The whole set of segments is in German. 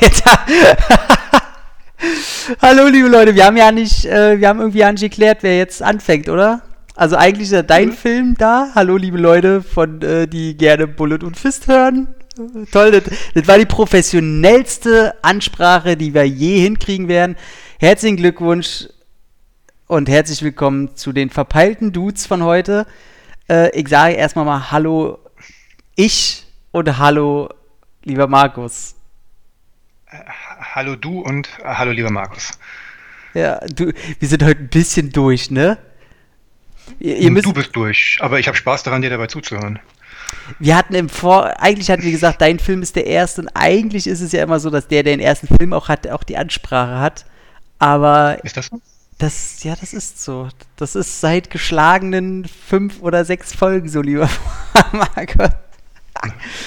Hallo, liebe Leute, wir haben ja nicht, äh, wir haben irgendwie ja nicht geklärt, wer jetzt anfängt, oder? Also eigentlich ist ja dein mhm. Film da. Hallo, liebe Leute, von äh, die gerne Bullet und Fist hören. Toll, das, das war die professionellste Ansprache, die wir je hinkriegen werden. Herzlichen Glückwunsch und herzlich willkommen zu den verpeilten Dudes von heute. Äh, ich sage erstmal mal Hallo, ich und Hallo, lieber Markus. Hallo du und äh, hallo lieber Markus. Ja, du, wir sind heute ein bisschen durch, ne? Ihr, ihr müsst, du bist durch, aber ich habe Spaß daran, dir dabei zuzuhören. Wir hatten im Vor, eigentlich hatten wir gesagt, dein Film ist der erste und eigentlich ist es ja immer so, dass der, der den ersten Film auch hat, auch die Ansprache hat. Aber. Ist das so? Das, ja, das ist so. Das ist seit geschlagenen fünf oder sechs Folgen so, lieber Markus.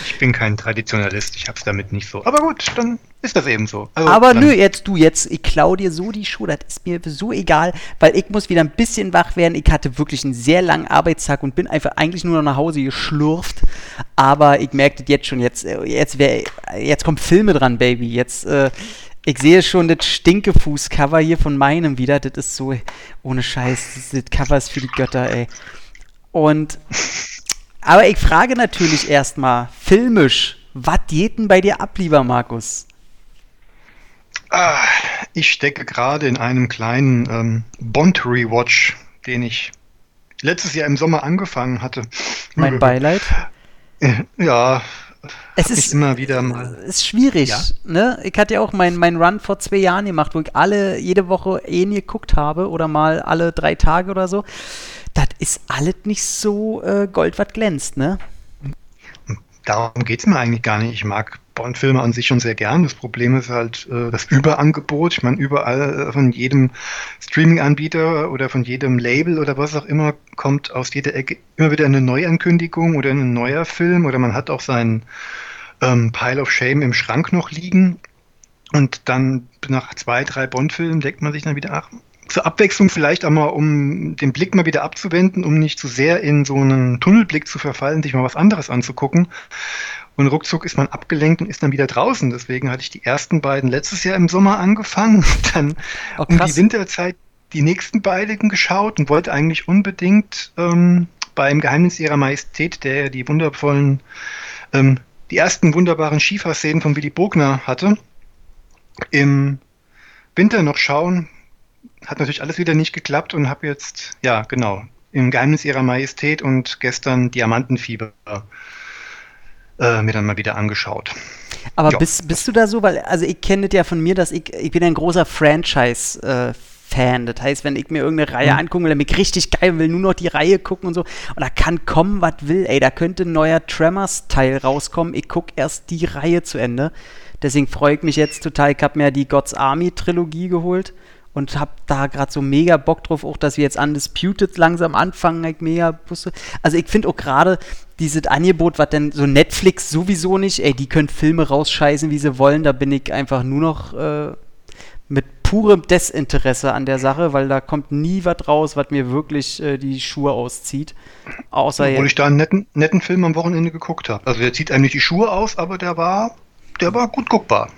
Ich bin kein Traditionalist, ich hab's damit nicht so. Aber gut, dann ist das eben so. Also, aber nö, jetzt du, jetzt, ich klau dir so die Schuhe, das ist mir so egal, weil ich muss wieder ein bisschen wach werden. Ich hatte wirklich einen sehr langen Arbeitstag und bin einfach eigentlich nur noch nach Hause geschlurft. Aber ich merkte jetzt schon, jetzt, äh, jetzt, wär, jetzt kommt Filme dran, Baby. Jetzt, äh, ich sehe schon das Stinkefuß-Cover hier von meinem wieder. Das ist so, ohne Scheiß, das Cover ist für die Götter, ey. Und aber ich frage natürlich erstmal, filmisch, was geht denn bei dir ab, lieber Markus? Ah, ich stecke gerade in einem kleinen ähm, Bond-Rewatch, den ich letztes Jahr im Sommer angefangen hatte. Mein Beileid. Ja, es ist immer wieder mal. Es ist schwierig, ja. ne? Ich hatte ja auch meinen mein Run vor zwei Jahren gemacht, wo ich alle jede Woche eh nie geguckt habe oder mal alle drei Tage oder so das ist alles nicht so äh, Gold, was glänzt, ne? Darum geht es mir eigentlich gar nicht. Ich mag Bond-Filme an sich schon sehr gern. Das Problem ist halt äh, das Überangebot. Ich meine, überall äh, von jedem Streaming-Anbieter oder von jedem Label oder was auch immer kommt aus jeder Ecke immer wieder eine Neuankündigung oder ein neuer Film oder man hat auch seinen ähm, Pile of Shame im Schrank noch liegen. Und dann nach zwei, drei Bond-Filmen denkt man sich dann wieder, ach, zur Abwechslung vielleicht einmal, um den Blick mal wieder abzuwenden, um nicht zu sehr in so einen Tunnelblick zu verfallen, sich mal was anderes anzugucken. Und ruckzuck ist man abgelenkt und ist dann wieder draußen. Deswegen hatte ich die ersten beiden letztes Jahr im Sommer angefangen, dann oh, um die Winterzeit die nächsten beiden geschaut und wollte eigentlich unbedingt ähm, beim Geheimnis ihrer Majestät, der die wundervollen, ähm, die ersten wunderbaren Schieferszenen von Willy Bogner hatte, im Winter noch schauen, hat natürlich alles wieder nicht geklappt und habe jetzt, ja, genau, im Geheimnis ihrer Majestät und gestern Diamantenfieber äh, mir dann mal wieder angeschaut. Aber bist, bist du da so, weil, also ich kenne das ja von mir, dass ich, ich bin ein großer Franchise- äh, Fan. Das heißt, wenn ich mir irgendeine Reihe mhm. angucke, dann bin ich richtig geil und will nur noch die Reihe gucken und so. Und da kann kommen, was will. Ey, da könnte ein neuer Tremors-Teil rauskommen. Ich gucke erst die Reihe zu Ende. Deswegen freue ich mich jetzt total. Ich habe mir die God's Army-Trilogie geholt und hab da gerade so mega Bock drauf, auch dass wir jetzt Undisputed langsam anfangen, ich mega wusste. Also ich finde auch gerade dieses Angebot, was denn so Netflix sowieso nicht, ey, die können Filme rausscheißen, wie sie wollen, da bin ich einfach nur noch äh, mit purem Desinteresse an der Sache, weil da kommt nie was raus, was mir wirklich äh, die Schuhe auszieht. Außer Obwohl ich da einen netten, netten Film am Wochenende geguckt habe. Also der zieht einem nicht die Schuhe aus, aber der war, der war gut guckbar.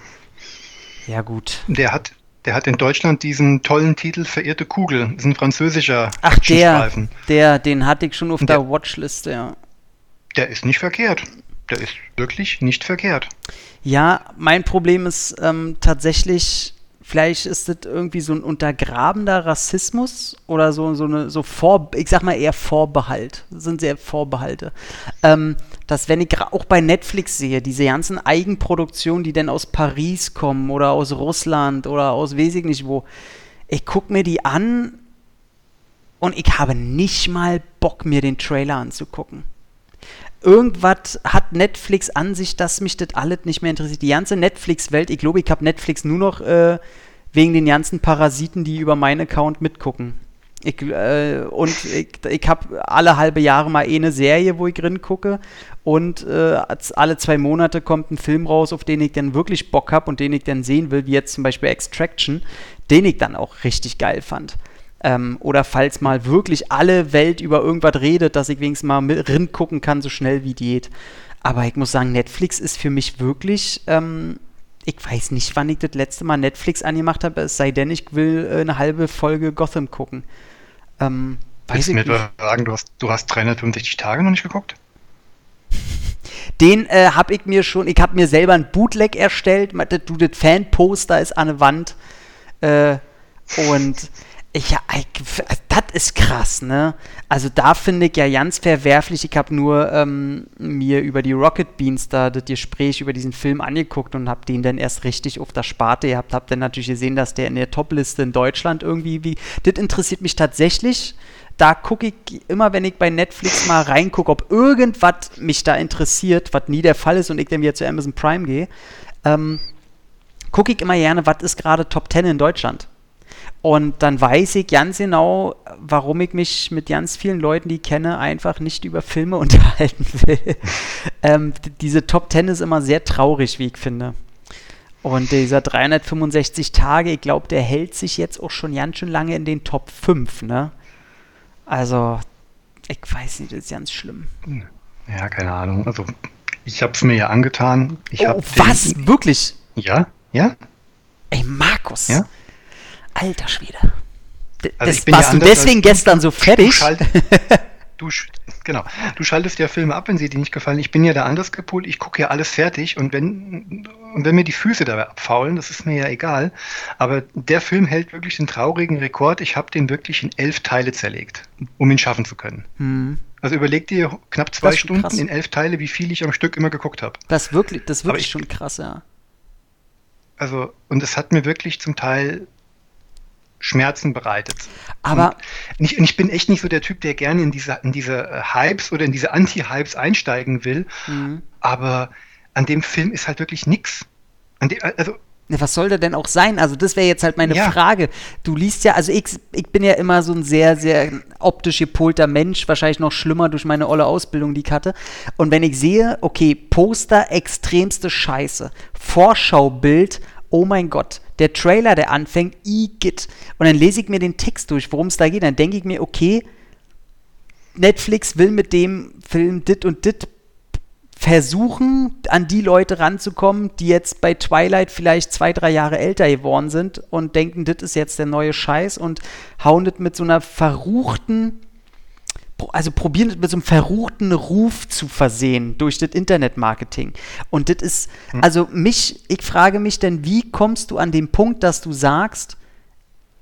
Ja, gut. Der hat, der hat in Deutschland diesen tollen Titel Verirrte Kugel. Das ist ein französischer Ach, der, der, den hatte ich schon auf der, der Watchliste, ja. Der ist nicht verkehrt. Der ist wirklich nicht verkehrt. Ja, mein Problem ist ähm, tatsächlich, vielleicht ist das irgendwie so ein untergrabender Rassismus oder so, so eine, so Vor, ich sag mal eher Vorbehalt. Das sind sehr Vorbehalte. Ähm, dass wenn ich auch bei Netflix sehe, diese ganzen Eigenproduktionen, die denn aus Paris kommen oder aus Russland oder aus weiß ich nicht wo, ich gucke mir die an und ich habe nicht mal Bock, mir den Trailer anzugucken. Irgendwas hat Netflix an sich, dass mich das alles nicht mehr interessiert. Die ganze Netflix-Welt, ich glaube, ich habe Netflix nur noch äh, wegen den ganzen Parasiten, die über meinen Account mitgucken. Ich, äh, und ich, ich habe alle halbe Jahre mal eh eine Serie, wo ich drin gucke. Und äh, alle zwei Monate kommt ein Film raus, auf den ich dann wirklich Bock habe und den ich dann sehen will, wie jetzt zum Beispiel Extraction, den ich dann auch richtig geil fand. Ähm, oder falls mal wirklich alle Welt über irgendwas redet, dass ich wenigstens mal mit rin gucken kann, so schnell wie geht. Aber ich muss sagen, Netflix ist für mich wirklich. Ähm, ich weiß nicht, wann ich das letzte Mal Netflix angemacht habe, es sei denn, ich will äh, eine halbe Folge Gotham gucken. Ähm, weiß Willst ich mir sagen, du hast, du hast 365 Tage noch nicht geguckt? Den äh, habe ich mir schon, ich habe mir selber ein Bootleg erstellt, du das Fanposter ist an der Wand äh, und ja, das ist krass, ne? Also da finde ich ja ganz verwerflich. Ich habe nur ähm, mir über die Rocket Beans da das Gespräch über diesen Film angeguckt und habe den dann erst richtig auf der Sparte gehabt. Habe dann natürlich gesehen, dass der in der Topliste in Deutschland irgendwie wie. Das interessiert mich tatsächlich. Da gucke ich immer, wenn ich bei Netflix mal reingucke, ob irgendwas mich da interessiert, was nie der Fall ist und ich dann wieder zu Amazon Prime gehe, ähm, gucke ich immer gerne, was ist gerade Top 10 in Deutschland. Und dann weiß ich ganz genau, warum ich mich mit ganz vielen Leuten, die ich kenne, einfach nicht über Filme unterhalten will. ähm, diese Top Ten ist immer sehr traurig, wie ich finde. Und dieser 365 Tage, ich glaube, der hält sich jetzt auch schon ganz schön lange in den Top 5, ne? Also, ich weiß nicht, das ist ganz schlimm. Ja, keine Ahnung. Also, ich habe es mir ja angetan. Ich oh, was? Wirklich? Ja, ja. Ey, Markus. Ja? Alter Schwede. Also das, warst ja du deswegen gestern so fertig? Du, schalt, du, genau. Du schaltest ja Filme ab, wenn sie dir nicht gefallen. Ich bin ja da anders gepolt. Ich gucke ja alles fertig und wenn, und wenn mir die Füße dabei abfaulen, das ist mir ja egal. Aber der Film hält wirklich den traurigen Rekord. Ich habe den wirklich in elf Teile zerlegt, um ihn schaffen zu können. Hm. Also überleg dir knapp zwei Stunden krass. in elf Teile, wie viel ich am Stück immer geguckt habe. Das wirklich, das ist wirklich ich, schon krass, ja. Also, und es hat mir wirklich zum Teil Schmerzen bereitet. Aber und ich, und ich bin echt nicht so der Typ, der gerne in diese, in diese äh, Hypes oder in diese Anti-Hypes einsteigen will. Mhm. Aber an dem Film ist halt wirklich nichts. Also was soll der denn auch sein? Also, das wäre jetzt halt meine ja. Frage. Du liest ja, also ich, ich bin ja immer so ein sehr, sehr optisch gepolter Mensch, wahrscheinlich noch schlimmer durch meine olle Ausbildung, die ich hatte. Und wenn ich sehe, okay, Poster, extremste Scheiße, Vorschaubild, oh mein Gott, der Trailer, der anfängt, Igitt. Und dann lese ich mir den Text durch, worum es da geht. Dann denke ich mir, okay, Netflix will mit dem Film dit und dit versuchen, an die Leute ranzukommen, die jetzt bei Twilight vielleicht zwei, drei Jahre älter geworden sind und denken, das ist jetzt der neue Scheiß und hauen das mit so einer verruchten also probieren mit so einem verruchten Ruf zu versehen durch das Internetmarketing. Und das ist, hm. also mich, ich frage mich denn, wie kommst du an den Punkt, dass du sagst,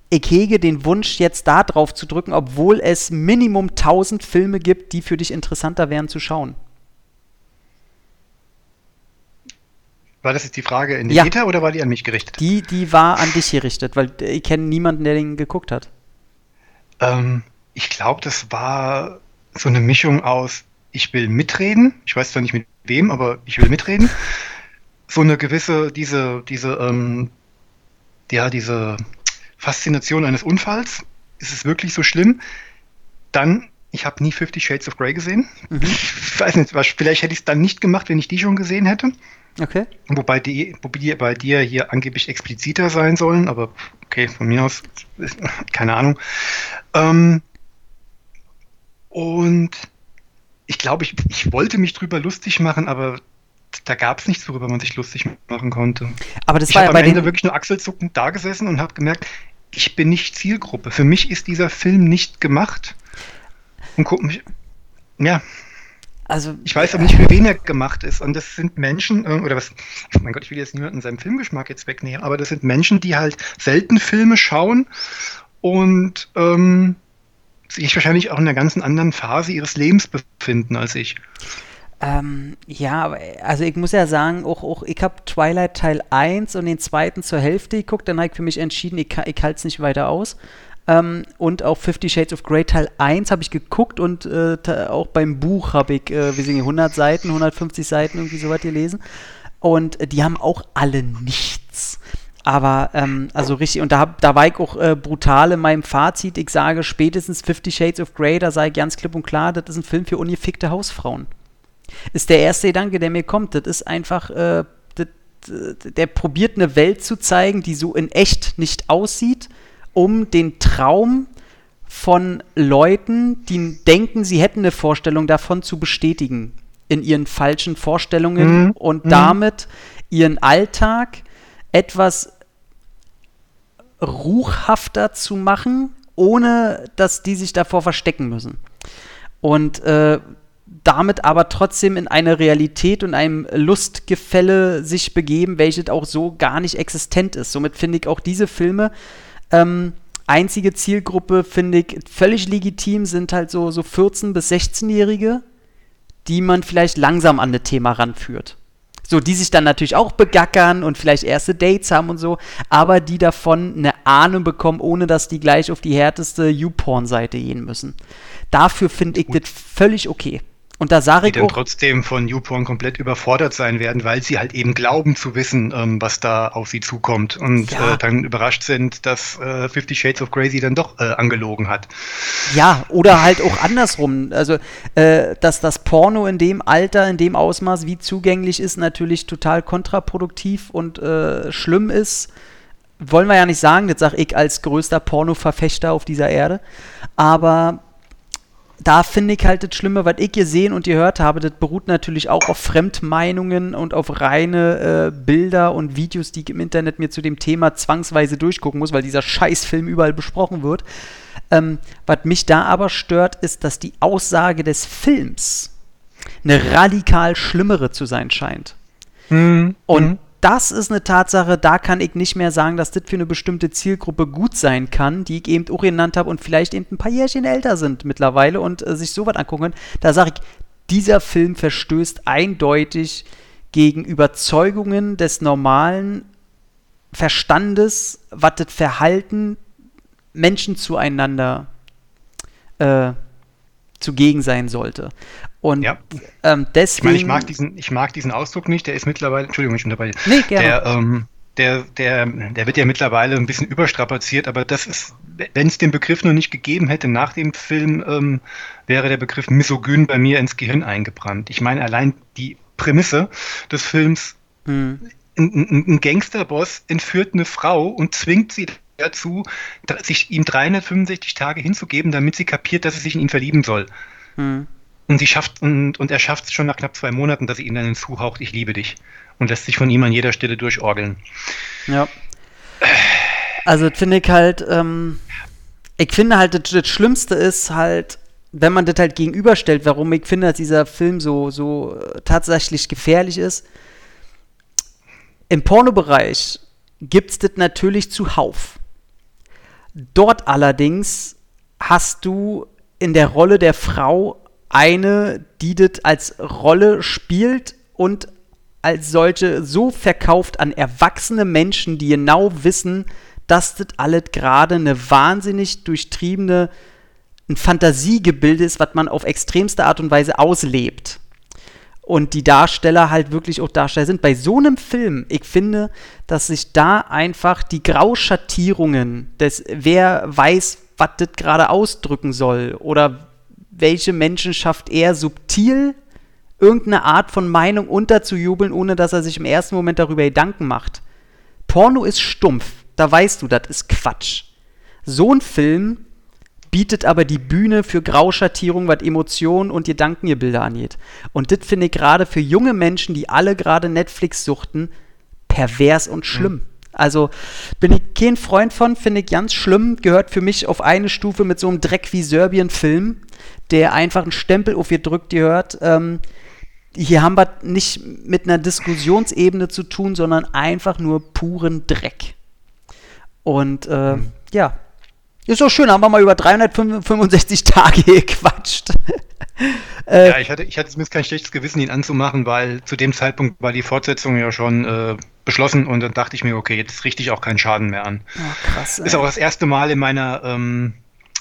ich hege den Wunsch, jetzt da drauf zu drücken, obwohl es Minimum 1000 Filme gibt, die für dich interessanter wären zu schauen? War das jetzt die Frage in den ja. Oder war die an mich gerichtet? Die, die war an dich gerichtet, weil ich kenne niemanden, der den geguckt hat. Ähm, ich glaube, das war so eine Mischung aus, ich will mitreden, ich weiß zwar nicht mit wem, aber ich will mitreden. So eine gewisse, diese, diese, ähm, ja, diese Faszination eines Unfalls. Ist es wirklich so schlimm? Dann, ich habe nie Fifty Shades of Grey gesehen. Mhm. Ich weiß nicht, vielleicht hätte ich es dann nicht gemacht, wenn ich die schon gesehen hätte. Okay. Wobei die, wobei die bei dir hier angeblich expliziter sein sollen, aber okay, von mir aus, keine Ahnung. Ähm, und ich glaube, ich, ich wollte mich drüber lustig machen, aber da gab es nichts, worüber man sich lustig machen konnte. Aber das ich war ja bei am Ende wirklich nur achselzuckend da gesessen und habe gemerkt, ich bin nicht Zielgruppe. Für mich ist dieser Film nicht gemacht. Und guck mich, ja. Also, ich weiß aber nicht, für wen er gemacht ist. Und das sind Menschen, äh, oder was, oh mein Gott, ich will jetzt niemanden seinem Filmgeschmack jetzt wegnehmen, aber das sind Menschen, die halt selten Filme schauen und ähm, sich wahrscheinlich auch in einer ganz anderen Phase ihres Lebens befinden als ich. Ähm, ja, also ich muss ja sagen, auch, auch ich habe Twilight Teil 1 und den zweiten zur Hälfte geguckt, dann habe ich für mich entschieden, ich, ich halte es nicht weiter aus. Ähm, und auch Fifty Shades of Grey Teil 1 habe ich geguckt und äh, auch beim Buch habe ich, äh, wir sind 100 Seiten, 150 Seiten irgendwie so was gelesen. Und äh, die haben auch alle nichts. Aber, ähm, also richtig, und da, da war ich auch äh, brutal in meinem Fazit. Ich sage spätestens Fifty Shades of Grey, da sage ich ganz klipp und klar, das ist ein Film für ungefickte Hausfrauen. Ist der erste Gedanke, der mir kommt. Das ist einfach, äh, das, der probiert eine Welt zu zeigen, die so in echt nicht aussieht, um den Traum von Leuten, die denken, sie hätten eine Vorstellung davon, zu bestätigen in ihren falschen Vorstellungen mhm. und mhm. damit ihren Alltag etwas ruchhafter zu machen, ohne dass die sich davor verstecken müssen. Und äh, damit aber trotzdem in eine Realität und einem Lustgefälle sich begeben, welches auch so gar nicht existent ist. Somit finde ich auch diese Filme ähm, einzige Zielgruppe, finde ich völlig legitim, sind halt so, so 14- bis 16-Jährige, die man vielleicht langsam an das Thema ranführt. So, die sich dann natürlich auch begackern und vielleicht erste Dates haben und so, aber die davon eine Ahnung bekommen, ohne dass die gleich auf die härteste YouPorn-Seite gehen müssen. Dafür finde ich das völlig okay. Und da sage ich die dann trotzdem von YouPorn komplett überfordert sein werden, weil sie halt eben glauben zu wissen, ähm, was da auf sie zukommt und Ja. äh, dann überrascht sind, dass äh, Fifty Shades of Crazy dann doch äh, angelogen hat. Ja, oder halt auch andersrum. Also, äh, dass das Porno in dem Alter, in dem Ausmaß, wie zugänglich ist, natürlich total kontraproduktiv und äh, schlimm ist. Wollen wir ja nicht sagen, das sage ich als größter Porno-Verfechter auf dieser Erde. Aber da finde ich halt das Schlimme, was ich gesehen und gehört habe, das beruht natürlich auch auf Fremdmeinungen und auf reine äh, Bilder und Videos, die ich im Internet mir zu dem Thema zwangsweise durchgucken muss, weil dieser Scheißfilm überall besprochen wird. Ähm, was mich da aber stört, ist, dass die Aussage des Films eine radikal schlimmere zu sein scheint. Und Mhm. Das ist eine Tatsache, da kann ich nicht mehr sagen, dass das für eine bestimmte Zielgruppe gut sein kann, die ich eben auch genannt habe und vielleicht eben ein paar Jährchen älter sind mittlerweile und äh, sich sowas angucken können. Da sage ich, dieser Film verstößt eindeutig gegen Überzeugungen des normalen Verstandes, was das Verhalten Menschen zueinander äh, zugegen sein sollte. Und Ja. ähm, Ich deswegen. meine, ich mag diesen, ich mag diesen Ausdruck nicht, der ist mittlerweile, Entschuldigung, ich unterbreche. Nee, gerne. Der, ähm, der, der, der wird ja mittlerweile ein bisschen überstrapaziert, aber das ist, wenn es den Begriff noch nicht gegeben hätte nach dem Film, ähm, wäre der Begriff misogyn bei mir ins Gehirn eingebrannt. Ich meine, allein die Prämisse des Films, Hm. ein, ein, Gangsterboss entführt eine Frau und zwingt sie dazu, da- sich ihm 365 Tage hinzugeben, damit sie kapiert, dass sie sich in ihn verlieben soll. Hm. Und sie schafft und, und er schafft es schon nach knapp zwei Monaten, dass sie ihm dann hinzuhaucht, ich liebe dich. Und lässt sich von ihm an jeder Stelle durchorgeln. Ja. Also finde ich halt, ähm, ich finde halt, das, das Schlimmste ist halt, wenn man das halt gegenüberstellt, warum ich finde, dass dieser Film so, so äh, tatsächlich gefährlich ist. Im Pornobereich gibt es das natürlich zuhauf. Dort allerdings hast du in der Rolle der Frau eine, die das als Rolle spielt und als solche so verkauft an erwachsene Menschen, die genau wissen, dass das alles gerade eine wahnsinnig durchtriebene ein Fantasiegebilde ist, was man auf extremste Art und Weise auslebt. Und die Darsteller halt wirklich auch Darsteller sind. Bei so einem Film, ich finde, dass sich da einfach die Grauschattierungen des, wer weiß, was das gerade ausdrücken soll oder welche Menschenschaft eher subtil irgendeine Art von Meinung unterzujubeln, ohne dass er sich im ersten Moment darüber Gedanken macht. Porno ist stumpf, da weißt du, das ist Quatsch. So ein Film bietet aber die Bühne für Grauschattierung, was Emotionen und Gedankengebilde angeht. Und das finde ich gerade für junge Menschen, die alle gerade Netflix suchten, pervers und schlimm. Also bin ich kein Freund von, finde ich ganz schlimm, gehört für mich auf eine Stufe mit so einem Dreck wie Serbien-Film, der einfach einen Stempel auf ihr drückt, gehört. Ähm, hier haben wir nicht mit einer Diskussionsebene zu tun, sondern einfach nur puren Dreck. Und äh, ja, ist doch schön, haben wir mal über 365 Tage gequatscht. Ja, ich hatte, ich hatte zumindest kein schlechtes Gewissen, ihn anzumachen, weil zu dem Zeitpunkt war die Fortsetzung ja schon äh, beschlossen und dann dachte ich mir, okay, jetzt richte ich auch keinen Schaden mehr an. oh, krass. Ist auch das erste Mal in meiner ähm,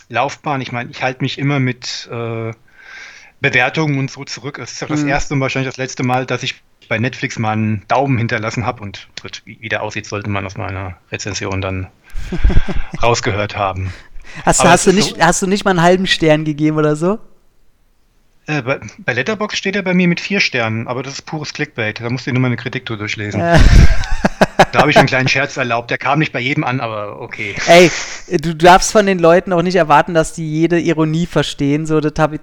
Laufbahn. Ich meine, ich halte mich immer mit äh, Bewertungen und so zurück. Es ist auch das Mhm. erste und wahrscheinlich das letzte Mal, dass ich bei Netflix mal einen Daumen hinterlassen habe und wie der aussieht, sollte man aus meiner Rezension dann rausgehört haben. Hast, hast, du nicht, so- hast du nicht mal einen halben Stern gegeben oder so? Äh, bei, bei Letterbox steht er bei mir mit vier Sternen, aber das ist pures Clickbait. Da musst du dir nur meine Kritik durchlesen. Äh, Da habe ich einen kleinen Scherz erlaubt. Der kam nicht bei jedem an, aber okay. ey, du darfst von den Leuten auch nicht erwarten, dass die jede Ironie verstehen. So, das habe ich,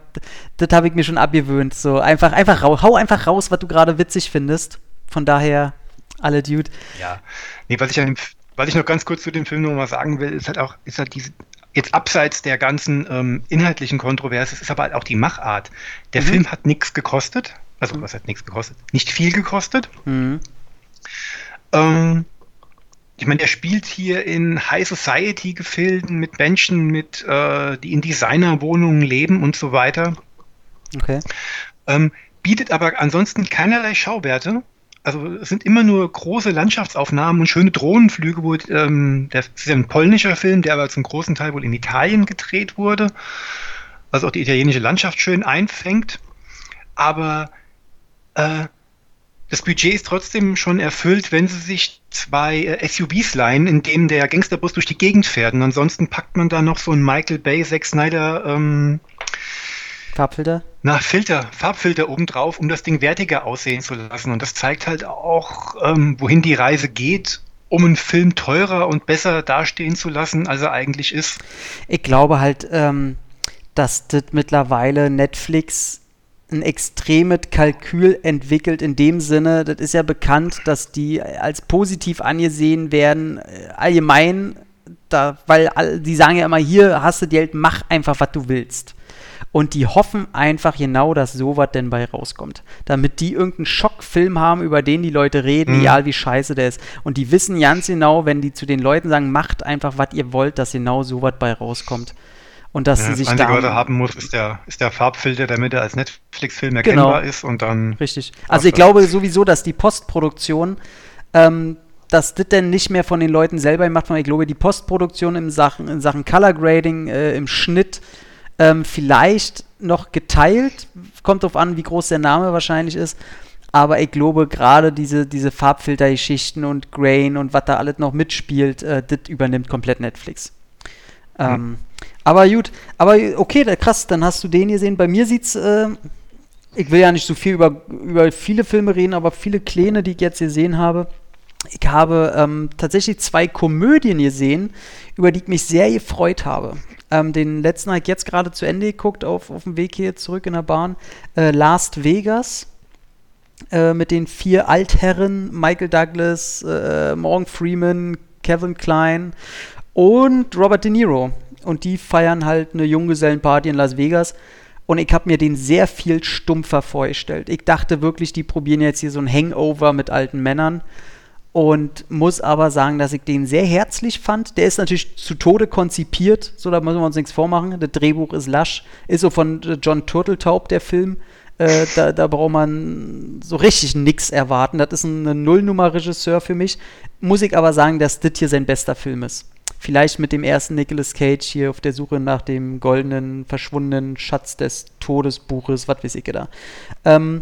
das hab ich mir schon abgewöhnt. So, einfach, einfach hau einfach raus, was du gerade witzig findest. Von daher Alle Dude. Ja. Nee, was ich, an dem, was ich noch ganz kurz zu dem Film noch mal sagen will, ist halt auch, ist halt diese, jetzt abseits der ganzen ähm, inhaltlichen Kontroverse, ist aber halt auch die Machart. Der mhm. Film hat nichts gekostet. Also, mhm. was hat nichts gekostet? Nicht viel gekostet. Mhm. Ähm, ich meine, er spielt hier in High Society Gefilden mit Menschen, mit, äh, die in Designerwohnungen leben und so weiter. Okay. Ähm, bietet aber ansonsten keinerlei Schauwerte. Also es sind immer nur große Landschaftsaufnahmen und schöne Drohnenflüge. Wo, ähm, das ist ein polnischer Film, der aber zum großen Teil wohl in Italien gedreht wurde. Also auch die italienische Landschaft schön einfängt. Aber äh, das Budget ist trotzdem schon erfüllt, wenn sie sich zwei äh, SUVs leihen, in denen der Gangsterbus durch die Gegend fährt. Und ansonsten packt man da noch so ein Michael Bay, Zack Snyder ähm, Farbfilter? Na, Filter, Farbfilter obendrauf, um das Ding wertiger aussehen zu lassen. Und das zeigt halt auch, ähm, wohin die Reise geht, um einen Film teurer und besser dastehen zu lassen, als er eigentlich ist. Ich glaube halt, ähm, dass das mittlerweile Netflix ein extremes Kalkül entwickelt in dem Sinne, das ist ja bekannt, dass die als positiv angesehen werden, äh, allgemein, da, weil die sagen ja immer, hier hast du Geld, mach einfach, was du willst. Und die hoffen einfach genau, dass sowas denn bei rauskommt. Damit die irgendeinen Schockfilm haben, über den die Leute reden, mhm. egal wie scheiße der ist. Und die wissen ganz genau, wenn die zu den Leuten sagen, macht einfach, was ihr wollt, dass genau sowas bei rauskommt. Und dass ja, sie sich das Einzige, was er haben muss, ist der, ist der Farbfilter, damit er als Netflix-Film erkennbar genau. ist und dann. Richtig. Also ich glaube sowieso, dass die Postproduktion, ähm, dass das denn nicht mehr von den Leuten selber gemacht wird. Ich glaube, die Postproduktion in Sachen, in Sachen Color Grading, äh, im Schnitt, ähm, vielleicht noch geteilt. Kommt drauf an, wie groß der Name wahrscheinlich ist. Aber ich glaube, gerade diese, diese Farbfilter-Geschichten und Grain und was da alles noch mitspielt, äh, das übernimmt komplett Netflix. Ähm, hm. Aber gut, aber okay, krass, dann hast du den gesehen. Bei mir sieht's, äh, ich will ja nicht so viel über, über viele Filme reden, aber viele kleine, die ich jetzt gesehen habe. Ich habe ähm, tatsächlich zwei Komödien gesehen, über die ich mich sehr gefreut habe. Ähm, den letzten habe jetzt gerade zu Ende geguckt, auf, auf dem Weg hier zurück in der Bahn. Äh, Last Vegas äh, mit den vier Altherren, Michael Douglas, äh, Morgan Freeman, Kevin Klein und Robert De Niro. Und die feiern halt eine Junggesellenparty in Las Vegas. Und ich habe mir den sehr viel stumpfer vorgestellt. Ich dachte wirklich, die probieren jetzt hier so ein Hangover mit alten Männern und muss aber sagen, dass ich den sehr herzlich fand. Der ist natürlich zu Tode konzipiert, so da müssen wir uns nichts vormachen. Das Drehbuch ist lasch, ist so von John Turteltaub der Film. Äh, da, da braucht man so richtig nichts erwarten. Das ist ein Nullnummer-Regisseur für mich. Muss ich aber sagen, dass das hier sein bester Film ist. Vielleicht mit dem ersten Nicolas Cage hier auf der Suche nach dem goldenen, verschwundenen Schatz des Todesbuches, was weiß ich da. Ähm,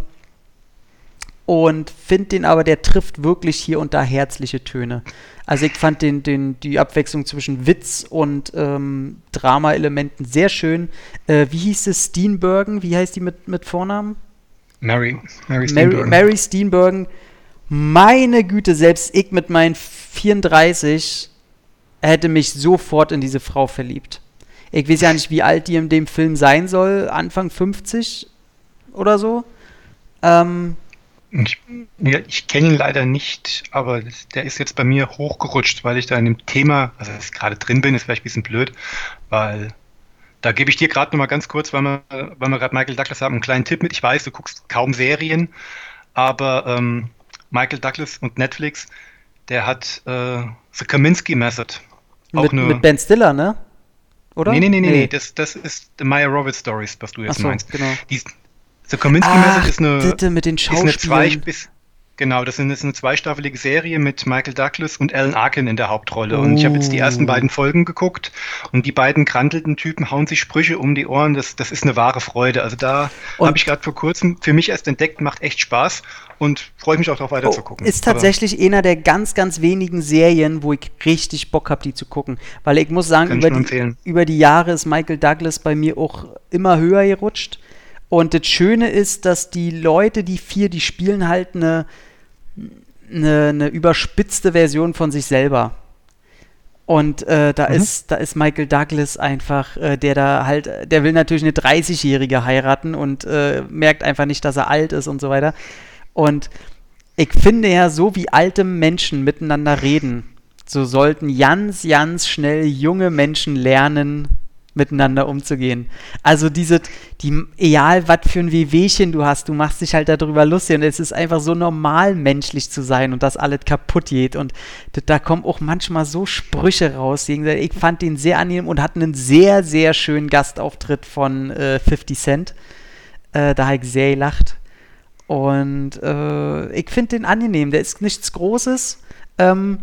und finde den aber, der trifft wirklich hier und da herzliche Töne. Also ich fand den, den, die Abwechslung zwischen Witz und ähm, Drama-Elementen sehr schön. Äh, wie hieß es? Steenbergen? Wie heißt die mit, mit Vornamen? Mary. Mary Steenbergen. Mary, Mary Steenbergen. Meine Güte, selbst ich mit meinen 34 hätte mich sofort in diese Frau verliebt. Ich weiß ja nicht, wie alt die in dem Film sein soll. Anfang 50 oder so. Ähm, ich, ja, ich kenne ihn leider nicht, aber der ist jetzt bei mir hochgerutscht, weil ich da in dem Thema, also ich gerade drin bin, ist vielleicht ein bisschen blöd, weil da gebe ich dir gerade nochmal ganz kurz, weil wir, weil wir gerade Michael Douglas haben, einen kleinen Tipp mit. Ich weiß, du guckst kaum Serien, aber ähm, Michael Douglas und Netflix, der hat äh, The Kaminsky Method. Mit, mit, Ben Stiller, ne? Oder? Nee, nee, nee, nee, nee. Das, das ist The Maya Roberts Stories, was du jetzt so, meinst. Genau. Die, The Kominsky Method ist eine, bitte mit den Schauspielern. Ist eine zwei, bis, genau, das ist eine zweistaffelige Serie mit Michael Douglas und Alan Arkin in der Hauptrolle. Oh. Und ich habe jetzt die ersten oh. beiden Folgen geguckt und die beiden krantelten Typen hauen sich Sprüche um die Ohren. Das, das ist eine wahre Freude. Also da habe ich gerade vor kurzem für mich erst entdeckt, macht echt Spaß und freue mich auch darauf weiter oh, zu gucken. Ist tatsächlich Aber einer der ganz, ganz wenigen Serien, wo ich richtig Bock habe, die zu gucken. Weil ich muss sagen, über die, über die Jahre ist Michael Douglas bei mir auch immer höher gerutscht. Und das Schöne ist, dass die Leute, die vier, die spielen halt eine, eine, eine überspitzte Version von sich selber. Und äh, da, mhm. ist, da ist Michael Douglas einfach, äh, der da halt, der will natürlich eine 30-Jährige heiraten und äh, merkt einfach nicht, dass er alt ist und so weiter. Und ich finde ja, so wie alte Menschen miteinander reden, so sollten ganz, ganz schnell junge Menschen lernen, miteinander umzugehen. Also diese, die, egal was für ein Wehwehchen du hast, du machst dich halt darüber lustig und es ist einfach so normal, menschlich zu sein und dass alles kaputt geht und da kommen auch manchmal so Sprüche raus. Ich fand den sehr angenehm und hatten einen sehr, sehr schönen Gastauftritt von äh, 50 Cent. Äh, da habe ich sehr gelacht. Und äh, ich finde den angenehm. Der ist nichts Großes. Ähm,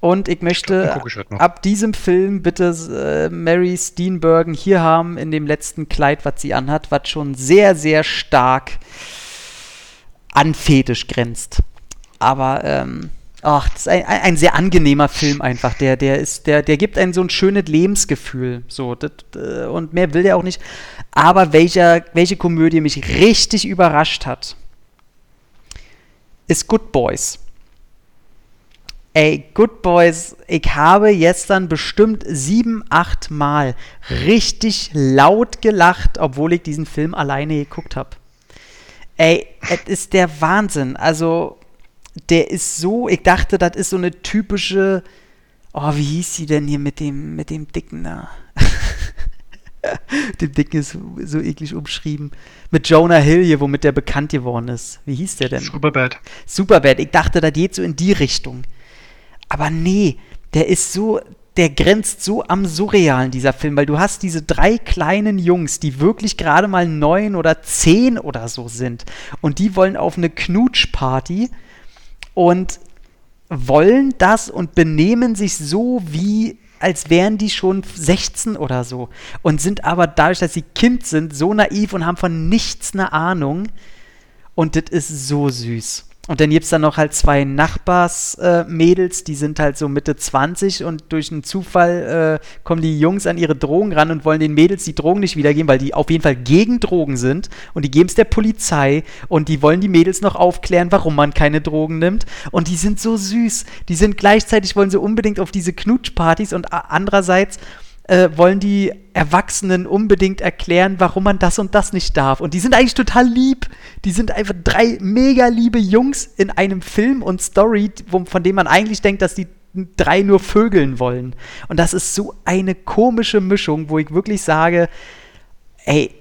und ich möchte ich halt ab diesem Film bitte äh, Mary Steenburgen hier haben in dem letzten Kleid, was sie anhat, was schon sehr, sehr stark an Fetisch grenzt. Aber ähm, ach, das ist ein, ein, sehr angenehmer Film einfach. Der, der ist, der, der gibt einen so ein schönes Lebensgefühl. So, das, äh, und mehr will der auch nicht. Aber welcher, welche Komödie mich richtig überrascht hat, ist Good Boys. Ey, Good Boys, ich habe gestern bestimmt sieben, acht Mal richtig laut gelacht, obwohl ich diesen Film alleine geguckt habe. Ey, es ist der Wahnsinn. Also, der ist so, ich dachte, das ist so eine typische, oh, wie hieß sie denn hier mit dem, mit dem Dicken da? dem Dicken ist so eklig umschrieben. Mit Jonah Hill hier, womit der bekannt geworden ist. Wie hieß der denn? Superbad. Superbad. Ich dachte, das geht so in die Richtung. Aber nee, der ist so, der grenzt so am Surrealen, dieser Film, weil du hast diese drei kleinen Jungs, die wirklich gerade mal neun oder zehn oder so sind. Und die wollen auf eine Knutschparty und wollen das und benehmen sich so wie als wären die schon 16 oder so und sind aber dadurch, dass sie Kind sind, so naiv und haben von nichts eine Ahnung und das ist so süß. Und dann gibt es dann noch halt zwei Nachbarsmädels, äh, die sind halt so Mitte 20 und durch einen Zufall äh, kommen die Jungs an ihre Drogen ran und wollen den Mädels die Drogen nicht wiedergeben, weil die auf jeden Fall gegen Drogen sind und die geben es der Polizei und die wollen die Mädels noch aufklären, warum man keine Drogen nimmt und die sind so süß. Die sind gleichzeitig, wollen sie unbedingt auf diese Knutschpartys und andererseits äh, wollen die Erwachsenen unbedingt erklären, warum man das und das nicht darf. Und die sind eigentlich total lieb. Die sind einfach drei mega liebe Jungs in einem Film und Story, wo, von dem man eigentlich denkt, dass die drei nur vögeln wollen. Und das ist so eine komische Mischung, wo ich wirklich sage, ey,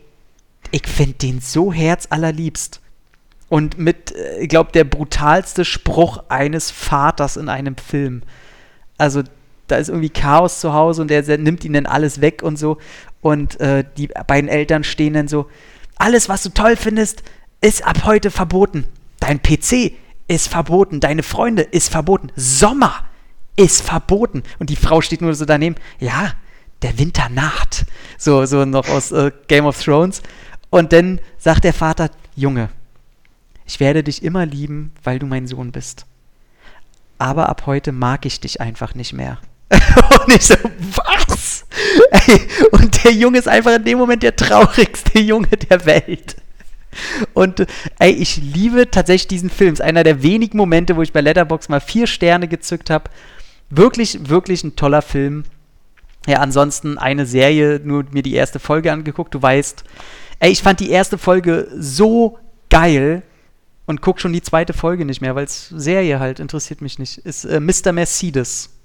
ich finde den so herzallerliebst. Und mit, äh, ich glaube, der brutalste Spruch eines Vaters in einem Film. Also da ist irgendwie Chaos zu Hause und der, nimmt ihnen dann alles weg und so. Und äh, die beiden Eltern stehen dann so, alles, was du toll findest, ist ab heute verboten. Dein PC ist verboten, deine Freunde ist verboten, Sommer ist verboten. Und die Frau steht nur so daneben, ja, der Winter naht. So, so noch aus äh, Game of Thrones. Und dann sagt der Vater, Junge, ich werde dich immer lieben, weil du mein Sohn bist. Aber ab heute mag ich dich einfach nicht mehr. und ich so, was? Ey, und der Junge ist einfach in dem Moment der traurigste Junge der Welt. Und ey, ich liebe tatsächlich diesen Film. Es ist einer der wenigen Momente, wo ich bei Letterbox mal vier Sterne gezückt habe. Wirklich, wirklich ein toller Film. Ja, ansonsten eine Serie, nur mir die erste Folge angeguckt. Du weißt, ey, ich fand die erste Folge so geil und guck schon die zweite Folge nicht mehr, weil es Serie halt interessiert mich nicht. Ist äh, Mr. Mercedes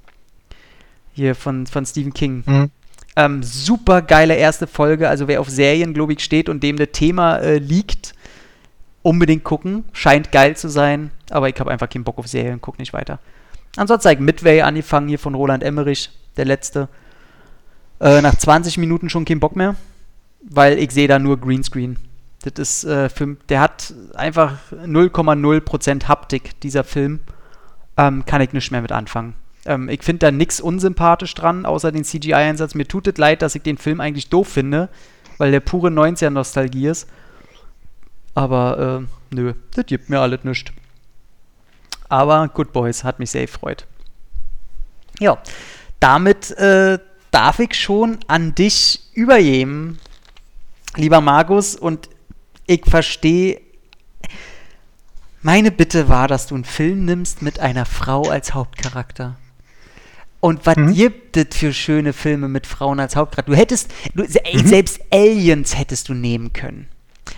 hier von, von Stephen King. Mhm. Ähm, super geile erste Folge. Also wer auf Serien, glaube ich, steht und dem das Thema äh, liegt, unbedingt gucken. Scheint geil zu sein, aber ich habe einfach keinen Bock auf Serien, guck nicht weiter. Ansonsten habe ich Midway angefangen hier von Roland Emmerich, der letzte. Äh, nach 20 Minuten schon keinen Bock mehr, weil ich sehe da nur Greenscreen. Das ist äh, für, der hat einfach 0,0% Haptik, dieser Film. Ähm, kann ich nicht mehr mit anfangen. Ähm, ich finde da nichts unsympathisch dran, außer den CGI-Einsatz. Mir tut es leid, dass ich den Film eigentlich doof finde, weil der pure 90er-Nostalgie ist. Aber äh, nö, das gibt mir alles nichts. Aber Good Boys hat mich sehr gefreut. Ja, damit äh, darf ich schon an dich übergeben, lieber Markus, und ich verstehe meine Bitte war, dass du einen Film nimmst mit einer Frau als Hauptcharakter. Und was mhm. gibt es für schöne Filme mit Frauen als Hauptcharakter? Du hättest, du, mhm. selbst Aliens hättest du nehmen können.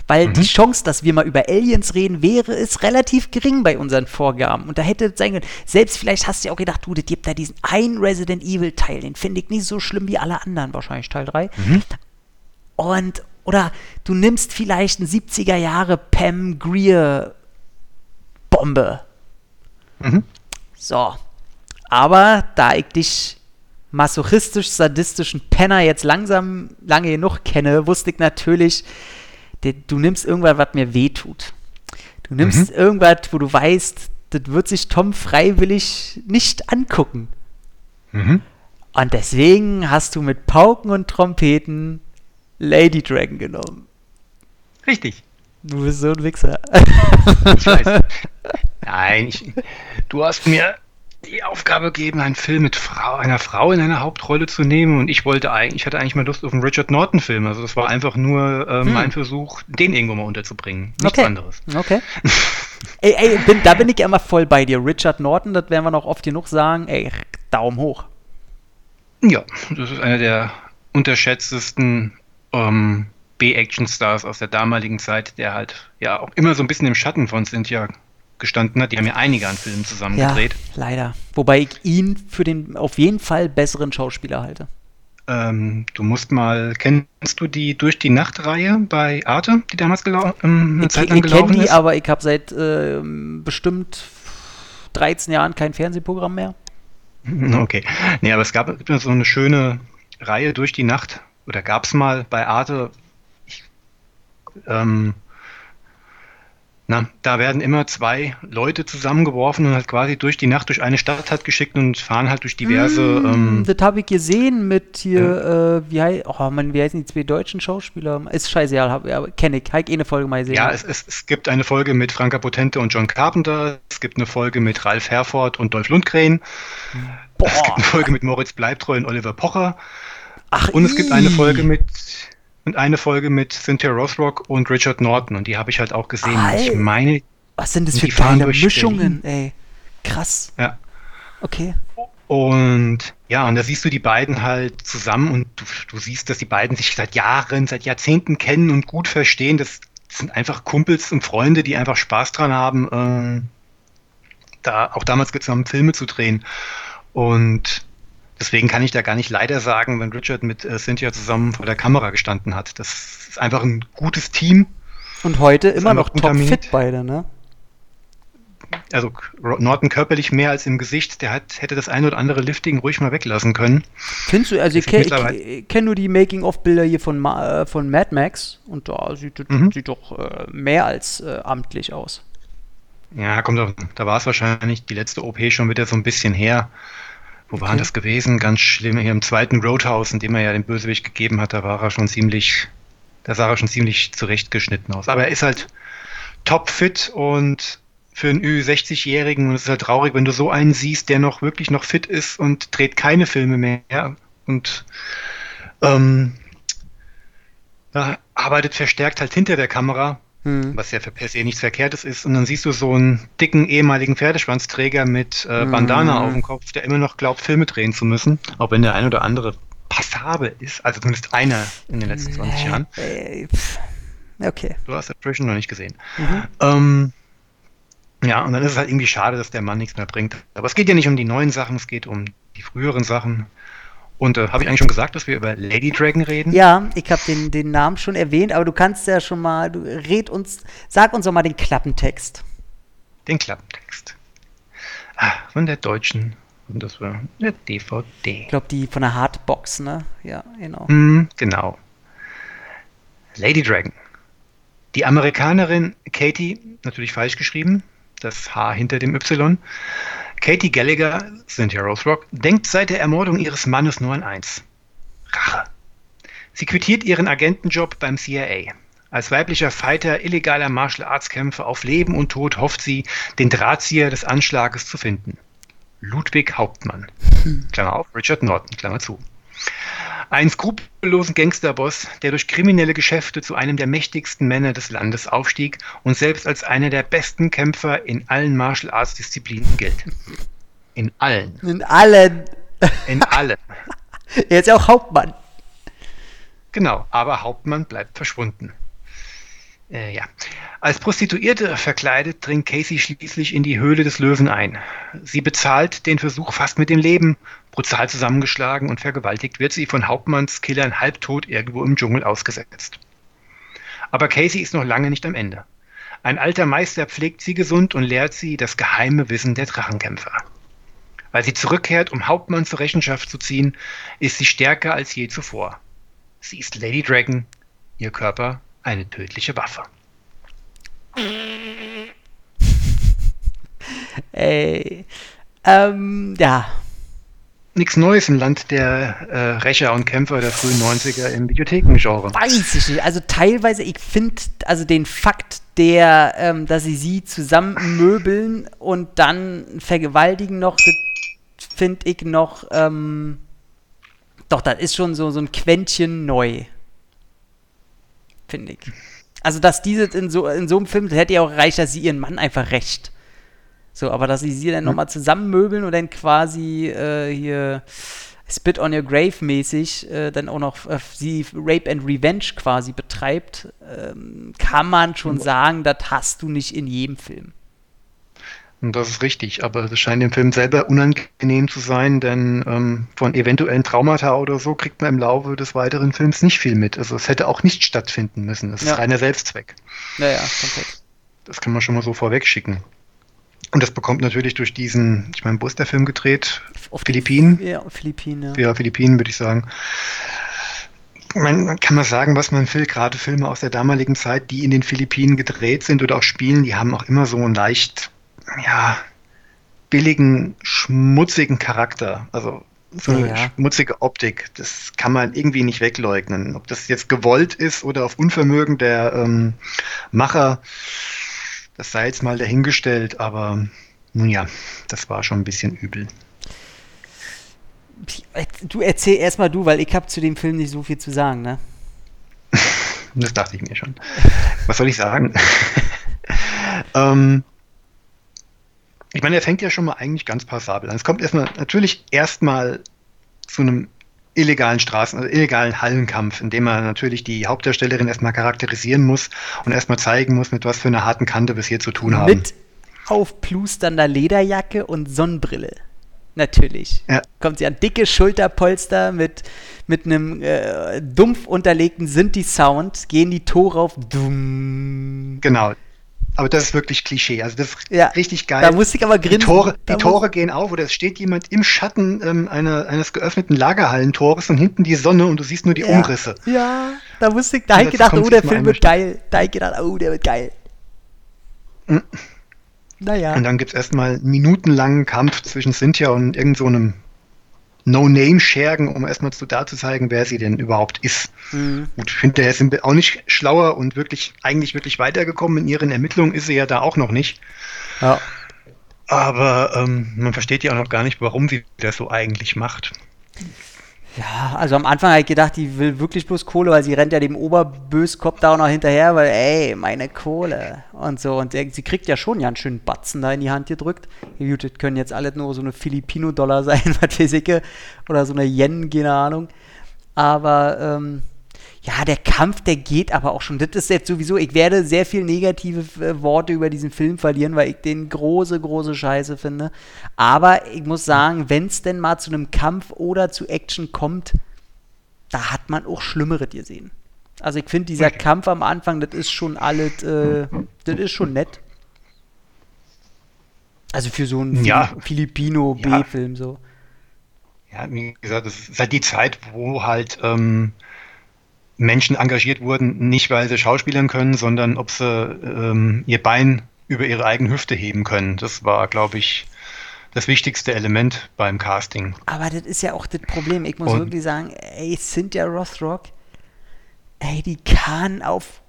Weil mhm. die Chance, dass wir mal über Aliens reden, wäre es relativ gering bei unseren Vorgaben. Und da hätte es sein können, selbst vielleicht hast du ja auch gedacht, du, das gibt da diesen einen Resident Evil Teil, den finde ich nicht so schlimm wie alle anderen, wahrscheinlich Teil 3. Mhm. Und, oder du nimmst vielleicht eine 70er Jahre Pam Greer Bombe. Mhm. So. Aber da ich dich masochistisch-sadistischen Penner jetzt langsam lange genug kenne, wusste ich natürlich, du nimmst irgendwas, was mir wehtut. Du nimmst mhm. irgendwas, wo du weißt, das wird sich Tom freiwillig nicht angucken. Mhm. Und deswegen hast du mit Pauken und Trompeten Lady Dragon genommen. Richtig. Du bist so ein Wichser. Ich weiß. Nein, ich, du hast mir die Aufgabe gegeben, einen Film mit Frau, einer Frau in einer Hauptrolle zu nehmen und ich wollte eigentlich, ich hatte eigentlich mal Lust auf einen Richard Norton-Film. Also das war einfach nur äh, hm. mein Versuch, den irgendwo mal unterzubringen. Nichts okay. anderes. Okay. ey, ey, bin, da bin ich immer voll bei dir. Richard Norton, das werden wir noch oft genug sagen. Ey, Daumen hoch. Ja, das ist einer der unterschätztesten ähm, B-Action-Stars aus der damaligen Zeit, der halt ja auch immer so ein bisschen im Schatten von Cynthia gestanden hat. Die haben ja einige an Filmen zusammen ja, gedreht. Leider. Wobei ich ihn für den auf jeden Fall besseren Schauspieler halte. Ähm, du musst mal, kennst du die Durch die Nacht-Reihe bei Arte, die damals gelau ähm, ich, Zeit lang ich gelaufen die, ist? aber ich habe seit äh, bestimmt 13 Jahren kein Fernsehprogramm mehr. Okay. Nee, aber es gab so eine schöne Reihe Durch die Nacht, oder gab es mal bei Arte, ich, ähm, na, da werden immer zwei Leute zusammengeworfen und halt quasi durch die Nacht durch eine Stadt hat geschickt und fahren halt durch diverse. Mm, ähm, das habe ich gesehen mit hier, ja. äh, wie, heißt, oh man, wie heißen die zwei deutschen Schauspieler? Ist scheiße, ja, kenne ich. Habe ich eh eine Folge mal gesehen. Ja, es, es, es, gibt eine Folge mit Franka Potente und John Carpenter. Es gibt eine Folge mit Ralf Herford und Dolph Lundgren. Boah. Es gibt eine Folge mit Moritz Bleibtreu und Oliver Pocher. Ach, und es gibt eine Folge mit und eine Folge mit Cynthia Rothrock und Richard Norton und die habe ich halt auch gesehen. Alter. Ich meine, was sind das für geile Mischungen, ey? Krass. Ja. Okay. Und ja, und da siehst du die beiden halt zusammen und du, du siehst, dass die beiden sich seit Jahren, seit Jahrzehnten kennen und gut verstehen. Das, sind einfach Kumpels und Freunde, die einfach Spaß dran haben, ähm, da auch damals zusammen Filme zu drehen. Und Deswegen kann ich da gar nicht leider sagen, wenn Richard mit äh, Cynthia zusammen vor der Kamera gestanden hat. Das ist einfach ein gutes Team. Und heute immer noch topfit beide, ne? Also Norton körperlich mehr als im Gesicht, der hat, hätte das ein oder andere Lifting ruhig mal weglassen können. Findest du, also ich, ke ich kenne nur die Making-of-Bilder hier von, Ma äh, von Mad Max und da sieht mhm. sieht doch äh, mehr als äh, amtlich aus. Ja, kommt doch, da war es wahrscheinlich die letzte OP schon wieder so ein bisschen her. Wo war okay. das gewesen? Ganz schlimm. Hier im zweiten Roadhouse, in dem er ja den Bösewicht gegeben hat, da war er schon ziemlich, da sah er schon ziemlich zurechtgeschnitten aus. Aber er ist halt topfit und für einen Ü60-Jährigen und es ist halt traurig, wenn du so einen siehst, der noch wirklich noch fit ist und dreht keine Filme mehr und ähm, arbeitet verstärkt halt hinter der Kamera hm. was ja für per se nichts Verkehrtes ist. Und dann siehst du so einen dicken ehemaligen Pferdeschwanzträger mit äh, Bandana hm. auf dem Kopf, der immer noch glaubt, Filme drehen zu müssen, auch wenn der ein oder andere passabel ist, also zumindest einer in den letzten 20 Jahren. Okay. Du hast Attrition noch nicht gesehen. Mhm. Ähm, ja, und dann ist es halt irgendwie schade, dass der Mann nichts mehr bringt. Aber es geht ja nicht um die neuen Sachen, es geht um die früheren Sachen. Und äh, habe ich eigentlich schon gesagt, dass wir über Lady Dragon reden? Ja, ich habe den, den Namen schon erwähnt, aber du kannst ja schon mal, du red uns, sag uns doch mal den Klappentext. Den Klappentext. Ah, von der deutschen, und das war eine DVD. Ich glaube, die von der Hardbox, ne? Ja, genau. Mm, genau. Lady Dragon. Die Amerikanerin Katie, natürlich falsch geschrieben, das H hinter dem Y, Katie Gallagher, Cynthia Rothrock, denkt seit der Ermordung ihres Mannes nur an eins. Rache. Sie quittiert ihren Agentenjob beim CIA. Als weiblicher Fighter illegaler Martial Arts Kämpfe auf Leben und Tod hofft sie, den Drahtzieher des Anschlages zu finden. Ludwig Hauptmann. Klammer auf, Richard Norton, Klammer zu. Ein skrupellosen Gangsterboss, der durch kriminelle Geschäfte zu einem der mächtigsten Männer des Landes aufstieg und selbst als einer der besten Kämpfer in allen Martial Arts Disziplinen gilt. In allen. In allen. In allen. er ist ja auch Hauptmann. Genau, aber Hauptmann bleibt verschwunden. Äh, ja. Als Prostituierte verkleidet dringt Casey schließlich in die Höhle des Löwen ein. Sie bezahlt den Versuch fast mit dem Leben. Brutal zusammengeschlagen und vergewaltigt wird sie von Hauptmannskillern halbtot irgendwo im Dschungel ausgesetzt. Aber Casey ist noch lange nicht am Ende. Ein alter Meister pflegt sie gesund und lehrt sie das geheime Wissen der Drachenkämpfer. Weil sie zurückkehrt, um Hauptmann zur Rechenschaft zu ziehen, ist sie stärker als je zuvor. Sie ist Lady Dragon, ihr Körper eine tödliche Waffe. Ey, ähm, ja. Nichts Neues im Land der äh, Rächer und Kämpfer der frühen 90er im Videothekengenre. Weiß ich nicht. Also teilweise, ich finde, also den Fakt, der, ähm, dass sie sie zusammenmöbeln und dann vergewaltigen noch, finde ich noch, ähm, doch, das ist schon so, so ein Quäntchen neu finde ich. Also, dass diese in so, in so einem Film, das hätte ja auch gereicht, dass sie ihren Mann einfach rächt. So, aber dass sie sie dann mhm. nochmal zusammenmöbeln und dann quasi äh, hier Spit on Your Grave mäßig äh, dann auch noch äh, sie Rape and Revenge quasi betreibt, ähm, kann man schon sagen, das hast du nicht in jedem Film. Das ist richtig, aber es scheint dem Film selber unangenehm zu sein, denn ähm, von eventuellen Traumata oder so kriegt man im Laufe des weiteren Films nicht viel mit. Also es hätte auch nicht stattfinden müssen. Das ja. ist reiner Selbstzweck. Ja, ja, komplett. Das kann man schon mal so vorweg schicken. Und das bekommt natürlich durch diesen, ich meine, wo ist der Film gedreht? Auf Philippinen? Ja, Philippinen, ja. Ja, Philippinen würde ich sagen. Man kann man sagen, was man will, gerade Filme aus der damaligen Zeit, die in den Philippinen gedreht sind oder auch spielen, die haben auch immer so ein leicht ja, billigen, schmutzigen Charakter. Also so eine ja. schmutzige Optik. Das kann man irgendwie nicht wegleugnen. Ob das jetzt gewollt ist oder auf Unvermögen der ähm, Macher, das sei jetzt mal dahingestellt, aber nun ja, das war schon ein bisschen übel. Du erzähl erstmal du, weil ich habe zu dem Film nicht so viel zu sagen, ne? das dachte ich mir schon. Was soll ich sagen? ähm, ich meine, er fängt ja schon mal eigentlich ganz passabel an. Es kommt erstmal natürlich erstmal zu einem illegalen Straßen, also illegalen Hallenkampf, in dem man natürlich die Hauptdarstellerin erstmal charakterisieren muss und erstmal zeigen muss, mit was für einer harten Kante wir es hier zu tun haben. Mit aufplusternder Lederjacke und Sonnenbrille. Natürlich. Ja. Kommt sie an dicke Schulterpolster mit, mit einem äh, dumpf unterlegten Sinti-Sound, gehen die Tore auf. Dumm. Genau, aber das ist wirklich Klischee. Also das ist ja, richtig geil. Da musste ich aber grinsen. Die Tore, die Tore gehen auf oder es steht jemand im Schatten ähm, einer, eines geöffneten Lagerhallentores und hinten die Sonne und du siehst nur die ja, Umrisse. Ja, da musste ich, da habe ich gedacht, oh, der Film wird geil. Da ich gedacht, oh, der wird geil. Mhm. Naja. Und dann gibt es erstmal einen minutenlangen Kampf zwischen Cynthia und irgend so einem No-Name-Schergen, um erstmal zu da zu zeigen, wer sie denn überhaupt ist. Mhm. Gut, hinterher sind wir auch nicht schlauer und wirklich, eigentlich wirklich weitergekommen. In ihren Ermittlungen ist sie ja da auch noch nicht. Ja. Aber ähm, man versteht ja auch noch gar nicht, warum sie das so eigentlich macht. Ja, also am Anfang habe ich gedacht, die will wirklich bloß Kohle, weil sie rennt ja dem Oberböskopf da auch noch hinterher, weil, ey, meine Kohle und so. Und sie kriegt ja schon ja einen schönen Batzen da in die Hand gedrückt. Gut, das können jetzt alle nur so eine Filipino-Dollar sein, was weiß ich, oder so eine Yen, keine Ahnung. Aber, ähm, ja, der Kampf, der geht aber auch schon. Das ist jetzt sowieso, ich werde sehr viel negative äh, Worte über diesen Film verlieren, weil ich den große, große Scheiße finde. Aber ich muss sagen, wenn es denn mal zu einem Kampf oder zu Action kommt, da hat man auch Schlimmeres gesehen. Also ich finde, dieser Kampf am Anfang, das ist schon alles, äh, das ist schon nett. Also für so einen ja. Filipino-B-Film ja. so. Ja, wie gesagt, das ist halt die Zeit, wo halt ähm, Menschen engagiert wurden, nicht weil sie Schauspielern können, sondern ob sie ähm, ihr Bein über ihre eigene Hüfte heben können. Das war, glaube ich, das wichtigste Element beim Casting. Aber das ist ja auch das Problem. Ich muss und wirklich sagen, ey, Cynthia Rothrock, ey, die kann auf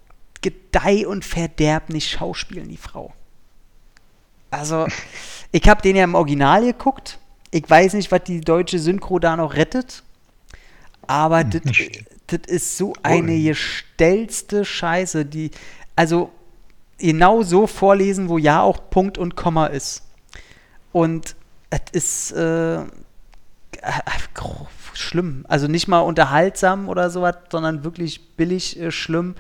Gedeih und Verderb nicht schauspielen, die Frau. Also, ich habe den ja im Original geguckt. Ich weiß nicht, was die deutsche Synchro da noch rettet. Aber das, das ist so eine gestellte Scheiße, die, also genau so vorlesen, wo ja auch Punkt und Komma ist. Und es ist äh, äh schlimm. Also nicht mal unterhaltsam oder sowas, sondern wirklich billig äh, schlimm.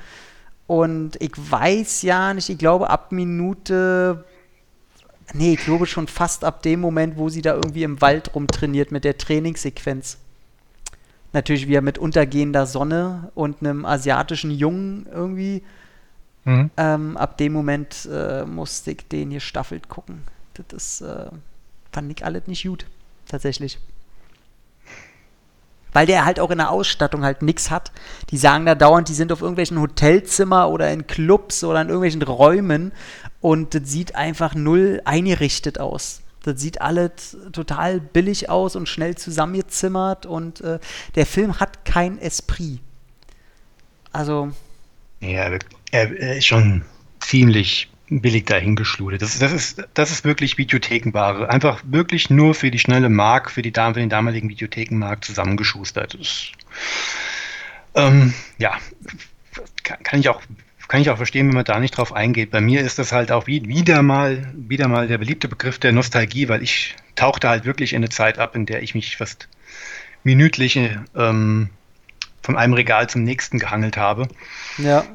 Und ich weiß ja nicht, ich glaube ab Minute, nee, ich glaube schon fast ab dem Moment, wo sie da irgendwie im Wald rumtrainiert mit der Trainingssequenz. Natürlich wieder mit untergehender Sonne und einem asiatischen Jungen irgendwie. Mhm. Ähm, ab dem Moment äh, musste ich den hier staffelt gucken. Das äh, fand ich alles nicht gut, tatsächlich weil der halt auch in der Ausstattung halt nichts hat. Die sagen da dauernd, die sind auf irgendwelchen Hotelzimmer oder in Clubs oder in irgendwelchen Räumen und das sieht einfach null eingerichtet aus. Das sieht alles total billig aus und schnell zusammengezimmert und äh, der Film hat kein Esprit. Also. Ja, er ist schon ziemlich billig dahingeschludert. Das, das, ist, das ist wirklich Videothekenware. Einfach wirklich nur für die schnelle Mark, für, die, für den damaligen Videothekenmarkt zusammengeschustert. Das, ähm, ja, kann, kann, ich auch, kann ich auch verstehen, wenn man da nicht drauf eingeht. Bei mir ist das halt auch wie, wieder, mal, wieder mal der beliebte Begriff der Nostalgie, weil ich tauchte halt wirklich in eine Zeit ab, in der ich mich fast minütlich ähm, von einem Regal zum nächsten gehangelt habe. Ja.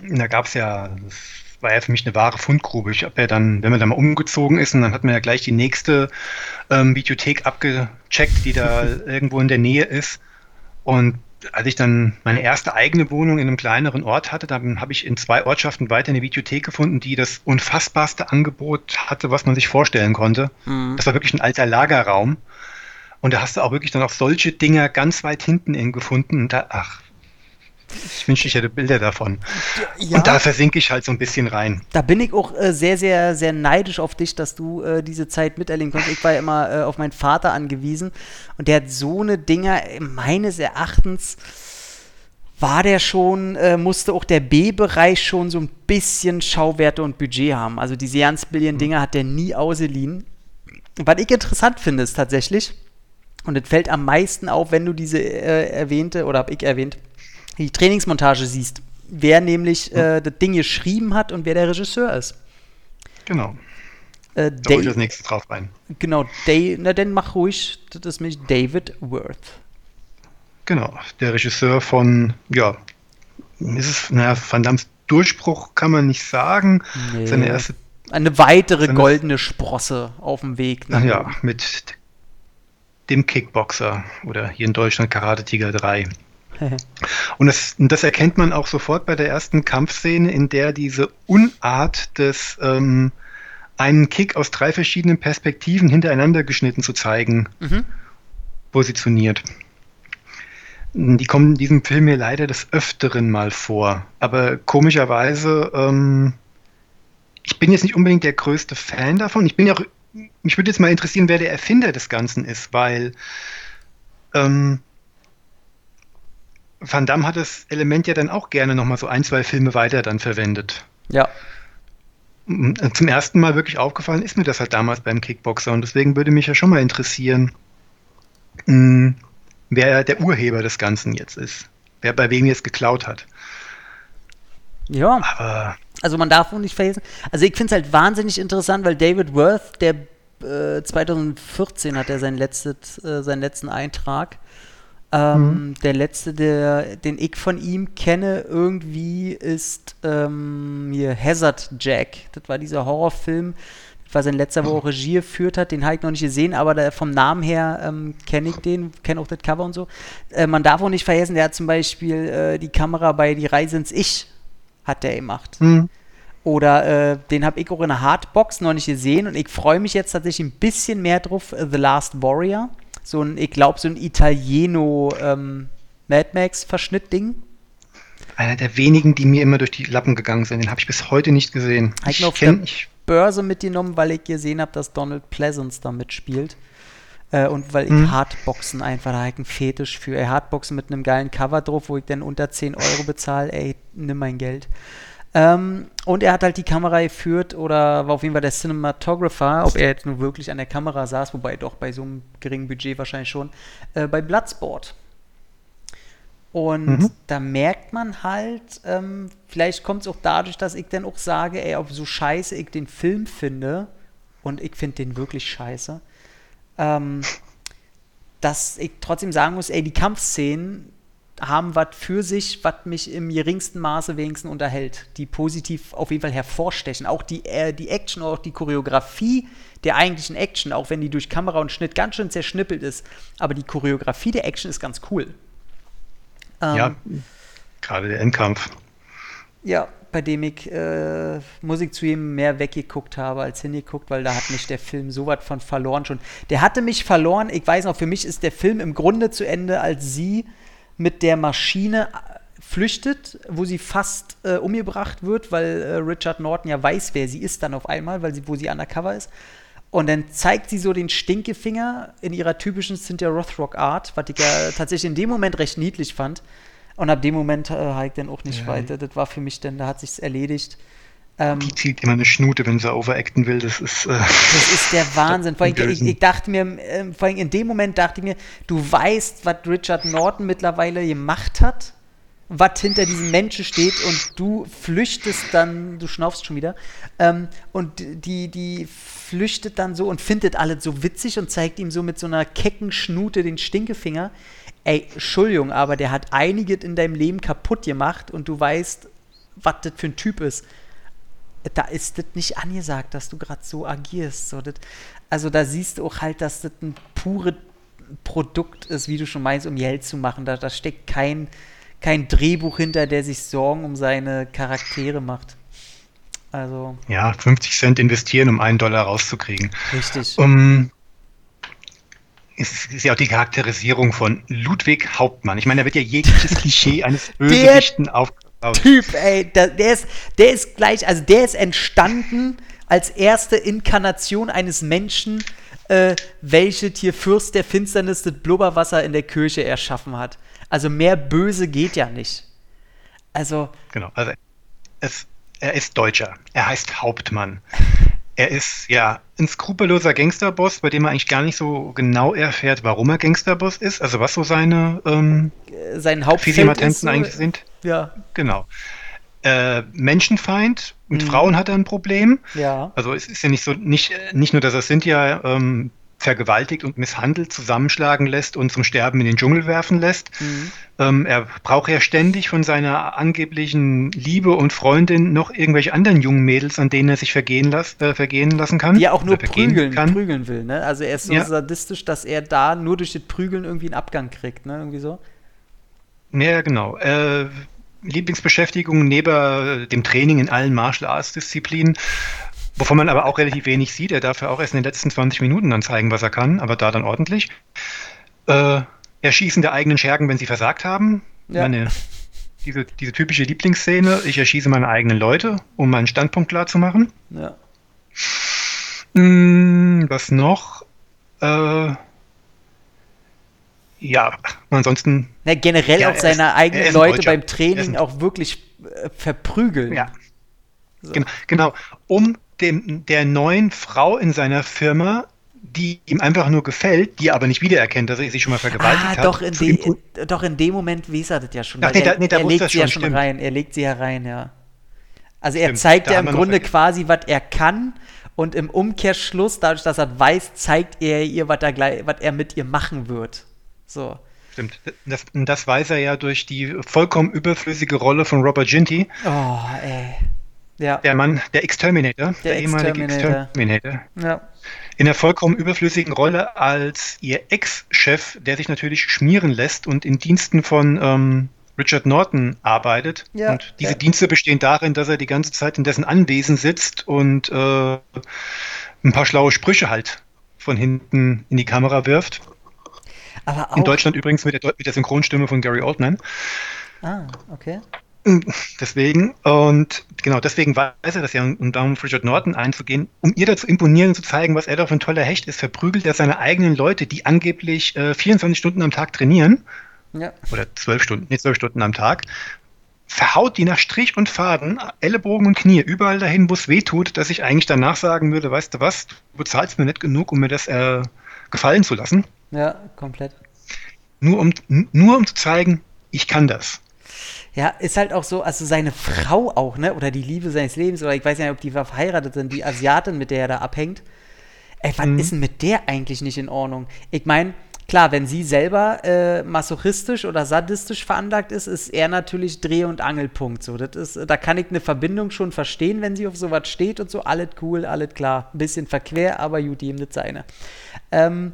Da gab es ja, das war ja für mich eine wahre Fundgrube. Ich habe ja dann, wenn man da mal umgezogen ist, und dann hat man ja gleich die nächste ähm, Bibliothek abgecheckt, die da irgendwo in der Nähe ist. Und als ich dann meine erste eigene Wohnung in einem kleineren Ort hatte, dann habe ich in zwei Ortschaften weiter eine Videothek gefunden, die das unfassbarste Angebot hatte, was man sich vorstellen konnte. Mhm. Das war wirklich ein alter Lagerraum. Und da hast du auch wirklich dann auch solche Dinger ganz weit hinten gefunden. Und da, ach, ich wünschte, ich hätte Bilder davon. Ja, und da versinke ich halt so ein bisschen rein. Da bin ich auch äh, sehr, sehr, sehr neidisch auf dich, dass du äh, diese Zeit miterleben konntest. Ich war ja immer äh, auf meinen Vater angewiesen und der hat so eine Dinger, meines Erachtens war der schon, äh, musste auch der B-Bereich schon so ein bisschen Schauwerte und Budget haben. Also diese ganz billigen Dinger hat der nie ausgeliehen. Was ich interessant finde, ist tatsächlich, und es fällt am meisten auf, wenn du diese äh, erwähnte, oder habe ich erwähnt, die Trainingsmontage siehst, wer nämlich äh, das Ding geschrieben hat und wer der Regisseur ist. Genau. Äh, da ich das nächste drauf rein. Genau, Day, na dann mach ruhig, das ist nämlich David Worth. Genau, der Regisseur von, ja, ist es, naja, Van Dammes Durchbruch kann man nicht sagen. Nee. Seine erste. Eine weitere goldene Sprosse auf dem Weg. Ne? Ja, mit dem Kickboxer oder hier in Deutschland Karate Tiger 3. und, das, und das erkennt man auch sofort bei der ersten Kampfszene, in der diese Unart des ähm, einen Kick aus drei verschiedenen Perspektiven hintereinander geschnitten zu zeigen, mhm. positioniert. Die kommen in diesem Film mir leider des Öfteren mal vor. Aber komischerweise, ähm, ich bin jetzt nicht unbedingt der größte Fan davon. Ich bin ja auch, mich würde jetzt mal interessieren, wer der Erfinder des Ganzen ist, weil ähm, Van Damme hat das Element ja dann auch gerne nochmal so ein, zwei Filme weiter dann verwendet. Ja. Zum ersten Mal wirklich aufgefallen ist mir das halt damals beim Kickboxer und deswegen würde mich ja schon mal interessieren, hm, wer der Urheber des Ganzen jetzt ist. Wer bei wem jetzt geklaut hat. Ja. Aber. Also man darf wohl nicht vergessen. Also ich finde es halt wahnsinnig interessant, weil David Worth, der äh, 2014 hat er sein letztes, äh, seinen letzten Eintrag ähm, mhm. Der letzte, der, den ich von ihm kenne, irgendwie ist ähm, hier Hazard Jack. Das war dieser Horrorfilm, das war sein letzter, wo er Regie geführt hat. Den habe ich noch nicht gesehen, aber der, vom Namen her ähm, kenne ich den, kenne auch das Cover und so. Äh, man darf auch nicht vergessen, der hat zum Beispiel äh, die Kamera bei Die Reise ins Ich hat der gemacht. Mhm. Oder äh, den habe ich auch in der Hardbox noch nicht gesehen und ich freue mich jetzt tatsächlich ein bisschen mehr drauf, äh, The Last Warrior so ein, ich glaube, so ein Italieno ähm, Mad Max-Verschnitt-Ding. Einer der wenigen, die mir immer durch die Lappen gegangen sind. Den habe ich bis heute nicht gesehen. Habe ich, ich auf der Börse mitgenommen, weil ich gesehen habe, dass Donald Pleasance da mitspielt. Äh, und weil ich hm. Hardboxen einfach, da habe ich Fetisch für. Ey, Hardboxen mit einem geilen Cover drauf, wo ich dann unter 10 Euro bezahle, ey, nimm mein Geld. Ähm, und er hat halt die Kamera geführt oder war auf jeden Fall der Cinematographer, ob er jetzt nur wirklich an der Kamera saß, wobei doch bei so einem geringen Budget wahrscheinlich schon, äh, bei Bloodsport. Und mhm. da merkt man halt, ähm, vielleicht kommt es auch dadurch, dass ich dann auch sage, ey, ob so scheiße ich den Film finde, und ich finde den wirklich scheiße, ähm, dass ich trotzdem sagen muss, ey, die Kampfszenen haben was für sich, was mich im geringsten Maße wenigstens unterhält, die positiv auf jeden Fall hervorstechen. Auch die, äh, die Action, auch die Choreografie der eigentlichen Action, auch wenn die durch Kamera und Schnitt ganz schön zerschnippelt ist, aber die Choreografie der Action ist ganz cool. Ähm, ja, gerade der Endkampf. Ja, bei dem ich, äh, muss ich zu ihm mehr weggeguckt habe als hingeguckt, weil da hat mich der Film so was von verloren schon. Der hatte mich verloren, ich weiß noch, für mich ist der Film im Grunde zu Ende, als sie mit der Maschine äh, flüchtet, wo sie fast äh, umgebracht wird, weil äh, Richard Norton ja weiß, wer sie ist dann auf einmal, weil sie, wo sie undercover ist. Und dann zeigt sie so den Stinkefinger in ihrer typischen Cynthia Rothrock-Art, was ich ja tatsächlich in dem Moment recht niedlich fand. Und ab dem Moment äh, habe ich dann auch nicht ja. weiter. Das war für mich dann, da hat sich's erledigt. Ähm, die zieht immer eine Schnute, wenn sie overacten will. Das ist. Äh, das ist der Wahnsinn. Vor allem, ich, ich, dachte mir, äh, vor allem in dem Moment dachte ich mir, du weißt, was Richard Norton mittlerweile gemacht hat, was hinter diesem Menschen steht und du flüchtest dann, du schnaufst schon wieder, ähm, und die, die flüchtet dann so und findet alles so witzig und zeigt ihm so mit so einer kecken Schnute den Stinkefinger ey, Entschuldigung, aber der hat einiges in deinem Leben kaputt gemacht und du weißt, was das für ein Typ ist. Da ist das nicht angesagt, dass du gerade so agierst. So, das, also da siehst du auch halt, dass das ein pures Produkt ist, wie du schon meinst, um Geld zu machen. Da, da steckt kein, kein Drehbuch hinter, der sich Sorgen um seine Charaktere macht. Also. Ja, 50 Cent investieren, um einen Dollar rauszukriegen. Richtig. Um, ist, ist ja auch die Charakterisierung von Ludwig Hauptmann. Ich meine, da wird ja jegliches Klischee eines Bösewichten aufgebaut. Typ, ey, der, der, ist, der ist gleich, also der ist entstanden als erste Inkarnation eines Menschen, äh, welche Tierfürst der Finsternis das Blubberwasser in der Kirche erschaffen hat. Also mehr böse geht ja nicht. Also. Genau, also es, er ist Deutscher. Er heißt Hauptmann. Er ist ja ein skrupelloser Gangsterboss, bei dem man eigentlich gar nicht so genau erfährt, warum er Gangsterboss ist, also was so seine ähm, Sein Hauptfeld so, eigentlich sind. Ja. Genau. Äh, Menschenfeind, mit mhm. Frauen hat er ein Problem. Ja. Also es ist ja nicht so, nicht, nicht nur, dass er Cynthia ähm, vergewaltigt und misshandelt, zusammenschlagen lässt und zum Sterben in den Dschungel werfen lässt. Mhm. Ähm, er braucht ja ständig von seiner angeblichen Liebe und Freundin noch irgendwelche anderen jungen Mädels, an denen er sich vergehen, las äh, vergehen lassen kann. Die er auch nur prügeln, kann. prügeln will. Ne? Also er ist so ja. sadistisch, dass er da nur durch das Prügeln irgendwie einen Abgang kriegt. Ne? Irgendwie so. Ja, genau. Äh, Lieblingsbeschäftigung neben dem Training in allen Martial Arts Disziplinen Wovon man aber auch relativ wenig sieht. Er darf ja auch erst in den letzten 20 Minuten dann zeigen, was er kann, aber da dann ordentlich. Äh, Erschießen der eigenen Schergen, wenn sie versagt haben. Ja. Meine, diese, diese typische Lieblingsszene, ich erschieße meine eigenen Leute, um meinen Standpunkt klar zu machen. Ja. Hm, was noch? Äh, ja, ansonsten. Na, generell ja, auch seine ist, eigenen Leute beim Training auch wirklich äh, verprügeln. Ja. So. Genau, genau, um dem, der neuen Frau in seiner Firma, die ihm einfach nur gefällt, die er aber nicht wiedererkennt, dass er sich schon mal vergewaltigt ah, hat. Doch in, de, doch in dem Moment weiß er das ja schon. Ach, nee, da, nee, da er legt sie ja schon stimmt. rein. Er legt sie herein, ja. Also er stimmt, zeigt ja im Grunde quasi, was er kann. Und im Umkehrschluss, dadurch, dass er weiß, zeigt er ihr, was er, was er mit ihr machen wird. So. Stimmt. Das, das weiß er ja durch die vollkommen überflüssige Rolle von Robert Ginty. Oh, ey. Ja. Der Mann, der Exterminator, der, der ehemalige Exterminator. Ja. In der vollkommen überflüssigen Rolle als ihr Ex-Chef, der sich natürlich schmieren lässt und in Diensten von ähm, Richard Norton arbeitet. Ja. Und diese ja. Dienste bestehen darin, dass er die ganze Zeit in dessen Anwesen sitzt und äh, ein paar schlaue Sprüche halt von hinten in die Kamera wirft. in Deutschland übrigens mit der, mit der Synchronstimme von Gary Oldman. Ah, okay. Deswegen, und genau deswegen weiß er das ja, um da auf Richard Norton einzugehen, um ihr dazu imponieren und zu zeigen, was er doch für ein toller Hecht ist, verprügelt er seine eigenen Leute, die angeblich äh, 24 Stunden am Tag trainieren. Ja. Oder 12 Stunden, nicht 12 Stunden am Tag. Verhaut die nach Strich und Faden, Ellenbogen und Knie, überall dahin, wo es weh tut, dass ich eigentlich danach sagen würde, weißt du was, du bezahlst mir nicht genug, um mir das äh, gefallen zu lassen. Ja, komplett. Nur um, nur um zu zeigen, ich kann das. Ja, ist halt auch so, also seine Frau auch, ne? Oder die Liebe seines Lebens, oder ich weiß ja nicht, ob die verheiratet sind, die Asiatin, mit der er da abhängt. Ey, was mhm. ist denn mit der eigentlich nicht in Ordnung? Ich meine, klar, wenn sie selber äh, masochistisch oder sadistisch veranlagt ist, ist er natürlich Dreh- und Angelpunkt. So, das ist, da kann ich eine Verbindung schon verstehen, wenn sie auf sowas steht und so. Alles cool, alles klar. Ein bisschen verquer, aber gut, ihm das seine. Ähm,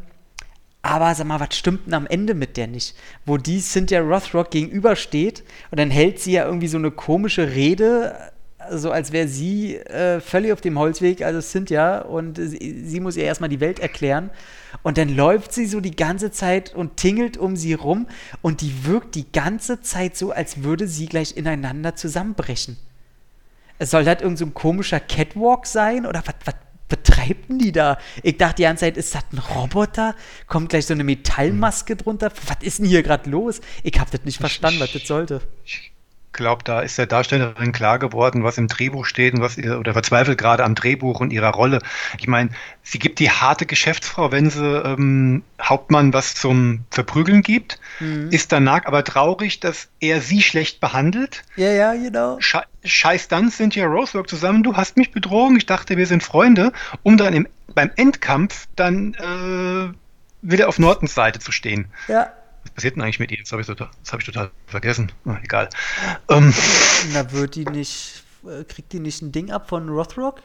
aber sag mal, was stimmt denn am Ende mit der nicht? Wo die Cynthia Rothrock gegenübersteht und dann hält sie ja irgendwie so eine komische Rede, so als wäre sie äh, völlig auf dem Holzweg, also Cynthia, und sie, sie muss ihr erstmal die Welt erklären. Und dann läuft sie so die ganze Zeit und tingelt um sie rum und die wirkt die ganze Zeit so, als würde sie gleich ineinander zusammenbrechen. Es soll das irgend so ein komischer Catwalk sein oder was, denn die da? Ich dachte die ganze Zeit, ist das ein Roboter? Kommt gleich so eine Metallmaske drunter? Was ist denn hier gerade los? Ich habe das nicht verstanden, was das sollte. Ich glaube, da ist der Darstellerin klar geworden, was im Drehbuch steht und was ihr, oder verzweifelt gerade am Drehbuch und ihrer Rolle. Ich meine, sie gibt die harte Geschäftsfrau, wenn sie ähm, Hauptmann was zum Verprügeln gibt, mhm. ist danach aber traurig, dass er sie schlecht behandelt. Ja, ja, genau. Sche Scheiß dann ja Rosework zusammen, du hast mich betrogen, ich dachte, wir sind Freunde, um dann im, beim Endkampf dann äh, wieder auf Nortons Seite zu stehen. Ja passiert denn eigentlich mit ihr? Das habe ich, total, hab ich total vergessen. Oh, egal. Ähm. Na, wird die nicht, äh, kriegt die nicht ein Ding ab von Rothrock?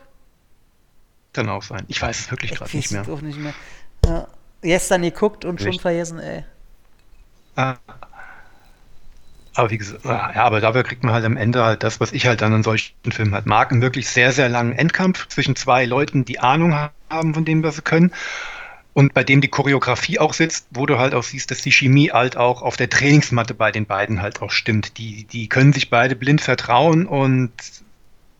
Kann auch sein. Ich weiß es wirklich gerade nicht mehr. Auch nicht mehr. Ja. Gestern geguckt und Richtig. schon vergessen, ey. Ah. Aber wie gesagt, ah, ja, aber dafür kriegt man halt am Ende halt das, was ich halt dann in solchen Filmen halt mag, einen wirklich sehr, sehr langen Endkampf zwischen zwei Leuten, die Ahnung haben von dem, was sie können und bei dem die Choreografie auch sitzt, wo du halt auch siehst, dass die Chemie halt auch auf der Trainingsmatte bei den beiden halt auch stimmt. Die, die können sich beide blind vertrauen und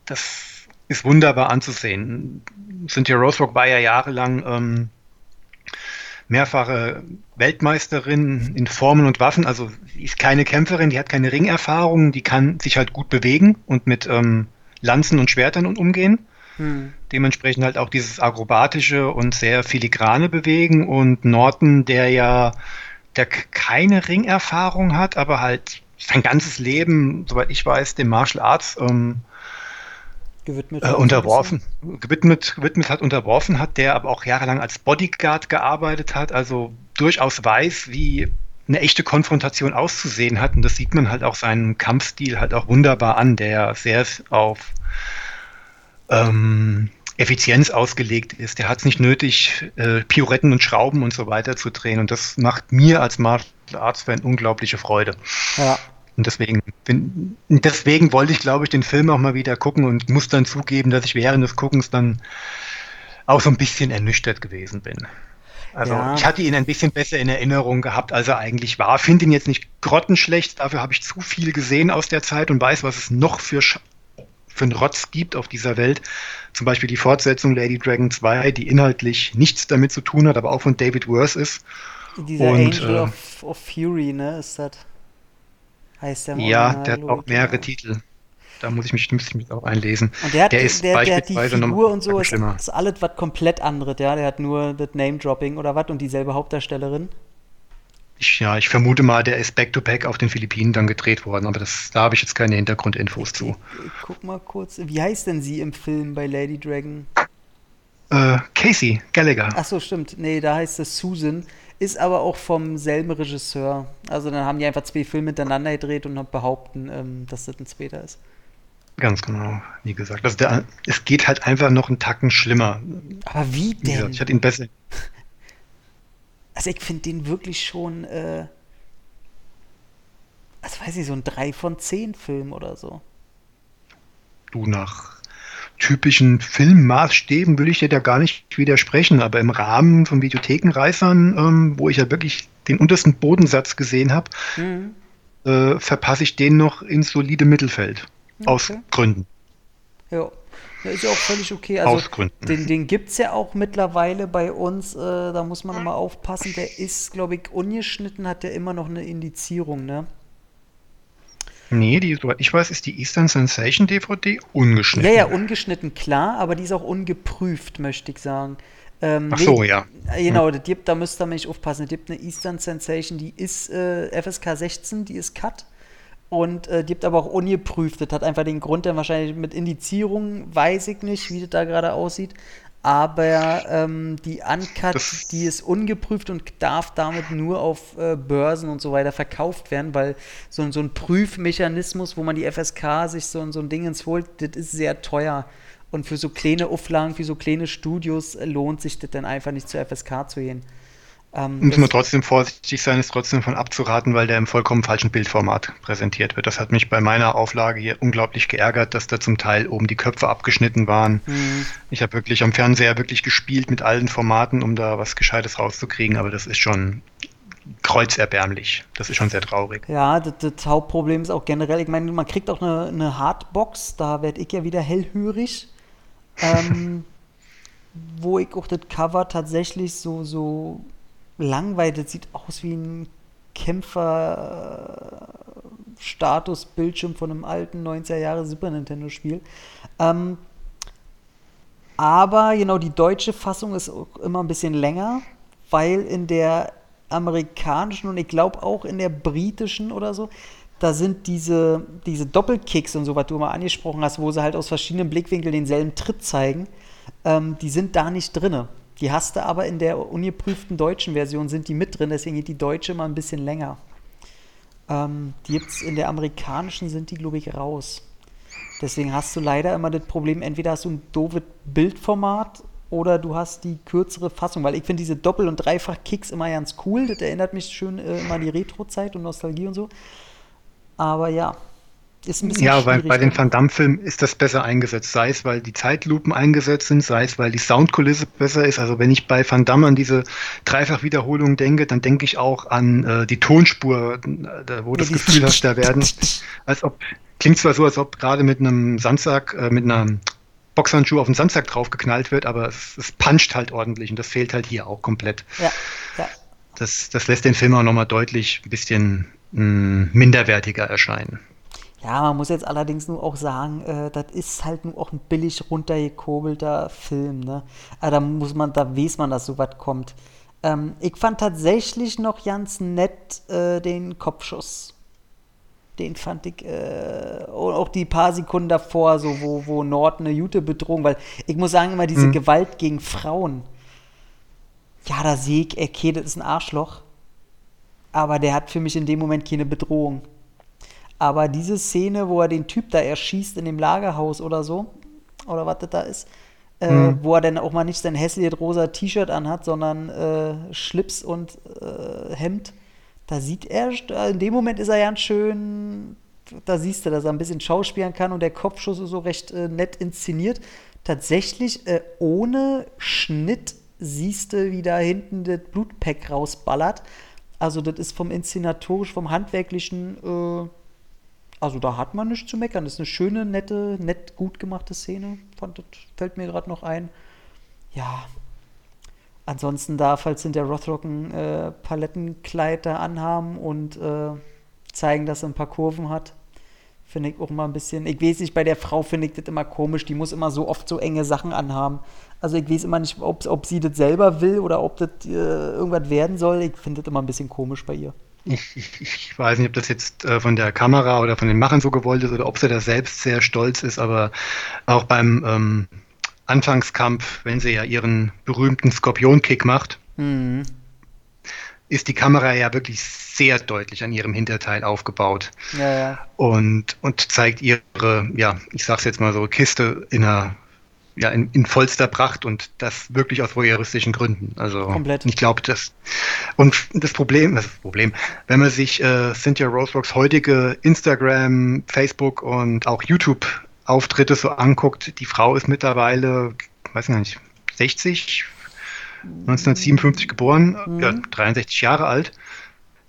das ist wunderbar anzusehen. Cynthia Roserock war ja jahrelang ähm, mehrfache Weltmeisterin in Formen und Waffen, also sie ist keine Kämpferin, die hat keine Ringerfahrung, die kann sich halt gut bewegen und mit ähm, Lanzen und Schwertern umgehen. Hm. Dementsprechend halt auch dieses akrobatische und sehr filigrane Bewegen und Norton, der ja der keine Ringerfahrung hat, aber halt sein ganzes Leben, soweit ich weiß, dem Martial Arts ähm, gewidmet äh, unterworfen, gewidmet, gewidmet hat, unterworfen hat, der aber auch jahrelang als Bodyguard gearbeitet hat, also durchaus weiß, wie eine echte Konfrontation auszusehen hat. Und das sieht man halt auch seinen Kampfstil halt auch wunderbar an, der sehr auf ähm, Effizienz ausgelegt ist. Der hat es nicht nötig, äh, Pirouetten und Schrauben und so weiter zu drehen. Und das macht mir als Martial Arts Fan unglaubliche Freude. Ja. Und deswegen, bin, deswegen wollte ich, glaube ich, den Film auch mal wieder gucken und muss dann zugeben, dass ich während des Guckens dann auch so ein bisschen ernüchtert gewesen bin. Also ja. ich hatte ihn ein bisschen besser in Erinnerung gehabt, als er eigentlich war. Finde ihn jetzt nicht grottenschlecht, dafür habe ich zu viel gesehen aus der Zeit und weiß, was es noch für für einen Rotz gibt auf dieser Welt. Zum Beispiel die Fortsetzung Lady Dragon 2, die inhaltlich nichts damit zu tun hat, aber auch von David Worth ist. Dieser Und, Angel äh, of, of, Fury, ne, ist das? Heißt der Ja, der hat auch mehrere ja. Titel. Da muss ich mich, müsste ich mich auch einlesen. Und der hat, der ist der, der hat die Figur und so, ist, ist alles was komplett anderes, ja. Der hat nur das Name-Dropping oder was und dieselbe Hauptdarstellerin. Ich, ja, ich vermute mal, der ist Back-to-Back auf den Philippinen dann gedreht worden, aber das, da habe ich jetzt keine Hintergrundinfos zu. Guck mal kurz, wie heißt denn sie im Film bei Lady Dragon? Äh, Casey Gallagher. Ach so, stimmt. Nee, da heißt es Susan. Ist aber auch vom selben Regisseur. Also dann haben die einfach zwei Filme miteinander gedreht und behaupten, ähm, dass das ein zweiter ist. Ganz genau, wie gesagt. Also der, es geht halt einfach noch einen Tacken schlimmer. Aber wie denn? Gesagt, ich hatte ihn besser. Also ich finde den wirklich schon, äh, also weiß ich, so ein 3 von 10 Film oder so. Du, nach typischen Filmmaßstäben will ich dir da gar nicht widersprechen, aber im Rahmen von Videothekenreißern, ähm, wo ich ja wirklich den untersten Bodensatz gesehen habe, mhm. äh, verpasse ich den noch ins solide Mittelfeld. Okay. Aus Gründen. Ja. Ja, ist ja auch völlig okay. Also Ausgründen. den, den gibt es ja auch mittlerweile bei uns. Äh, da muss man mal aufpassen. Der ist, glaube ich, ungeschnitten, hat der immer noch eine Indizierung, ne? Nee, die, soweit ich weiß, ist die Eastern Sensation DVD ungeschnitten. Ja, ja, ungeschnitten, klar, aber die ist auch ungeprüft, möchte ich sagen. Ähm, Ach so, nee, ja. Genau, hm. gibt, da müsst ihr mich aufpassen. Es gibt eine Eastern Sensation, die ist äh, FSK 16, die ist Cut und äh, die habt aber auch ungeprüft. Das hat einfach den Grund, der wahrscheinlich mit Indizierung, weiß ich nicht, wie das da gerade aussieht. aber ähm, die Uncut, das die ist ungeprüft und darf damit nur auf äh, Börsen und so weiter verkauft werden, weil so, so ein Prüfmechanismus, wo man die FSK sich so, so ein Ding ins holt, das ist sehr teuer. Und für so kleine Auflagen, für so kleine Studios lohnt sich das dann einfach nicht zur FSK zu gehen. Ähm, Muss man trotzdem vorsichtig sein, ist trotzdem von abzuraten, weil der im vollkommen falschen Bildformat präsentiert wird. Das hat mich bei meiner Auflage hier unglaublich geärgert, dass da zum Teil oben die Köpfe abgeschnitten waren. Mhm. Ich habe wirklich am Fernseher wirklich gespielt mit allen Formaten, um da was Gescheites rauszukriegen, aber das ist schon kreuzerbärmlich. Das ist schon sehr traurig. Ja, das, das Hauptproblem ist auch generell, ich meine, man kriegt auch eine, eine Hardbox, da werde ich ja wieder hellhörig. ähm, wo ich auch das Cover tatsächlich so, so langweilig. Sieht aus wie ein Kämpfer-Status-Bildschirm von einem alten 90er Jahre Super Nintendo-Spiel. Ähm, aber genau, die deutsche Fassung ist auch immer ein bisschen länger, weil in der amerikanischen und ich glaube auch in der britischen oder so, da sind diese, diese Doppelkicks und so, was du mal angesprochen hast, wo sie halt aus verschiedenen Blickwinkeln denselben Tritt zeigen, ähm, die sind da nicht drinne. Die hast du aber in der ungeprüften deutschen Version sind die mit drin, deswegen geht die deutsche mal ein bisschen länger. Ähm, die gibt's in der amerikanischen sind die, glaube ich, raus. Deswegen hast du leider immer das Problem, entweder hast du ein doofes Bildformat oder du hast die kürzere Fassung, weil ich finde diese Doppel- und Dreifach-Kicks immer ganz cool. Das erinnert mich schön äh, immer an die Retro-Zeit und Nostalgie und so. Aber ja, ist ein bisschen ja, weil bei den Van Damme-Filmen ist das besser eingesetzt. Sei es, weil die Zeitlupen eingesetzt sind, sei es, weil die Soundkulisse besser ist. Also wenn ich bei Van Damme an diese Dreifach-Wiederholung denke, dann denke ich auch an äh, die Tonspur, äh, wo ja, das Gefühl hast, da werden, als ob, klingt zwar so, als ob gerade mit einem Sandsack, äh, mit einer Boxhandschuh auf den Sandsack draufgeknallt wird, aber es, es puncht halt ordentlich und das fehlt halt hier auch komplett. Ja, ja. Das, das lässt den Film auch nochmal deutlich ein bisschen mh, mm, minderwertiger erscheinen. Ja, man muss jetzt allerdings nur auch sagen, äh, das ist halt nur auch ein billig runtergekurbelter Film. Ne? Also da muss man, da weiß man, dass so was kommt. Ähm, ich fand tatsächlich noch ganz nett äh, den Kopfschuss. Den fand ich äh, auch die paar Sekunden davor, so wo, wo Nord eine gute Bedrohung, weil ich muss sagen, immer diese mhm. Gewalt gegen Frauen. Ja, da sehe ich, okay, das ist ein Arschloch. Aber der hat für mich in dem Moment keine Bedrohung. Aber diese Szene, wo er den Typ da erschießt in dem Lagerhaus oder so, oder was das da ist, äh, mhm. wo er dann auch mal nicht sein hässliches rosa T-Shirt anhat, sondern äh, Schlips und äh, Hemd, da sieht er, in dem Moment ist er ganz schön, da siehst du, dass er ein bisschen schauspielen kann und der Kopfschuss ist so recht äh, nett inszeniert. Tatsächlich äh, ohne Schnitt siehst du, wie da hinten das Blutpack rausballert. Also das ist vom inszenatorisch, vom handwerklichen äh, also da hat man nichts zu meckern. Das ist eine schöne, nette, nett gut gemachte Szene. Fand, das fällt mir gerade noch ein. Ja. Ansonsten darf halt sind der Rothrock ein äh, Palettenkleid da anhaben und äh, zeigen, dass er ein paar Kurven hat. Finde ich auch mal ein bisschen. Ich weiß nicht, bei der Frau finde ich das immer komisch. Die muss immer so oft so enge Sachen anhaben. Also ich weiß immer nicht, ob, ob sie das selber will oder ob das äh, irgendwas werden soll. Ich finde das immer ein bisschen komisch bei ihr ich, ich, ich, weiß nicht, ob das jetzt äh, von der Kamera oder von den Machern so gewollt ist oder ob sie da selbst sehr stolz ist, aber auch beim ähm, Anfangskampf, wenn sie ja ihren berühmten Skorpion-Kick macht, mhm. ist die Kamera ja wirklich sehr deutlich an ihrem Hinterteil aufgebaut. Ja, ja. Und, und zeigt ihre, ja, ich sag's jetzt mal so, Kiste in einer ja, in, in, vollster Pracht und das wirklich aus voyeuristischen Gründen. Also Komplett. ich glaube, das und das Problem, das Problem, wenn man sich äh, Cynthia Rosebrooks heutige Instagram, Facebook und auch YouTube Auftritte so anguckt, die Frau ist mittlerweile, weiß nicht, 60, 1957 geboren, mhm. ja, 63 Jahre alt.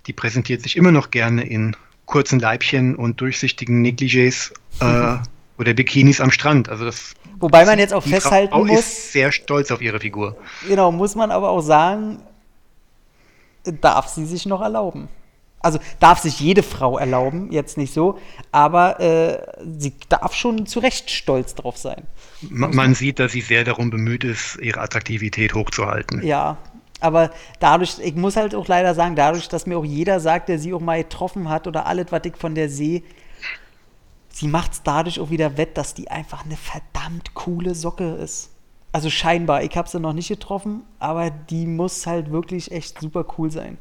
Die präsentiert sich immer noch gerne in kurzen Leibchen und durchsichtigen Negligés äh, oder Bikinis am Strand. Also das Wobei man jetzt auch festhalten Frau muss. ist sehr stolz auf ihre Figur. Genau, muss man aber auch sagen, darf sie sich noch erlauben. Also darf sich jede Frau erlauben, jetzt nicht so, aber äh, sie darf schon zu Recht stolz drauf sein. Man, man sieht, dass sie sehr darum bemüht ist, ihre Attraktivität hochzuhalten. Ja, aber dadurch, ich muss halt auch leider sagen, dadurch, dass mir auch jeder sagt, der sie auch mal getroffen hat oder alles, was ich von der sehe, sie macht es dadurch auch wieder wett, dass die einfach eine verdammt coole Socke ist. Also scheinbar, ich habe sie noch nicht getroffen, aber die muss halt wirklich echt super cool sein.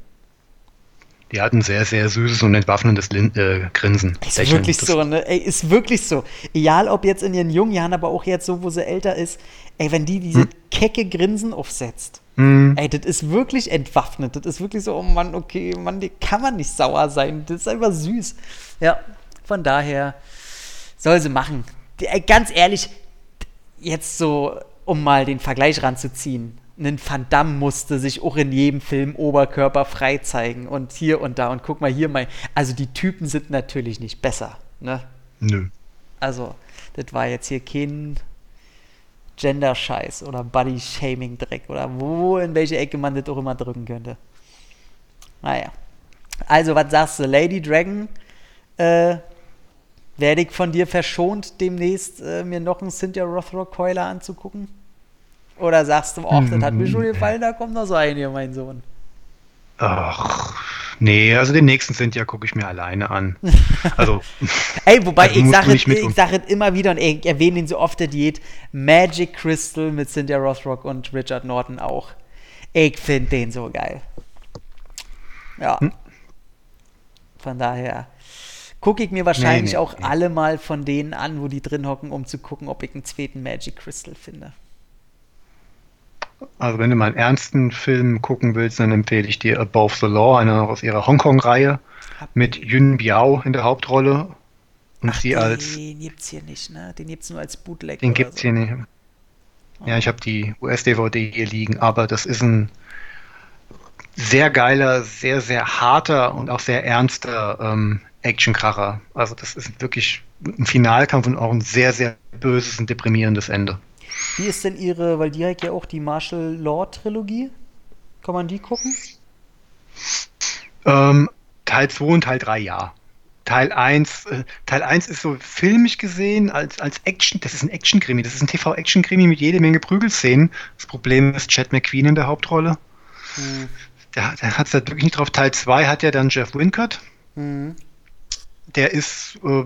Die hat ein sehr, sehr süßes und entwaffnendes Lin äh, Grinsen. Ist Lächeln. wirklich das so, ne? Ey, ist wirklich so. Egal, ob jetzt in ihren jungen Jahren, aber auch jetzt so, wo sie älter ist. Ey, wenn die diese hm. kecke Grinsen aufsetzt, hm. ey, das ist wirklich entwaffnet. Das ist wirklich so, oh Mann, okay, Mann, die kann man nicht sauer sein. Das ist einfach süß. Ja, von daher soll sie machen. Ey, ganz ehrlich, jetzt so, um mal den Vergleich ranzuziehen ein Van Damme musste sich auch in jedem Film Oberkörper frei zeigen und hier und da und guck mal hier mal. Also die Typen sind natürlich nicht besser, ne? Nö. Also, das war jetzt hier kein Gender-Scheiß oder Body-Shaming-Dreck oder wo, in welche Ecke man das auch immer drücken könnte. Naja. Also, was sagst du? Lady Dragon, äh, werde ich von dir verschont, demnächst äh, mir noch einen Cynthia Rothrock-Keuler anzugucken? Oder sagst du, ach, das hat mir schon hm. gefallen, da kommt noch so ein hier, mein Sohn. Ach, nee, also den nächsten sind ja, gucke ich mir alleine an. Also. ey, wobei also ich sage ich sag immer wieder und ich erwähne ihn so oft der Diät: Magic Crystal mit Cynthia Rothrock und Richard Norton auch. Ich finde den so geil. Ja. Hm. Von daher gucke ich mir wahrscheinlich nee, nee, auch nee. alle mal von denen an, wo die drin hocken, um zu gucken, ob ich einen zweiten Magic Crystal finde. Also wenn du mal einen ernsten Film gucken willst, dann empfehle ich dir Above the Law, einer aus ihrer Hongkong-Reihe mit Yun Biao in der Hauptrolle. Und Ach, sie als. Den gibt's hier nicht, ne? Den gibt's nur als Bootleg. Den gibt's so. hier nicht. Ja, ich habe die US-DVD hier liegen, aber das ist ein sehr geiler, sehr, sehr harter und auch sehr ernster ähm, Actionkracher. Also das ist wirklich ein Finalkampf und auch ein sehr, sehr böses und deprimierendes Ende. Wie ist denn ihre, weil die hat ja auch die Martial Law Trilogie. Kann man die gucken? Ähm, Teil 2 und Teil 3, ja. Teil 1, äh, Teil 1 ist so filmisch gesehen als, als Action, das ist ein Action-Krimi, das ist ein TV-Action-Krimi mit jede Menge Prügelszenen. Das Problem ist Chad McQueen in der Hauptrolle. Hm. Der, der hat es da wirklich nicht drauf. Teil 2 hat ja dann Jeff Wincott. Hm. Der ist, äh,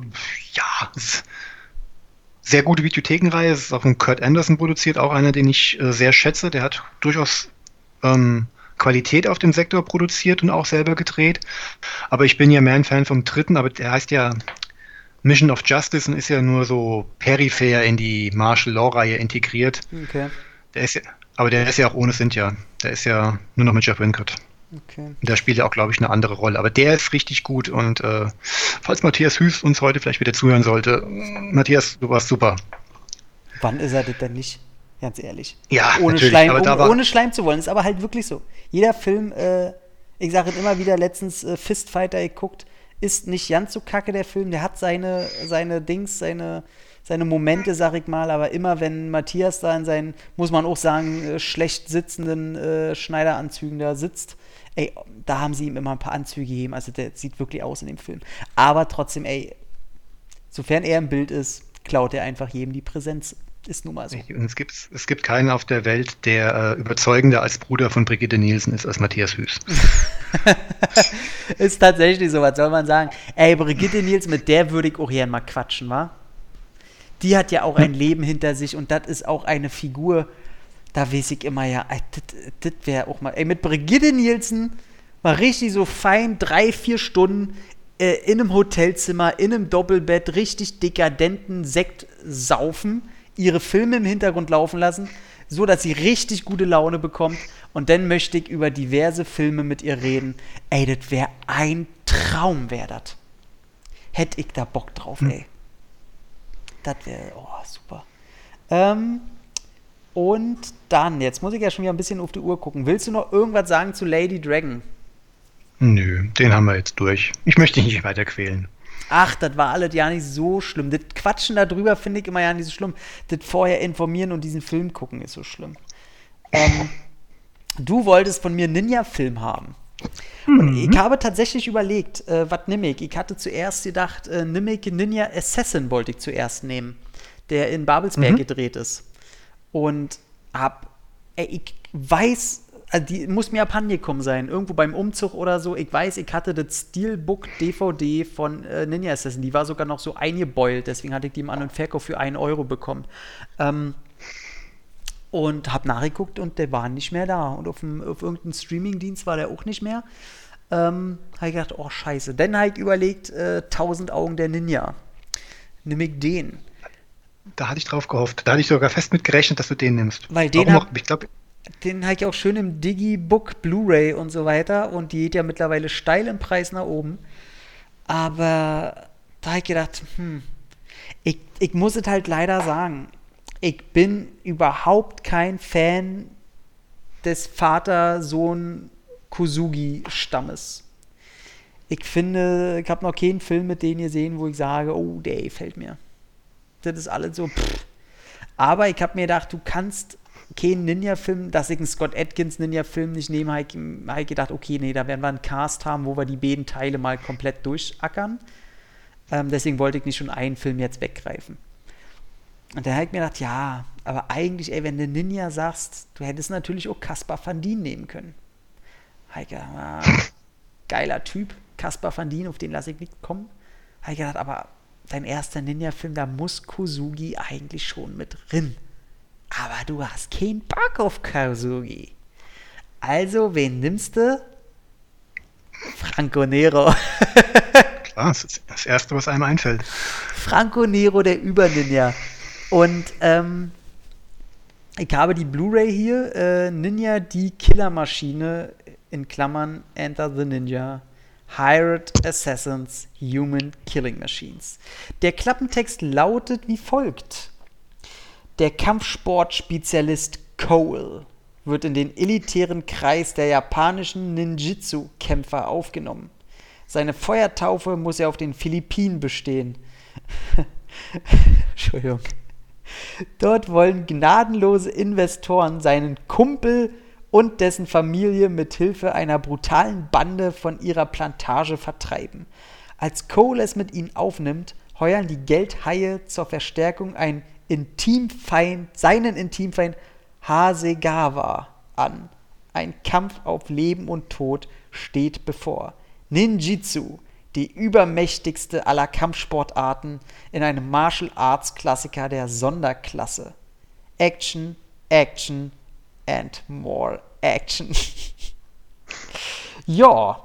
ja, sehr gute Videothekenreihe. Es ist auch von Kurt Anderson produziert, auch einer, den ich äh, sehr schätze. Der hat durchaus ähm, Qualität auf dem Sektor produziert und auch selber gedreht. Aber ich bin ja mehr ein Fan vom dritten, aber der heißt ja Mission of Justice und ist ja nur so peripher in die Martial Law Reihe integriert. Okay. Der ist ja, aber der ist ja auch ohne Cynthia. Der ist ja nur noch mit Jeff Wincott. Okay. Da spielt er auch, glaube ich, eine andere Rolle. Aber der ist richtig gut. Und äh, falls Matthias Hüß uns heute vielleicht wieder zuhören sollte, Matthias, du warst super. Wann ist er das denn nicht? Ganz ehrlich. Ja, ohne Schleim, um, ohne Schleim zu wollen. Ist aber halt wirklich so. Jeder Film, äh, ich sage es immer wieder, letztens äh, Fistfighter geguckt, ist nicht ganz so kacke, der Film. Der hat seine, seine Dings, seine, seine Momente, sag ich mal, aber immer wenn Matthias da in seinen, muss man auch sagen, äh, schlecht sitzenden äh, Schneideranzügen da sitzt, ey, da haben sie ihm immer ein paar Anzüge gegeben. Also der sieht wirklich aus in dem Film. Aber trotzdem, ey, sofern er im Bild ist, klaut er einfach jedem die Präsenz. Ist nun mal so. Und es gibt, es gibt keinen auf der Welt, der äh, überzeugender als Bruder von Brigitte Nielsen ist als Matthias Hüß. ist tatsächlich so, was soll man sagen? Ey, Brigitte Nielsen, mit der würde ich auch gerne mal quatschen, wa? Die hat ja auch ein Leben hinter sich und das ist auch eine Figur, da weiß ich immer, ja, das wäre auch mal, ey, mit Brigitte Nielsen mal richtig so fein drei, vier Stunden äh, in einem Hotelzimmer, in einem Doppelbett, richtig dekadenten Sekt saufen, ihre Filme im Hintergrund laufen lassen, so dass sie richtig gute Laune bekommt und dann möchte ich über diverse Filme mit ihr reden. Ey, das wäre ein Traum, wäre das. Hätte ich da Bock drauf, hm. ey. Das wäre, oh, super. Ähm, und dann, jetzt muss ich ja schon wieder ein bisschen auf die Uhr gucken. Willst du noch irgendwas sagen zu Lady Dragon? Nö, den haben wir jetzt durch. Ich möchte dich nicht weiter quälen. Ach, das war alles ja nicht so schlimm. Das Quatschen darüber finde ich immer ja nicht so schlimm. Das vorher informieren und diesen Film gucken ist so schlimm. Ähm, du wolltest von mir Ninja-Film haben. Und mhm. ich habe tatsächlich überlegt, äh, was nimm ich? Ich hatte zuerst gedacht, äh, nimm ich Ninja Assassin wollte ich zuerst nehmen, der in Babelsberg mhm. gedreht ist und hab, ey, ich weiß, also die muss mir ab gekommen sein, irgendwo beim Umzug oder so. Ich weiß, ich hatte das Steelbook DVD von äh, Ninja Assassin, die war sogar noch so eingebeult, deswegen hatte ich die im An- und Verkauf für einen Euro bekommen. Ähm, und habe nachgeguckt und der war nicht mehr da. Und auf, dem, auf irgendeinem Streamingdienst war der auch nicht mehr. Ähm, habe ich gedacht, oh scheiße. Dann habe ich überlegt, äh, 1000 Augen der Ninja. Nimm ich den. Da hatte ich drauf gehofft. Da hatte ich sogar fest mit gerechnet, dass du den nimmst. Weil den hab, auch, ich glaube, den habe ich auch schön im Digibook, Blu-ray und so weiter. Und die geht ja mittlerweile steil im Preis nach oben. Aber da habe ich gedacht, hm, ich, ich muss es halt leider sagen ich bin überhaupt kein Fan des Vater-Sohn-Kusugi-Stammes. Ich finde, ich habe noch keinen Film mit denen gesehen, wo ich sage, oh, der gefällt mir. Das ist alles so. Pff. Aber ich habe mir gedacht, du kannst keinen Ninja-Film, dass ich einen Scott Atkins Ninja-Film nicht nehme, habe ich, hab ich gedacht, okay, nee, da werden wir einen Cast haben, wo wir die beiden Teile mal komplett durchackern. Ähm, deswegen wollte ich nicht schon einen Film jetzt weggreifen. Und dann habe ich mir gedacht, ja, aber eigentlich, ey, wenn du Ninja sagst, du hättest natürlich auch Caspar van Dien nehmen können. Heike, ah, geiler Typ, Caspar van Dien, auf den lasse ich nicht kommen. Habe ich gedacht, aber dein erster Ninja-Film, da muss Kosugi eigentlich schon mit drin. Aber du hast keinen Bock auf Kosugi. Also, wen nimmst du? Franco Nero. Klar, das ist das Erste, was einem einfällt. Franco Nero, der Über-Ninja. Und ähm, ich habe die Blu-ray hier, äh, Ninja, die Killermaschine, in Klammern Enter the Ninja, Hired Assassins, Human Killing Machines. Der Klappentext lautet wie folgt. Der Kampfsportspezialist Cole wird in den elitären Kreis der japanischen Ninjitsu-Kämpfer aufgenommen. Seine Feuertaufe muss er auf den Philippinen bestehen. Entschuldigung. Dort wollen gnadenlose Investoren seinen Kumpel und dessen Familie mit Hilfe einer brutalen Bande von ihrer Plantage vertreiben. Als Cole es mit ihnen aufnimmt, heuern die Geldhaie zur Verstärkung einen Intimfeind, seinen Intimfeind Hasegawa an. Ein Kampf auf Leben und Tod steht bevor. Ninjitsu, die übermächtigste aller Kampfsportarten in einem Martial Arts Klassiker der Sonderklasse. Action, Action and more Action. ja,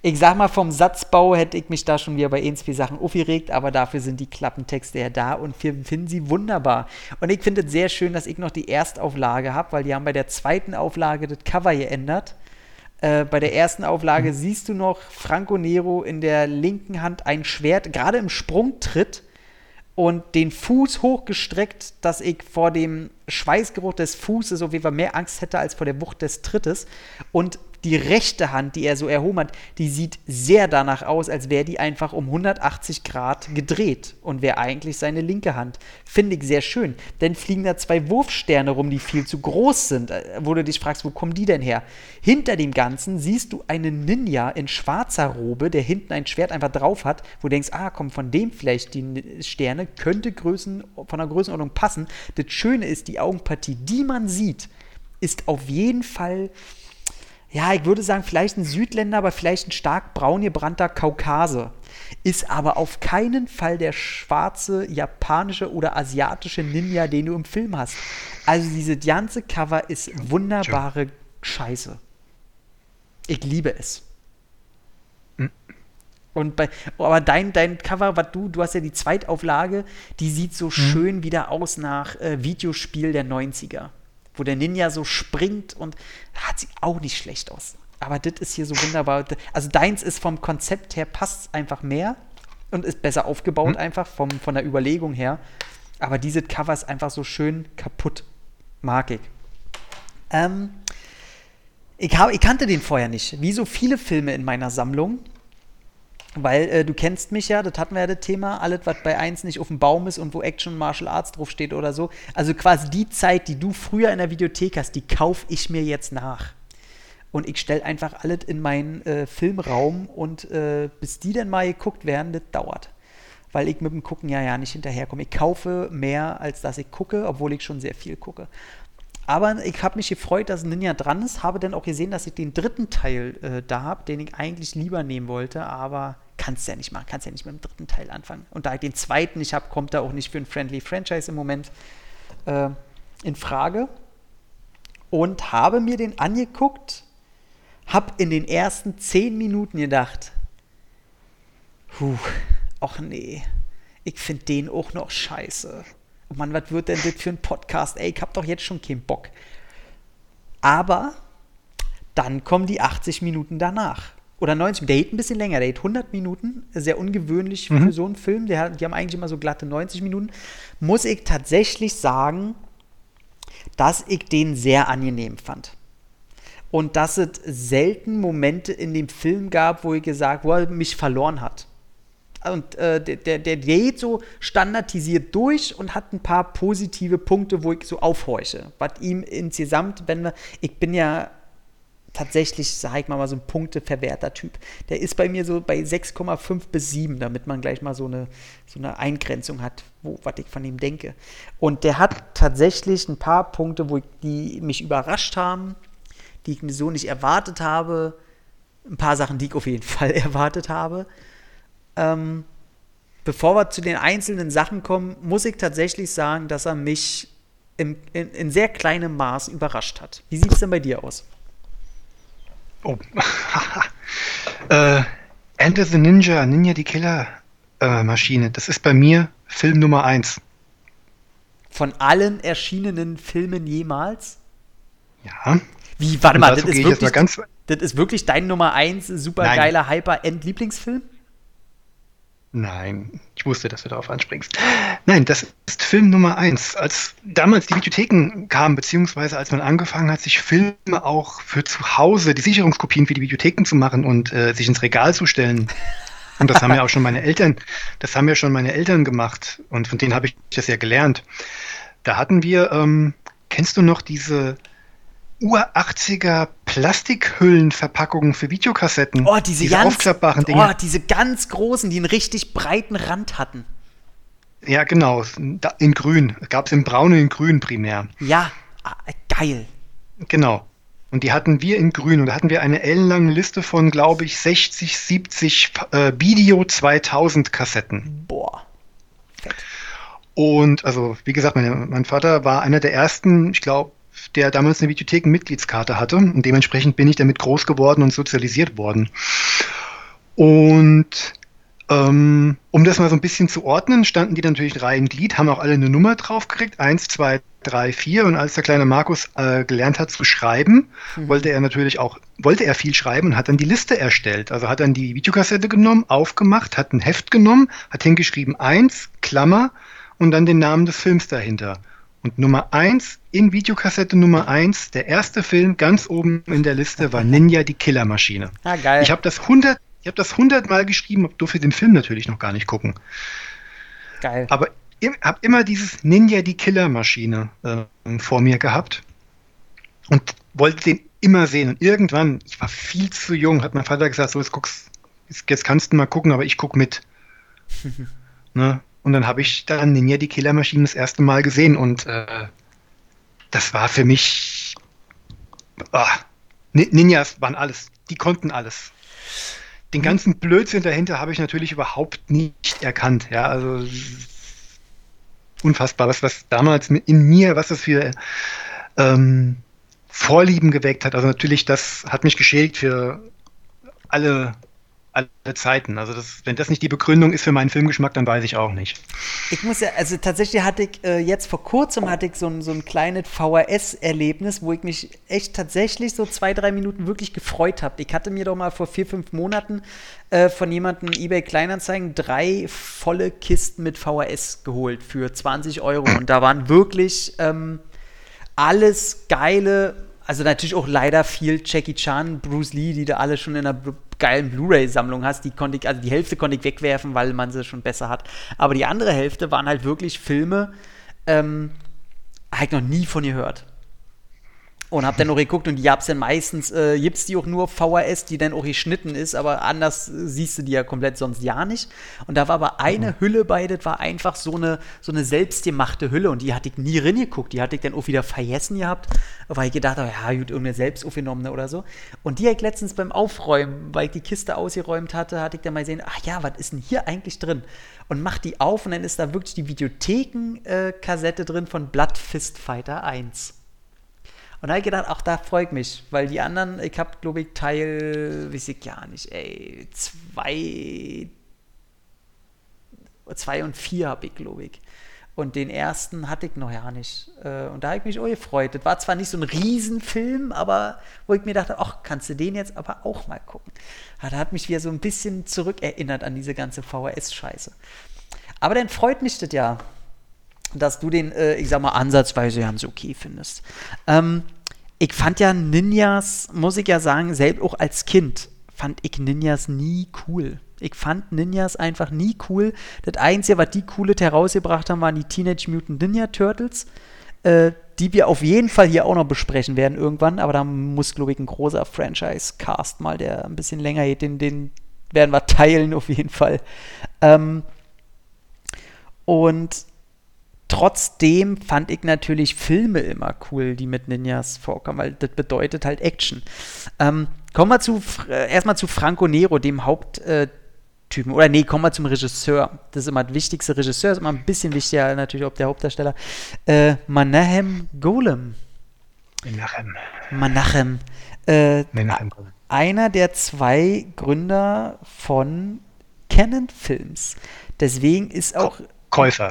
ich sag mal, vom Satzbau hätte ich mich da schon wieder bei ein, Sachen aufgeregt, aber dafür sind die Klappentexte ja da und wir finden sie wunderbar. Und ich finde es sehr schön, dass ich noch die Erstauflage habe, weil die haben bei der zweiten Auflage das Cover geändert. Äh, bei der ersten Auflage mhm. siehst du noch Franco Nero in der linken Hand ein Schwert, gerade im Sprungtritt und den Fuß hochgestreckt, dass ich vor dem Schweißgeruch des Fußes auf jeden Fall mehr Angst hätte als vor der Wucht des Trittes. Und die rechte Hand, die er so erhoben hat, die sieht sehr danach aus, als wäre die einfach um 180 Grad gedreht und wäre eigentlich seine linke Hand. Finde ich sehr schön. Denn fliegen da zwei Wurfsterne rum, die viel zu groß sind, äh, wo du dich fragst, wo kommen die denn her? Hinter dem Ganzen siehst du einen Ninja in schwarzer Robe, der hinten ein Schwert einfach drauf hat, wo du denkst, ah, kommen von dem vielleicht die Sterne, könnte Größen, von der Größenordnung passen. Das Schöne ist, die Augenpartie, die man sieht, ist auf jeden Fall ja, ich würde sagen, vielleicht ein Südländer, aber vielleicht ein stark braun gebrannter Kaukase. Ist aber auf keinen Fall der schwarze, japanische oder asiatische Ninja, den du im Film hast. Also diese ganze Cover ist wunderbare Scheiße. Ich liebe es. Hm. Und bei, aber dein, dein Cover, was du, du hast ja die Zweitauflage, die sieht so hm. schön wieder aus nach äh, Videospiel der 90er wo der Ninja so springt und hat sie auch nicht schlecht aus. Aber das ist hier so wunderbar. Also deins ist vom Konzept her passt einfach mehr und ist besser aufgebaut hm. einfach vom, von der Überlegung her. Aber dieses Cover ist einfach so schön kaputt. Mag ich. Ähm, ich, hab, ich kannte den vorher nicht. Wie so viele Filme in meiner Sammlung weil äh, du kennst mich ja, das hatten wir ja das Thema, alles, was bei 1 nicht auf dem Baum ist und wo Action Martial Arts draufsteht oder so. Also quasi die Zeit, die du früher in der Videothek hast, die kaufe ich mir jetzt nach. Und ich stelle einfach alles in meinen äh, Filmraum und äh, bis die dann mal geguckt werden, das dauert. Weil ich mit dem Gucken ja ja nicht hinterherkomme. Ich kaufe mehr, als dass ich gucke, obwohl ich schon sehr viel gucke. Aber ich habe mich gefreut, dass Ninja dran ist, habe dann auch gesehen, dass ich den dritten Teil äh, da habe, den ich eigentlich lieber nehmen wollte, aber kannst ja nicht machen, kannst ja nicht mit dem dritten Teil anfangen. Und da ich den zweiten nicht habe, kommt er auch nicht für ein Friendly Franchise im Moment äh, in Frage. und habe mir den angeguckt, habe in den ersten zehn Minuten gedacht, puh, ach nee, ich finde den auch noch scheiße. Oh Mann, was wird denn das für ein Podcast? Ey, ich hab doch jetzt schon keinen Bock. Aber dann kommen die 80 Minuten danach. Oder 90, der geht ein bisschen länger, der geht 100 Minuten, sehr ungewöhnlich mhm. für so einen Film. Der, die haben eigentlich immer so glatte 90 Minuten. Muss ich tatsächlich sagen, dass ich den sehr angenehm fand. Und dass es selten Momente in dem Film gab, wo ich gesagt, wo er mich verloren hat. Und äh, der, der, geht so standardisiert durch und hat ein paar positive Punkte, wo ich so aufhorche. Was ihm insgesamt, wenn wir, ich bin ja tatsächlich, sag ich mal, so ein punkteverwerter Typ. Der ist bei mir so bei 6,5 bis 7, damit man gleich mal so eine, so eine Eingrenzung hat, wo, was ich von ihm denke. Und der hat tatsächlich ein paar Punkte, wo ich, die mich überrascht haben, die ich so nicht erwartet habe. Ein paar Sachen, die ich auf jeden Fall erwartet habe. Ähm, bevor wir zu den einzelnen Sachen kommen, muss ich tatsächlich sagen, dass er mich im, in, in sehr kleinem Maß überrascht hat. Wie sieht es denn bei dir aus? Oh. äh, Enter the Ninja, Ninja die Killer äh, Maschine. Das ist bei mir Film Nummer 1. Von allen erschienenen Filmen jemals? Ja. Wie, warte mal, das ist, wirklich, das ist wirklich dein Nummer 1 supergeiler Hyper-End-Lieblingsfilm? Nein, ich wusste, dass du darauf anspringst. Nein, das ist Film Nummer eins. Als damals die Videotheken kamen, beziehungsweise als man angefangen hat, sich Filme auch für zu Hause, die Sicherungskopien für die Videotheken zu machen und äh, sich ins Regal zu stellen. Und das haben ja auch schon meine Eltern, das haben ja schon meine Eltern gemacht und von denen habe ich das ja gelernt. Da hatten wir, ähm, kennst du noch diese Ur-80er Plastikhüllenverpackungen für Videokassetten. Oh, diese, diese ganz, aufklappbaren Dinge. Oh, diese ganz großen, die einen richtig breiten Rand hatten. Ja, genau. In grün. Gab es in braun und in grün primär. Ja, ah, geil. Genau. Und die hatten wir in grün. Und da hatten wir eine ellenlange Liste von, glaube ich, 60, 70 äh, Video 2000 Kassetten. Boah. Fett. Und also, wie gesagt, meine, mein Vater war einer der ersten, ich glaube, der damals eine Videotheken-Mitgliedskarte hatte. Und dementsprechend bin ich damit groß geworden und sozialisiert worden. Und ähm, um das mal so ein bisschen zu ordnen, standen die natürlich Reihen Glied, haben auch alle eine Nummer draufgekriegt, eins, zwei, drei, vier. Und als der kleine Markus äh, gelernt hat zu schreiben, mhm. wollte er natürlich auch, wollte er viel schreiben und hat dann die Liste erstellt. Also hat dann die Videokassette genommen, aufgemacht, hat ein Heft genommen, hat hingeschrieben eins, Klammer und dann den Namen des Films dahinter. Und Nummer 1 in Videokassette Nummer 1, der erste Film ganz oben in der Liste war Ninja die Killermaschine. Ah, geil. Ich habe das 100 ich habe das 100 Mal geschrieben, durfte den Film natürlich noch gar nicht gucken. Geil. Aber ich habe immer dieses Ninja die Killermaschine äh, vor mir gehabt und wollte den immer sehen. Und irgendwann, ich war viel zu jung, hat mein Vater gesagt, so jetzt guckst, jetzt, jetzt kannst du mal gucken, aber ich guck mit. ne? Und dann habe ich dann Ninja die Killermaschine das erste Mal gesehen und äh, das war für mich. Oh, Ninjas waren alles. Die konnten alles. Den ganzen Blödsinn dahinter habe ich natürlich überhaupt nicht erkannt. Ja, also unfassbar, was, was damals in mir, was das für ähm, Vorlieben geweckt hat. Also natürlich, das hat mich geschädigt für alle alle Zeiten. Also das, wenn das nicht die Begründung ist für meinen Filmgeschmack, dann weiß ich auch nicht. Ich muss ja, also tatsächlich hatte ich äh, jetzt vor kurzem hatte ich so ein, so ein kleines VHS-Erlebnis, wo ich mich echt tatsächlich so zwei, drei Minuten wirklich gefreut habe. Ich hatte mir doch mal vor vier, fünf Monaten äh, von jemandem eBay Kleinanzeigen drei volle Kisten mit VHS geholt für 20 Euro. Und da waren wirklich ähm, alles geile also natürlich auch leider viel Jackie Chan, Bruce Lee, die du alle schon in einer geilen Blu-ray-Sammlung hast. Die konnte ich, also die Hälfte konnte ich wegwerfen, weil man sie schon besser hat. Aber die andere Hälfte waren halt wirklich Filme, ähm, habe ich noch nie von ihr gehört. Und hab dann noch geguckt und die gab's dann meistens, äh, gibt's die auch nur VHS, die dann auch geschnitten ist, aber anders äh, siehst du die ja komplett sonst ja nicht. Und da war aber eine mhm. Hülle bei, das war einfach so eine, so eine selbstgemachte Hülle und die hatte ich nie reingeguckt. Die hatte ich dann auch wieder vergessen gehabt, weil ich gedacht habe, ja, gut, irgendeine selbst aufgenommene oder so. Und die habe ich letztens beim Aufräumen, weil ich die Kiste ausgeräumt hatte, hatte ich dann mal gesehen, ach ja, was ist denn hier eigentlich drin? Und mach die auf und dann ist da wirklich die Videotheken-Kassette äh, drin von Blood Fist Fighter 1. Und da habe ich gedacht, ach, da freue ich mich, weil die anderen, ich habe, glaube ich, Teil, weiß ich gar nicht, ey, zwei, zwei und vier habe ich, glaube ich. Und den ersten hatte ich noch ja nicht. Äh, und da habe ich mich auch gefreut. Das war zwar nicht so ein Riesenfilm, aber wo ich mir dachte, ach, kannst du den jetzt aber auch mal gucken. Da hat mich wieder so ein bisschen zurückerinnert an diese ganze VHS-Scheiße. Aber dann freut mich das ja, dass du den, äh, ich sag mal, ansatzweise ganz okay findest. Ähm, ich fand ja Ninjas, muss ich ja sagen, selbst auch als Kind, fand ich Ninjas nie cool. Ich fand Ninjas einfach nie cool. Das Einzige, was die coole herausgebracht haben, waren die Teenage Mutant Ninja Turtles, äh, die wir auf jeden Fall hier auch noch besprechen werden irgendwann. Aber da muss, glaube ich, ein großer Franchise-Cast mal, der ein bisschen länger geht, den, den werden wir teilen auf jeden Fall. Ähm, und trotzdem fand ich natürlich Filme immer cool, die mit Ninjas vorkommen, weil das bedeutet halt Action. Ähm, kommen wir zu, äh, erstmal zu Franco Nero, dem Haupttypen. Äh, Oder nee, kommen wir zum Regisseur. Das ist immer das wichtigste. Regisseur ist immer ein bisschen wichtiger natürlich, ob der Hauptdarsteller. Äh, Manahem Golem. Menachem. Manachem. Äh, Menachem. Einer der zwei Gründer von Canon Films. Deswegen ist auch. Käufer.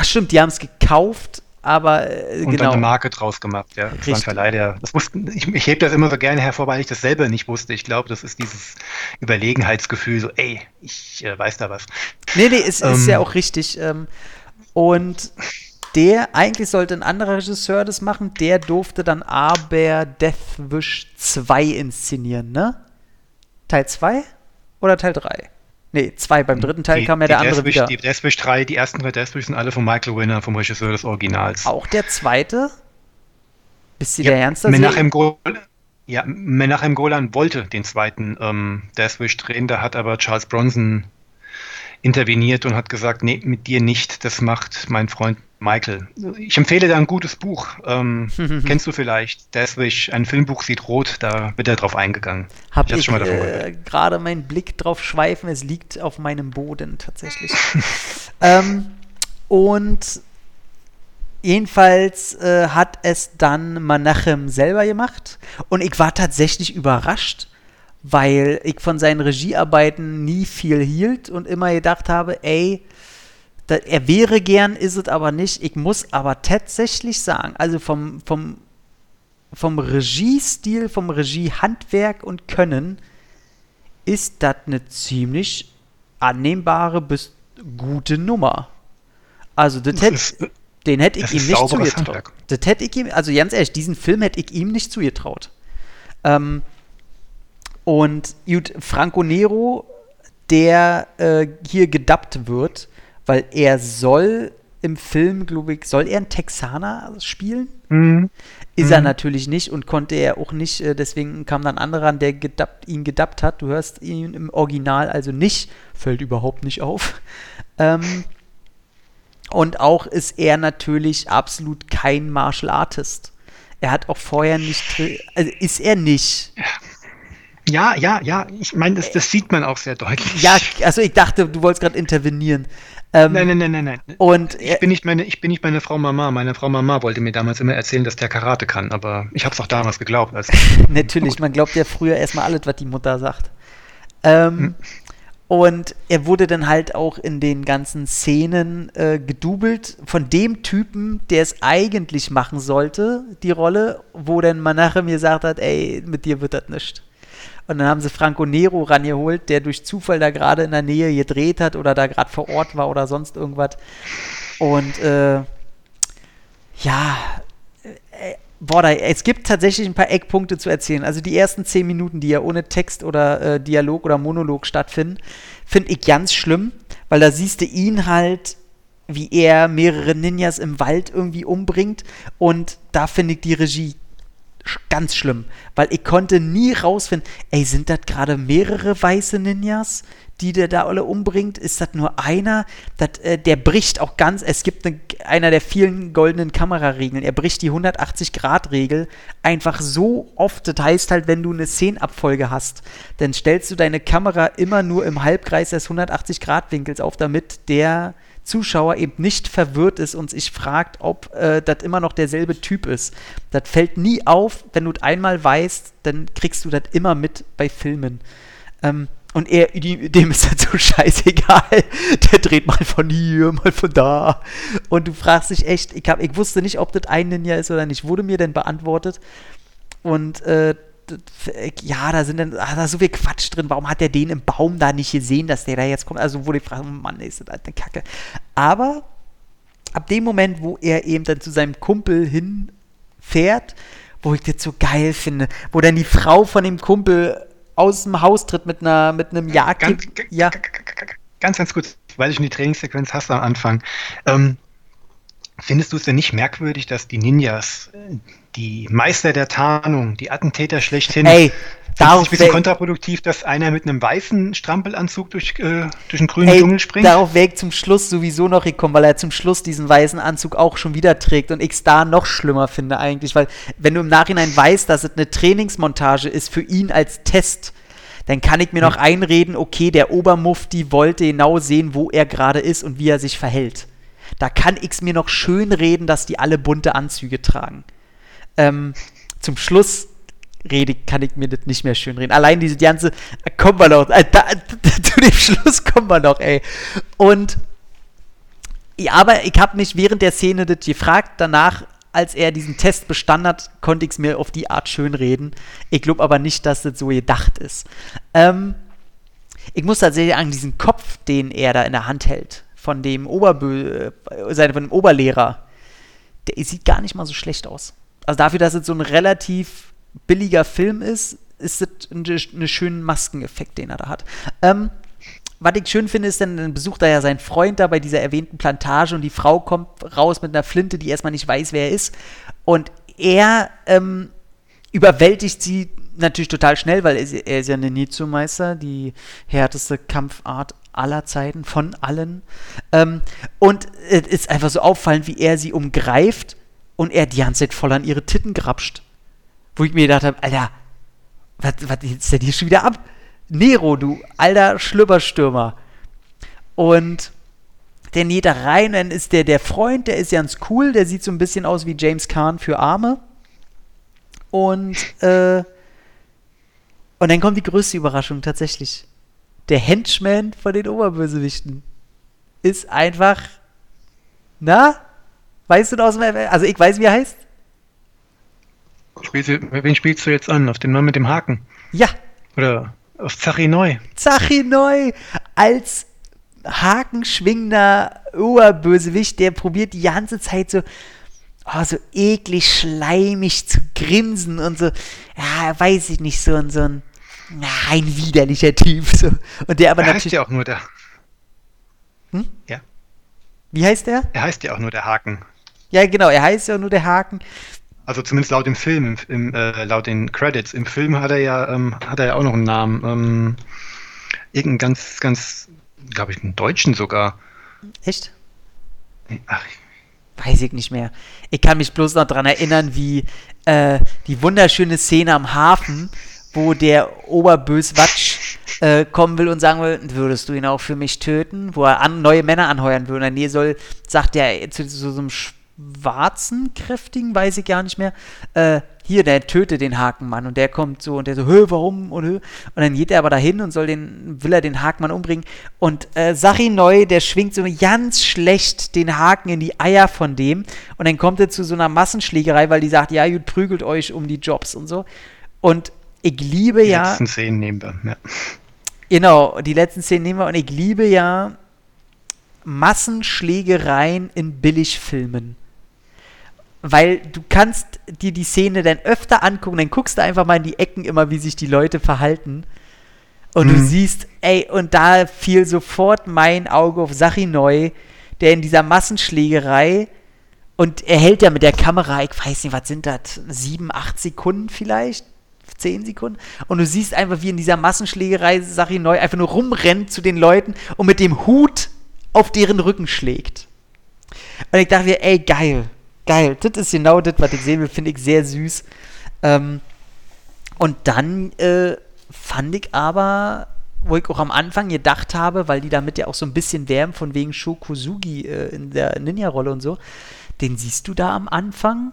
Ach stimmt, die haben es gekauft, aber äh, und genau. dann eine Marke draus gemacht, ja. Das war ein Verleih, der, das wussten, ich, ich hebe das immer so gerne hervor, weil ich das selber nicht wusste. Ich glaube, das ist dieses Überlegenheitsgefühl, so, ey, ich äh, weiß da was. Nee, nee, es ähm, ist ja auch richtig. Ähm, und der, eigentlich sollte ein anderer Regisseur das machen, der durfte dann aber Deathwish 2 inszenieren, ne? Teil 2 oder Teil 3? Nee, zwei. Beim dritten Teil die, kam ja der andere Deathwish, wieder. Die Deathwish 3, die ersten drei Deathwish sind alle von Michael Winner, vom Regisseur des Originals. Auch der zweite? Bist du ja, der Ernst? Menachem Golan, ja, Menachem Golan wollte den zweiten ähm, Deathwish drehen, da hat aber Charles Bronson interveniert und hat gesagt, nee, mit dir nicht, das macht mein Freund Michael. Ich empfehle da ein gutes Buch. Ähm, kennst du vielleicht Deathwish? Ein Filmbuch sieht rot, da wird er drauf eingegangen. Hab ich, ich äh, gerade meinen Blick drauf schweifen, es liegt auf meinem Boden tatsächlich. ähm, und jedenfalls äh, hat es dann Manachem selber gemacht und ich war tatsächlich überrascht, weil ich von seinen Regiearbeiten nie viel hielt und immer gedacht habe, ey, da, er wäre gern, ist es aber nicht. Ich muss aber tatsächlich sagen, also vom, vom, vom Regiestil, vom Regiehandwerk und Können ist das eine ziemlich annehmbare bis gute Nummer. Also das hätte, den hätte ich ihm nicht zugetraut. Das hätte ich ihm, also ganz ehrlich, diesen Film hätte ich ihm nicht zugetraut. Ähm, und gut, Franco Nero, der äh, hier gedubbt wird, weil er soll im Film, glaube ich, soll er einen Texaner spielen? Mhm. Ist mhm. er natürlich nicht und konnte er auch nicht, äh, deswegen kam dann ein anderer, der gedubbt, ihn gedubbt hat. Du hörst ihn im Original also nicht, fällt überhaupt nicht auf. Ähm, und auch ist er natürlich absolut kein Martial Artist. Er hat auch vorher nicht, also ist er nicht. Ja. Ja, ja. Ich meine, das, das sieht man auch sehr deutlich. Ja, also ich dachte, du wolltest gerade intervenieren. Ähm, nein, nein, nein, nein, nein. Und ich bin nicht meine, ich bin nicht meine Frau Mama. Meine Frau Mama wollte mir damals immer erzählen, dass der Karate kann, aber ich habe es auch damals geglaubt. Also. Natürlich, man glaubt ja früher erstmal alles, was die Mutter sagt. Ähm, hm. Und er wurde dann halt auch in den ganzen Szenen äh, gedoubelt von dem Typen, der es eigentlich machen sollte, die Rolle, wo dann Manachem gesagt hat, ey, mit dir wird das nicht. Und dann haben sie Franco Nero rangeholt, der durch Zufall da gerade in der Nähe gedreht hat oder da gerade vor Ort war oder sonst irgendwas. Und äh, ja, äh, boah, da, es gibt tatsächlich ein paar Eckpunkte zu erzählen. Also die ersten zehn Minuten, die ja ohne Text oder äh, Dialog oder Monolog stattfinden, finde ich ganz schlimm, weil da siehst du ihn halt wie er mehrere Ninjas im Wald irgendwie umbringt und da finde ich die Regie ganz schlimm, weil ich konnte nie rausfinden, ey, sind das gerade mehrere weiße Ninjas, die der da alle umbringt? Ist das nur einer? Das, äh, der bricht auch ganz, es gibt eine, einer der vielen goldenen Kameraregeln, er bricht die 180-Grad-Regel einfach so oft. Das heißt halt, wenn du eine Szenenabfolge hast, dann stellst du deine Kamera immer nur im Halbkreis des 180-Grad-Winkels auf, damit der Zuschauer eben nicht verwirrt ist und sich fragt, ob äh, das immer noch derselbe Typ ist. Das fällt nie auf, wenn du einmal weißt, dann kriegst du das immer mit bei Filmen. Ähm, und er, dem ist das so scheißegal. Der dreht mal von hier, mal von da. Und du fragst dich echt, ich, hab, ich wusste nicht, ob das ein Ninja ist oder nicht. Wurde mir denn beantwortet? Und äh, ja, da sind dann ah, da ist so viel Quatsch drin. Warum hat der den im Baum da nicht gesehen, dass der da jetzt kommt? Also, wo die Frage, oh Mann, ist das halt eine Kacke. Aber ab dem Moment, wo er eben dann zu seinem Kumpel hinfährt, wo ich das so geil finde, wo dann die Frau von dem Kumpel aus dem Haus tritt mit einer mit einem Jagd. Ganz, ja. ganz, ganz kurz, weil ich schon die Trainingssequenz hast am Anfang. Ähm, findest du es denn nicht merkwürdig, dass die Ninjas, die Meister der Tarnung, die Attentäter schlechthin, Ey, Darauf ein bisschen kontraproduktiv, dass einer mit einem weißen Strampelanzug durch, äh, durch einen grünen Ey, Dschungel springt. Darauf wäre ich zum Schluss sowieso noch gekommen, weil er zum Schluss diesen weißen Anzug auch schon wieder trägt und ich es da noch schlimmer finde eigentlich, weil wenn du im Nachhinein weißt, dass es eine Trainingsmontage ist für ihn als Test, dann kann ich mir noch einreden, okay, der Obermufti wollte genau sehen, wo er gerade ist und wie er sich verhält. Da kann ich es mir noch schön reden, dass die alle bunte Anzüge tragen. Ähm, zum Schluss rede, kann ich mir das nicht mehr schön reden. Allein diese ganze, äh, kommen wir noch, äh, da, zu dem Schluss kommen wir noch, ey. Und, ja, aber ich habe mich während der Szene das gefragt, danach, als er diesen Test bestanden hat, konnte ich es mir auf die Art schön reden. Ich glaube aber nicht, dass das so gedacht ist. Ähm, ich muss tatsächlich an diesen Kopf, den er da in der Hand hält, von dem Oberbö äh, von dem Oberlehrer, der sieht gar nicht mal so schlecht aus. Also dafür, dass es so ein relativ billiger Film ist, ist es ein, ein schöner Maskeneffekt, den er da hat. Ähm, was ich schön finde, ist, dann besucht er ja seinen Freund da bei dieser erwähnten Plantage und die Frau kommt raus mit einer Flinte, die erstmal nicht weiß, wer er ist. Und er ähm, überwältigt sie natürlich total schnell, weil er, er ist ja ein Ninjutsu-Meister, die härteste Kampfart aller Zeiten, von allen. Ähm, und es ist einfach so auffallend, wie er sie umgreift und er die ganze Zeit voll an ihre Titten grapscht. Wo ich mir gedacht habe, Alter, was, was ist denn hier schon wieder ab? Nero, du alter Schlüpperstürmer. Und der näht da rein, dann ist der der Freund, der ist ganz cool, der sieht so ein bisschen aus wie James Kahn für Arme. Und, äh, und dann kommt die größte Überraschung tatsächlich. Der Henchman von den Oberbösewichten ist einfach, na? Weißt du aus dem, also ich weiß, wie er heißt? Spielst du, wen spielst du jetzt an? Auf den Mann mit dem Haken? Ja. Oder auf Zachi Neu? Zachi Neu als hakenschwingender Oberbösewicht, der probiert die ganze Zeit so, oh, so eklig schleimig zu grinsen und so, ja, weiß ich nicht, so, ein so ein, ein widerlicher Typ. So. Und der aber er natürlich. heißt ja auch nur der. Hm? Ja. Wie heißt der? Er heißt ja auch nur der Haken. Ja, genau, er heißt ja nur der Haken. Also zumindest laut dem Film, im, im, äh, laut den Credits. Im Film hat er ja, ähm, hat er ja auch noch einen Namen. Ähm, irgendeinen ganz, ganz, glaube ich, einen Deutschen sogar. Echt? Ach, weiß ich nicht mehr. Ich kann mich bloß noch daran erinnern, wie äh, die wunderschöne Szene am Hafen, wo der Oberböswatsch äh, kommen will und sagen will, würdest du ihn auch für mich töten? Wo er an, neue Männer anheuern will. Und der Nähe soll, sagt er zu, so einem Warzenkräftigen, weiß ich gar nicht mehr. Äh, hier, der tötet den Hakenmann und der kommt so und der so, hö, warum und hö. Und dann geht er aber dahin und soll den, will er den Hakenmann umbringen. Und äh, Sachi Neu, der schwingt so ganz schlecht den Haken in die Eier von dem. Und dann kommt er zu so einer Massenschlägerei, weil die sagt, ja, gut, prügelt euch um die Jobs und so. Und ich liebe die ja. Die letzten Szenen nehmen wir, ja. Genau, die letzten Szenen nehmen wir und ich liebe ja Massenschlägereien in Billigfilmen weil du kannst dir die Szene dann öfter angucken, dann guckst du einfach mal in die Ecken immer, wie sich die Leute verhalten. Und mhm. du siehst, ey, und da fiel sofort mein Auge auf Sachi Neu, der in dieser Massenschlägerei und er hält ja mit der Kamera, ich weiß nicht, was sind das, sieben, acht Sekunden vielleicht? Zehn Sekunden. Und du siehst einfach, wie in dieser Massenschlägerei Sachi Neu einfach nur rumrennt zu den Leuten und mit dem Hut auf deren Rücken schlägt. Und ich dachte mir, ey, geil geil. Das ist genau das, was ich sehen will. Finde ich sehr süß. Ähm, und dann äh, fand ich aber wo ich auch am Anfang gedacht habe, weil die damit ja auch so ein bisschen wärmen, von wegen Shokuzugi äh, in der Ninja-Rolle und so, den siehst du da am Anfang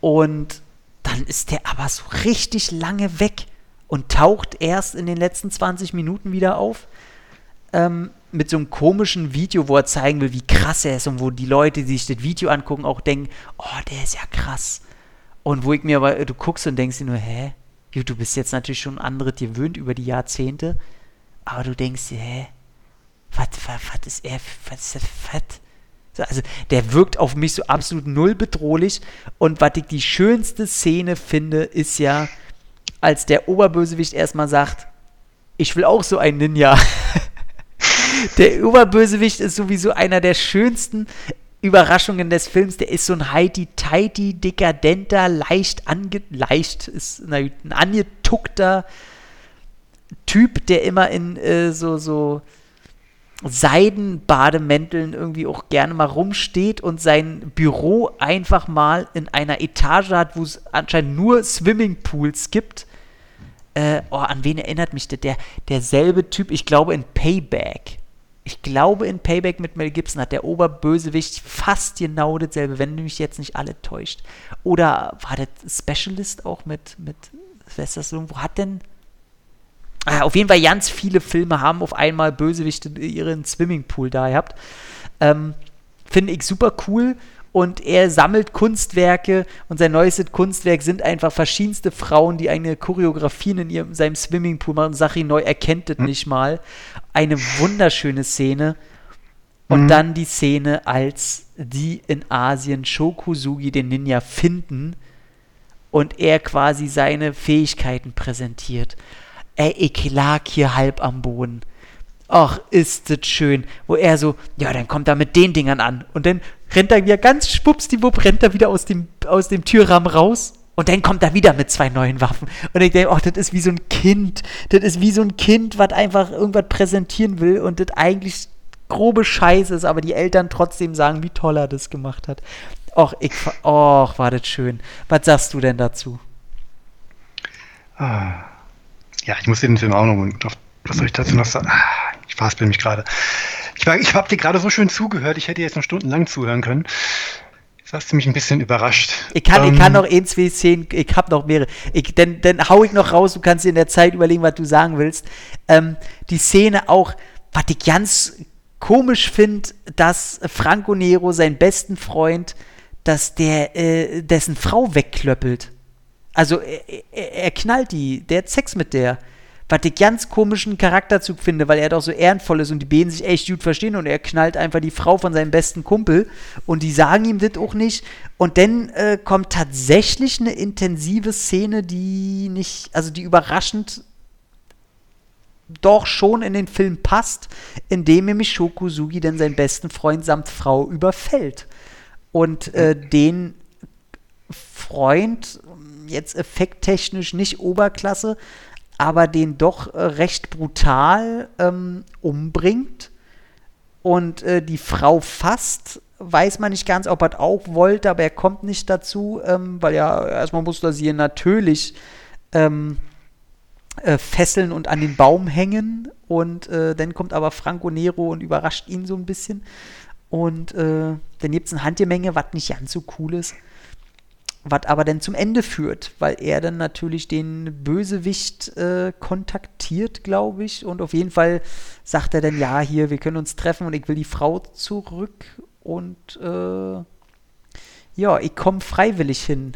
und dann ist der aber so richtig lange weg und taucht erst in den letzten 20 Minuten wieder auf. Ähm, mit so einem komischen Video, wo er zeigen will, wie krass er ist und wo die Leute, die sich das Video angucken, auch denken, oh, der ist ja krass. Und wo ich mir aber, du guckst und denkst dir nur, hä? Du bist jetzt natürlich schon andere gewöhnt über die Jahrzehnte, aber du denkst dir, hä? Was, was, was ist er, was ist das fett? Also der wirkt auf mich so absolut null bedrohlich. Und was ich die schönste Szene finde, ist ja, als der Oberbösewicht erstmal sagt, ich will auch so ein Ninja. der Oberbösewicht ist sowieso einer der schönsten Überraschungen des Films. Der ist so ein heidi-tighty, dekadenter, leicht ange... leicht ist ein angetuckter Typ, der immer in äh, so, so Seidenbademänteln irgendwie auch gerne mal rumsteht und sein Büro einfach mal in einer Etage hat, wo es anscheinend nur Swimmingpools gibt. Äh, oh, an wen erinnert mich der? der? Derselbe Typ, ich glaube in Payback. Ich glaube in Payback mit Mel Gibson hat der Oberbösewicht fast genau dasselbe, wenn mich jetzt nicht alle täuscht. Oder war der Specialist auch mit, mit, ist das irgendwo? Hat denn auf jeden Fall ganz viele Filme haben auf einmal Bösewichte ihren Swimmingpool da gehabt. Ähm, Finde ich super cool. Und er sammelt Kunstwerke und sein neuestes Kunstwerk sind einfach verschiedenste Frauen, die eine Choreografien in ihrem, seinem Swimmingpool machen. Sachi Neu erkennt das mhm. nicht mal. Eine wunderschöne Szene. Und mhm. dann die Szene, als die in Asien Shokusugi, den Ninja, finden und er quasi seine Fähigkeiten präsentiert ey, ich lag hier halb am Boden. Ach, ist das schön. Wo er so, ja, dann kommt er mit den Dingern an. Und dann rennt er wieder ganz schwuppsdiwupp, rennt er wieder aus dem, aus dem Türrahmen raus. Und dann kommt er wieder mit zwei neuen Waffen. Und ich denke, ach, das ist wie so ein Kind. Das ist wie so ein Kind, was einfach irgendwas präsentieren will und das eigentlich grobe Scheiße ist, aber die Eltern trotzdem sagen, wie toll er das gemacht hat. Och, ich, och, war das schön. Was sagst du denn dazu? Ah ja, ich muss den Film auch noch. Was soll ich dazu noch sagen? Ah, ich verhaspel mich gerade. Ich, ich habe dir gerade so schön zugehört, ich hätte jetzt noch stundenlang zuhören können. Jetzt hast du mich ein bisschen überrascht. Ich kann, ähm, ich kann noch ein, zwei Szenen, ich habe noch mehrere. Ich, dann, dann hau ich noch raus, du kannst dir in der Zeit überlegen, was du sagen willst. Ähm, die Szene auch, was ich ganz komisch finde, dass Franco Nero, seinen besten Freund, dass der äh, dessen Frau wegklöppelt. Also er, er, knallt die, der hat Sex mit der. Was ich ganz komischen Charakterzug finde, weil er doch so ehrenvoll ist und die Bäden sich echt gut verstehen und er knallt einfach die Frau von seinem besten Kumpel und die sagen ihm das auch nicht. Und dann äh, kommt tatsächlich eine intensive Szene, die nicht, also die überraschend doch schon in den Film passt, indem nämlich Shokuzugi dann seinen besten Freund samt Frau überfällt. Und äh, den Freund jetzt effekttechnisch nicht Oberklasse, aber den doch äh, recht brutal ähm, umbringt. Und äh, die Frau fast, weiß man nicht ganz, ob er auch wollte, aber er kommt nicht dazu, ähm, weil ja erstmal muss er sie natürlich ähm, äh, fesseln und an den Baum hängen. Und äh, dann kommt aber Franco Nero und überrascht ihn so ein bisschen. Und äh, dann gibt es eine Handgemenge, was nicht ganz so cool ist was aber dann zum Ende führt, weil er dann natürlich den Bösewicht äh, kontaktiert, glaube ich. Und auf jeden Fall sagt er dann, ja, hier, wir können uns treffen und ich will die Frau zurück. Und äh, ja, ich komme freiwillig hin.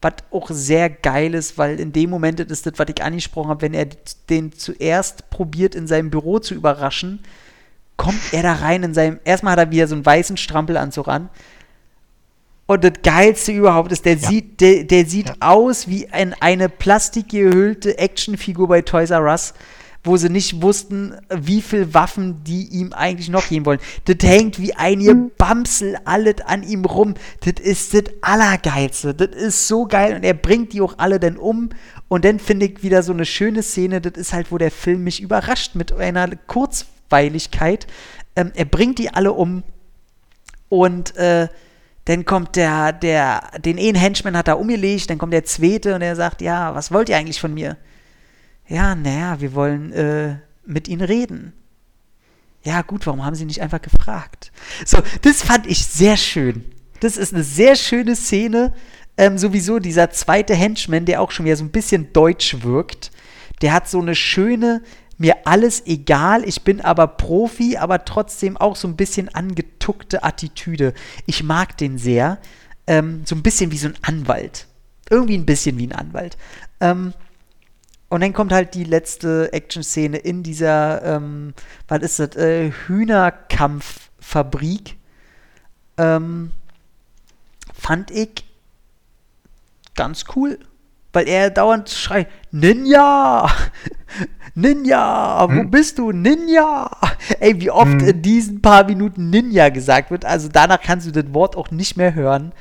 Was auch sehr geil ist, weil in dem Moment ist das, was ich angesprochen habe, wenn er den zuerst probiert, in seinem Büro zu überraschen, kommt er da rein in seinem. Erstmal hat er wieder so einen weißen Strampelanzug an und das Geilste überhaupt ist, der ja. sieht, der, der sieht ja. aus wie ein, eine plastikgehüllte Actionfigur bei Toys R Us, wo sie nicht wussten, wie viele Waffen die ihm eigentlich noch geben wollen. Das hängt wie ein Bamsel alles an ihm rum. Das ist das Allergeilste. Das ist so geil und er bringt die auch alle dann um. Und dann finde ich wieder so eine schöne Szene. Das ist halt, wo der Film mich überrascht mit einer Kurzweiligkeit. Ähm, er bringt die alle um und äh, dann kommt der, der, den einen Henchman hat er umgelegt, dann kommt der zweite und er sagt, ja, was wollt ihr eigentlich von mir? Ja, naja, wir wollen, äh, mit ihnen reden. Ja, gut, warum haben sie nicht einfach gefragt? So, das fand ich sehr schön. Das ist eine sehr schöne Szene. Ähm, sowieso dieser zweite Henchman, der auch schon wieder so ein bisschen deutsch wirkt, der hat so eine schöne, mir alles egal, ich bin aber Profi, aber trotzdem auch so ein bisschen angetuckte Attitüde. Ich mag den sehr. Ähm, so ein bisschen wie so ein Anwalt. Irgendwie ein bisschen wie ein Anwalt. Ähm, und dann kommt halt die letzte Action-Szene in dieser, ähm, was ist das, äh, Hühnerkampffabrik. Ähm, fand ich ganz cool. Weil er dauernd schreit, Ninja! Ninja! Wo hm? bist du? Ninja! Ey, wie oft hm. in diesen paar Minuten Ninja gesagt wird. Also danach kannst du das Wort auch nicht mehr hören.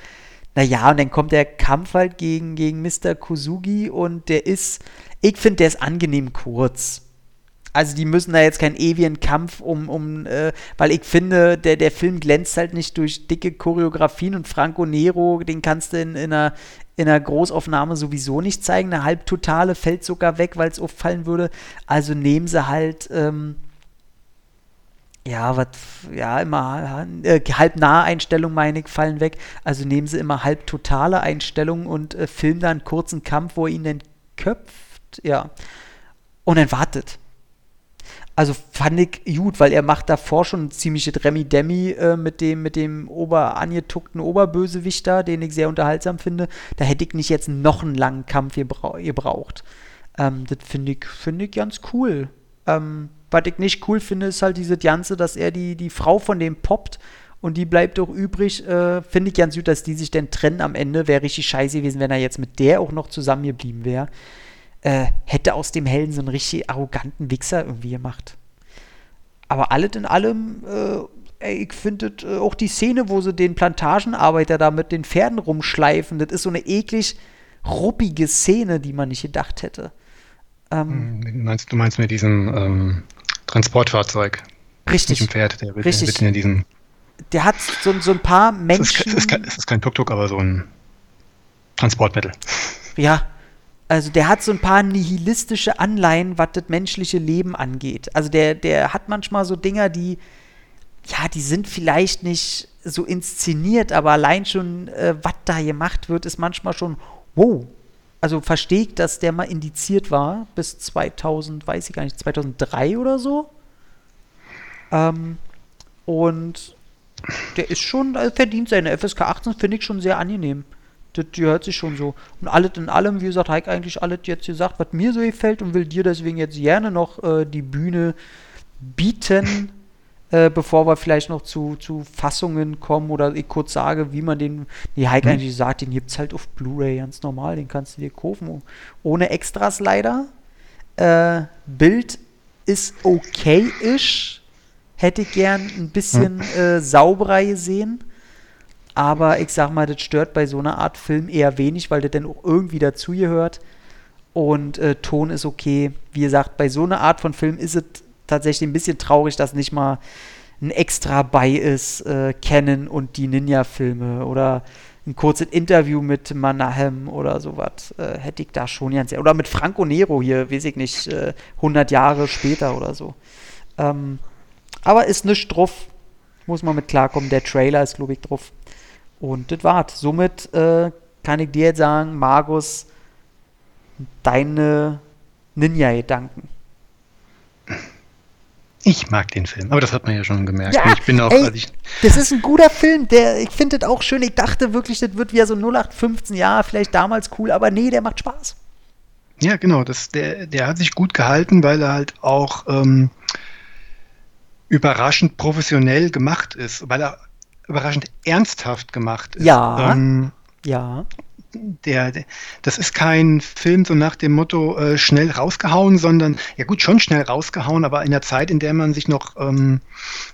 Naja, und dann kommt der Kampf halt gegen, gegen Mr. Kosugi und der ist, ich finde, der ist angenehm kurz. Also die müssen da jetzt keinen ewigen Kampf um, um äh, weil ich finde, der, der Film glänzt halt nicht durch dicke Choreografien und Franco Nero, den kannst du in, in, einer, in einer Großaufnahme sowieso nicht zeigen. Eine Halbtotale fällt sogar weg, weil es auffallen würde. Also nehmen sie halt, ähm, ja, was, ja, immer äh, halbnahe Einstellungen, meine ich, fallen weg. Also nehmen sie immer halbtotale Einstellungen und äh, filmen da einen kurzen Kampf, wo er ihn dann köpft ja. Und dann wartet. Also fand ich gut, weil er macht davor schon ein ziemliches Remi-Demi äh, mit dem, mit dem Ober angetuckten Oberbösewichter, den ich sehr unterhaltsam finde. Da hätte ich nicht jetzt noch einen langen Kampf gebraucht. Ähm, das finde ich, find ich ganz cool. Ähm, was ich nicht cool finde, ist halt diese Ganze, dass er die, die Frau von dem poppt und die bleibt doch übrig. Äh, finde ich ganz gut, dass die sich dann trennen am Ende. Wäre richtig scheiße gewesen, wenn er jetzt mit der auch noch zusammengeblieben wäre äh, hätte aus dem Helden so einen richtig arroganten Wichser irgendwie gemacht. Aber alles in allem, äh, ich finde äh, auch die Szene, wo sie den Plantagenarbeiter da mit den Pferden rumschleifen, das ist so eine eklig ruppige Szene, die man nicht gedacht hätte. Ähm, hm, meinst, du meinst mit diesem ähm, Transportfahrzeug? Richtig. Mit dem Pferd, der richtig. Wird in diesem der hat so, so ein paar Menschen. Es ist, kein, es ist kein Tuk-Tuk, aber so ein Transportmittel. Ja, also der hat so ein paar nihilistische Anleihen, was das menschliche Leben angeht. Also der, der hat manchmal so Dinger, die, ja, die sind vielleicht nicht so inszeniert, aber allein schon, äh, was da gemacht wird, ist manchmal schon, wow. Also verstehe ich, dass der mal indiziert war bis 2000, weiß ich gar nicht, 2003 oder so. Ähm, und der ist schon, also verdient seine FSK 18, finde ich schon sehr angenehm. Das hört sich schon so. Und alles in allem, wie gesagt, Heik eigentlich alles jetzt gesagt, was mir so gefällt und will dir deswegen jetzt gerne noch äh, die Bühne bieten, äh, bevor wir vielleicht noch zu, zu Fassungen kommen oder ich kurz sage, wie man den, nee, Heik hm. eigentlich sagt, den gibt es halt auf Blu-ray ganz normal, den kannst du dir kaufen. Ohne Extras leider. Äh, Bild ist okay-ish. Hätte ich gern ein bisschen hm. äh, sauberer gesehen. Aber ich sag mal, das stört bei so einer Art Film eher wenig, weil das dann auch irgendwie dazugehört. Und äh, Ton ist okay. Wie gesagt, bei so einer Art von Film ist es tatsächlich ein bisschen traurig, dass nicht mal ein Extra bei ist, äh, Canon und die Ninja-Filme oder ein kurzes Interview mit Manahem oder sowas. Äh, hätte ich da schon ganz. Oder mit Franco Nero hier, weiß ich nicht, äh, 100 Jahre später oder so. Ähm, aber ist nichts drauf. Muss man mit klarkommen. Der Trailer ist, glaube ich, drauf. Und das war's. Somit äh, kann ich dir jetzt sagen, Margus, deine Ninja-Gedanken. Ich mag den Film, aber das hat man ja schon gemerkt. Ja, ich bin auch, ey, ich das ist ein guter Film, der, ich finde das auch schön. Ich dachte wirklich, das wird wieder so 0815 Jahre, vielleicht damals cool, aber nee, der macht Spaß. Ja, genau, das, der, der hat sich gut gehalten, weil er halt auch ähm, überraschend professionell gemacht ist, weil er überraschend ernsthaft gemacht ist. Ja. Ähm, ja. Der, der, das ist kein Film so nach dem Motto äh, schnell rausgehauen, sondern ja gut, schon schnell rausgehauen, aber in der Zeit, in der man sich noch ähm,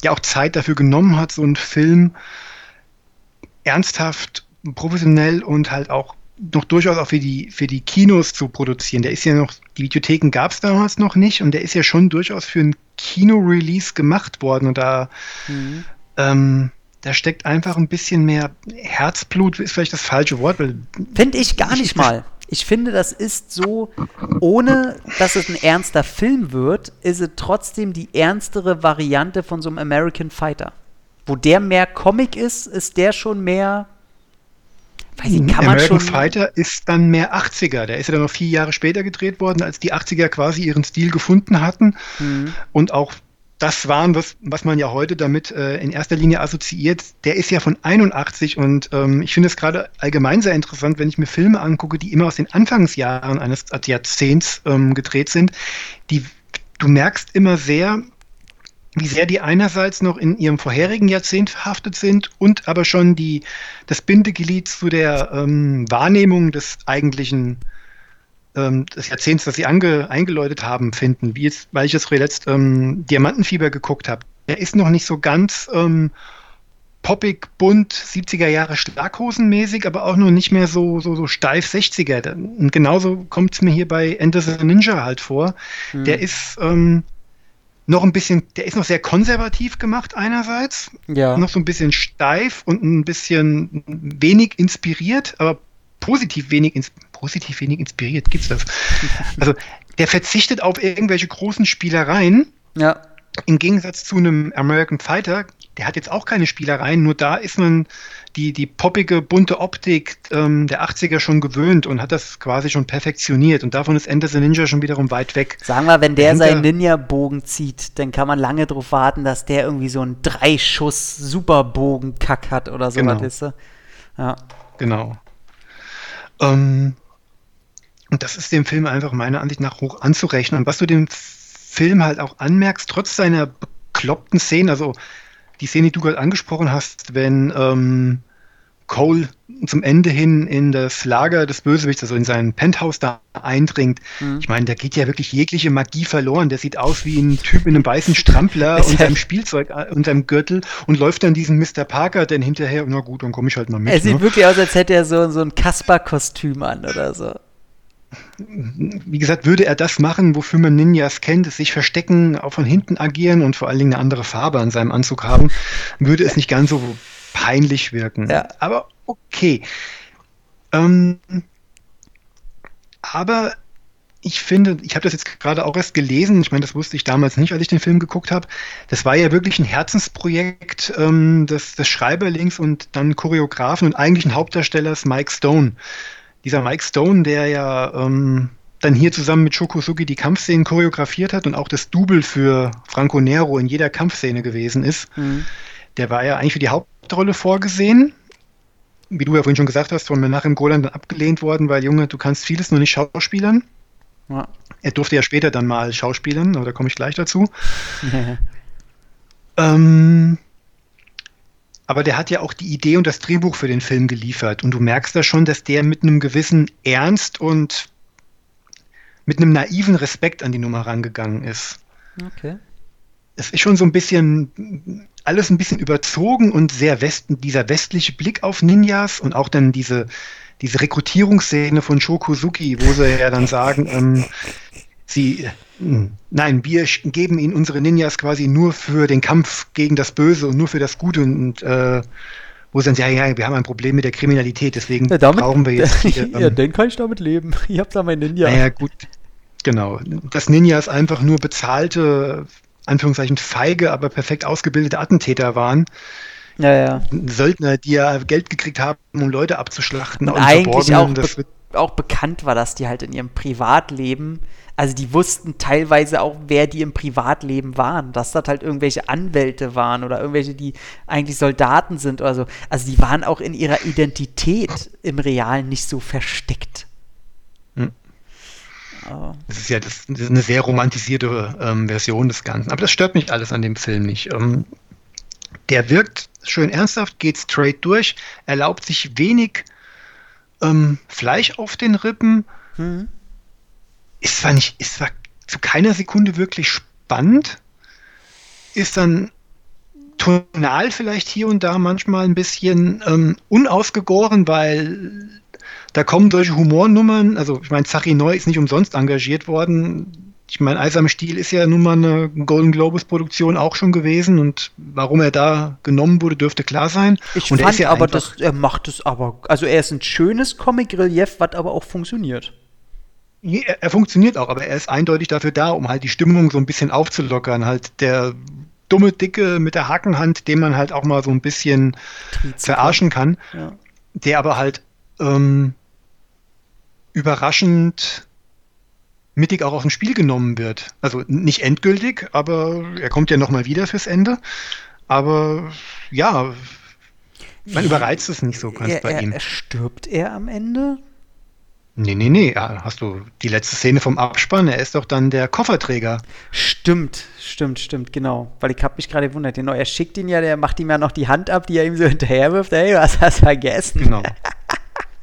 ja auch Zeit dafür genommen hat, so einen Film ernsthaft, professionell und halt auch noch durchaus auch für die, für die Kinos zu produzieren. Der ist ja noch, die Videotheken gab es damals noch nicht und der ist ja schon durchaus für ein Kino-Release gemacht worden und da mhm. ähm, da steckt einfach ein bisschen mehr Herzblut, ist vielleicht das falsche Wort. Finde ich gar nicht mal. ich finde, das ist so, ohne dass es ein ernster Film wird, ist es trotzdem die ernstere Variante von so einem American Fighter. Wo der mehr Comic ist, ist der schon mehr. Weiß ich, kann American man schon, Fighter ist dann mehr 80er. Der ist ja dann noch vier Jahre später gedreht worden, als die 80er quasi ihren Stil gefunden hatten. Mhm. Und auch das waren, was, was man ja heute damit äh, in erster Linie assoziiert. Der ist ja von 81 und ähm, ich finde es gerade allgemein sehr interessant, wenn ich mir Filme angucke, die immer aus den Anfangsjahren eines Jahrzehnts ähm, gedreht sind. Die, du merkst immer sehr, wie sehr die einerseits noch in ihrem vorherigen Jahrzehnt verhaftet sind und aber schon die, das Bindeglied zu der ähm, Wahrnehmung des eigentlichen ähm, des Jahrzehnts, das sie ange, eingeläutet haben, finden, wie jetzt, weil ich jetzt zuletzt ähm, Diamantenfieber geguckt habe. Er ist noch nicht so ganz ähm, poppig, bunt, 70er Jahre Schlaghosenmäßig, aber auch noch nicht mehr so, so, so steif 60er. Und genauso kommt es mir hier bei Enter the Ninja halt vor. Mhm. Der ist ähm, noch ein bisschen, der ist noch sehr konservativ gemacht einerseits, ja. noch so ein bisschen steif und ein bisschen wenig inspiriert, aber positiv wenig, positiv wenig inspiriert, gibt's das? Also der verzichtet auf irgendwelche großen Spielereien. Ja. Im Gegensatz zu einem American Fighter, der hat jetzt auch keine Spielereien, nur da ist man die, die poppige, bunte Optik ähm, der 80er schon gewöhnt und hat das quasi schon perfektioniert. Und davon ist Enter the Ninja schon wiederum weit weg. Sagen wir, wenn der seinen Ninja-Bogen zieht, dann kann man lange darauf warten, dass der irgendwie so einen Dreischuss-Superbogen-Kack hat oder so genau. was, Ja. Genau. Ähm, und das ist dem Film einfach meiner Ansicht nach hoch anzurechnen. Und was du dem Film halt auch anmerkst, trotz seiner bekloppten Szenen, also die Szene, die du gerade angesprochen hast, wenn ähm, Cole zum Ende hin in das Lager des Bösewichts, also in sein Penthouse da eindringt. Mhm. Ich meine, da geht ja wirklich jegliche Magie verloren. Der sieht aus wie ein Typ in einem weißen Strampler und seinem Spielzeug äh, und seinem Gürtel und läuft dann diesen Mr. Parker denn hinterher. Na gut, dann komme ich halt mal mit. Er sieht ne? wirklich aus, als hätte er so, so ein Kasper-Kostüm an oder so wie gesagt, würde er das machen, wofür man Ninjas kennt, sich verstecken, auch von hinten agieren und vor allen Dingen eine andere Farbe an seinem Anzug haben, würde es nicht ganz so peinlich wirken. Ja. Aber okay. Ähm, aber ich finde, ich habe das jetzt gerade auch erst gelesen, ich meine, das wusste ich damals nicht, als ich den Film geguckt habe. Das war ja wirklich ein Herzensprojekt ähm, des, des Schreiberlings und dann Choreografen und eigentlichen Hauptdarstellers Mike Stone dieser Mike Stone, der ja ähm, dann hier zusammen mit Shokosugi die Kampfszenen choreografiert hat und auch das Double für Franco Nero in jeder Kampfszene gewesen ist, mhm. der war ja eigentlich für die Hauptrolle vorgesehen. Wie du ja vorhin schon gesagt hast, von Menachem Golan dann abgelehnt worden, weil Junge, du kannst vieles nur nicht schauspielern. Ja. Er durfte ja später dann mal schauspielern, aber da komme ich gleich dazu. ähm, aber der hat ja auch die Idee und das Drehbuch für den Film geliefert. Und du merkst da schon, dass der mit einem gewissen Ernst und mit einem naiven Respekt an die Nummer rangegangen ist. Okay. Es ist schon so ein bisschen alles ein bisschen überzogen und sehr westen, dieser westliche Blick auf Ninjas und auch dann diese, diese Rekrutierungsszene von Shokuzuki, wo sie ja dann sagen, ähm, sie hm. Nein, wir geben ihnen unsere Ninjas quasi nur für den Kampf gegen das Böse und nur für das Gute und äh, wo sie dann sagen, ja, wir haben ein Problem mit der Kriminalität, deswegen ja, damit, brauchen wir jetzt. Hier, ähm, ja, dann kann ich damit leben. Ich habe da mein Ninja. Naja, gut. Genau. Das Ninjas einfach nur bezahlte, Anführungszeichen feige, aber perfekt ausgebildete Attentäter waren. Ja, ja. Söldner, die ja Geld gekriegt haben, um Leute abzuschlachten. Und, und eigentlich auch, be auch bekannt war, dass die halt in ihrem Privatleben also die wussten teilweise auch, wer die im Privatleben waren, dass das halt irgendwelche Anwälte waren oder irgendwelche, die eigentlich Soldaten sind oder so. Also die waren auch in ihrer Identität im Realen nicht so versteckt. Hm. Das ist ja das, das ist eine sehr romantisierte ähm, Version des Ganzen. Aber das stört mich alles an dem Film nicht. Ähm, der wirkt schön ernsthaft, geht straight durch, erlaubt sich wenig ähm, Fleisch auf den Rippen. Hm ist zwar nicht, ist zwar zu keiner Sekunde wirklich spannend, ist dann tonal vielleicht hier und da manchmal ein bisschen ähm, unausgegoren, weil da kommen solche Humornummern, also ich meine, Zachi Neu ist nicht umsonst engagiert worden, ich meine, Eisame Stiel ist ja nun mal eine Golden Globus-Produktion auch schon gewesen und warum er da genommen wurde, dürfte klar sein. Ich und fand ja aber, dass er macht es aber, also er ist ein schönes Comic-Relief, was aber auch funktioniert. Er, er, funktioniert auch, aber er ist eindeutig dafür da, um halt die Stimmung so ein bisschen aufzulockern. Halt der dumme Dicke mit der Hakenhand, den man halt auch mal so ein bisschen verarschen kann, ja. der aber halt ähm, überraschend mittig auch aus dem Spiel genommen wird. Also nicht endgültig, aber er kommt ja nochmal wieder fürs Ende. Aber ja, man überreizt es nicht so ganz er, bei er, ihm. Stirbt er am Ende? Nee, nee, nee. Hast du die letzte Szene vom Abspann? Er ist doch dann der Kofferträger. Stimmt, stimmt, stimmt, genau. Weil ich habe mich gerade gewundert. Genau, er schickt ihn ja, der macht ihm ja noch die Hand ab, die er ihm so hinterherwirft. Hey, was hast du vergessen? Genau.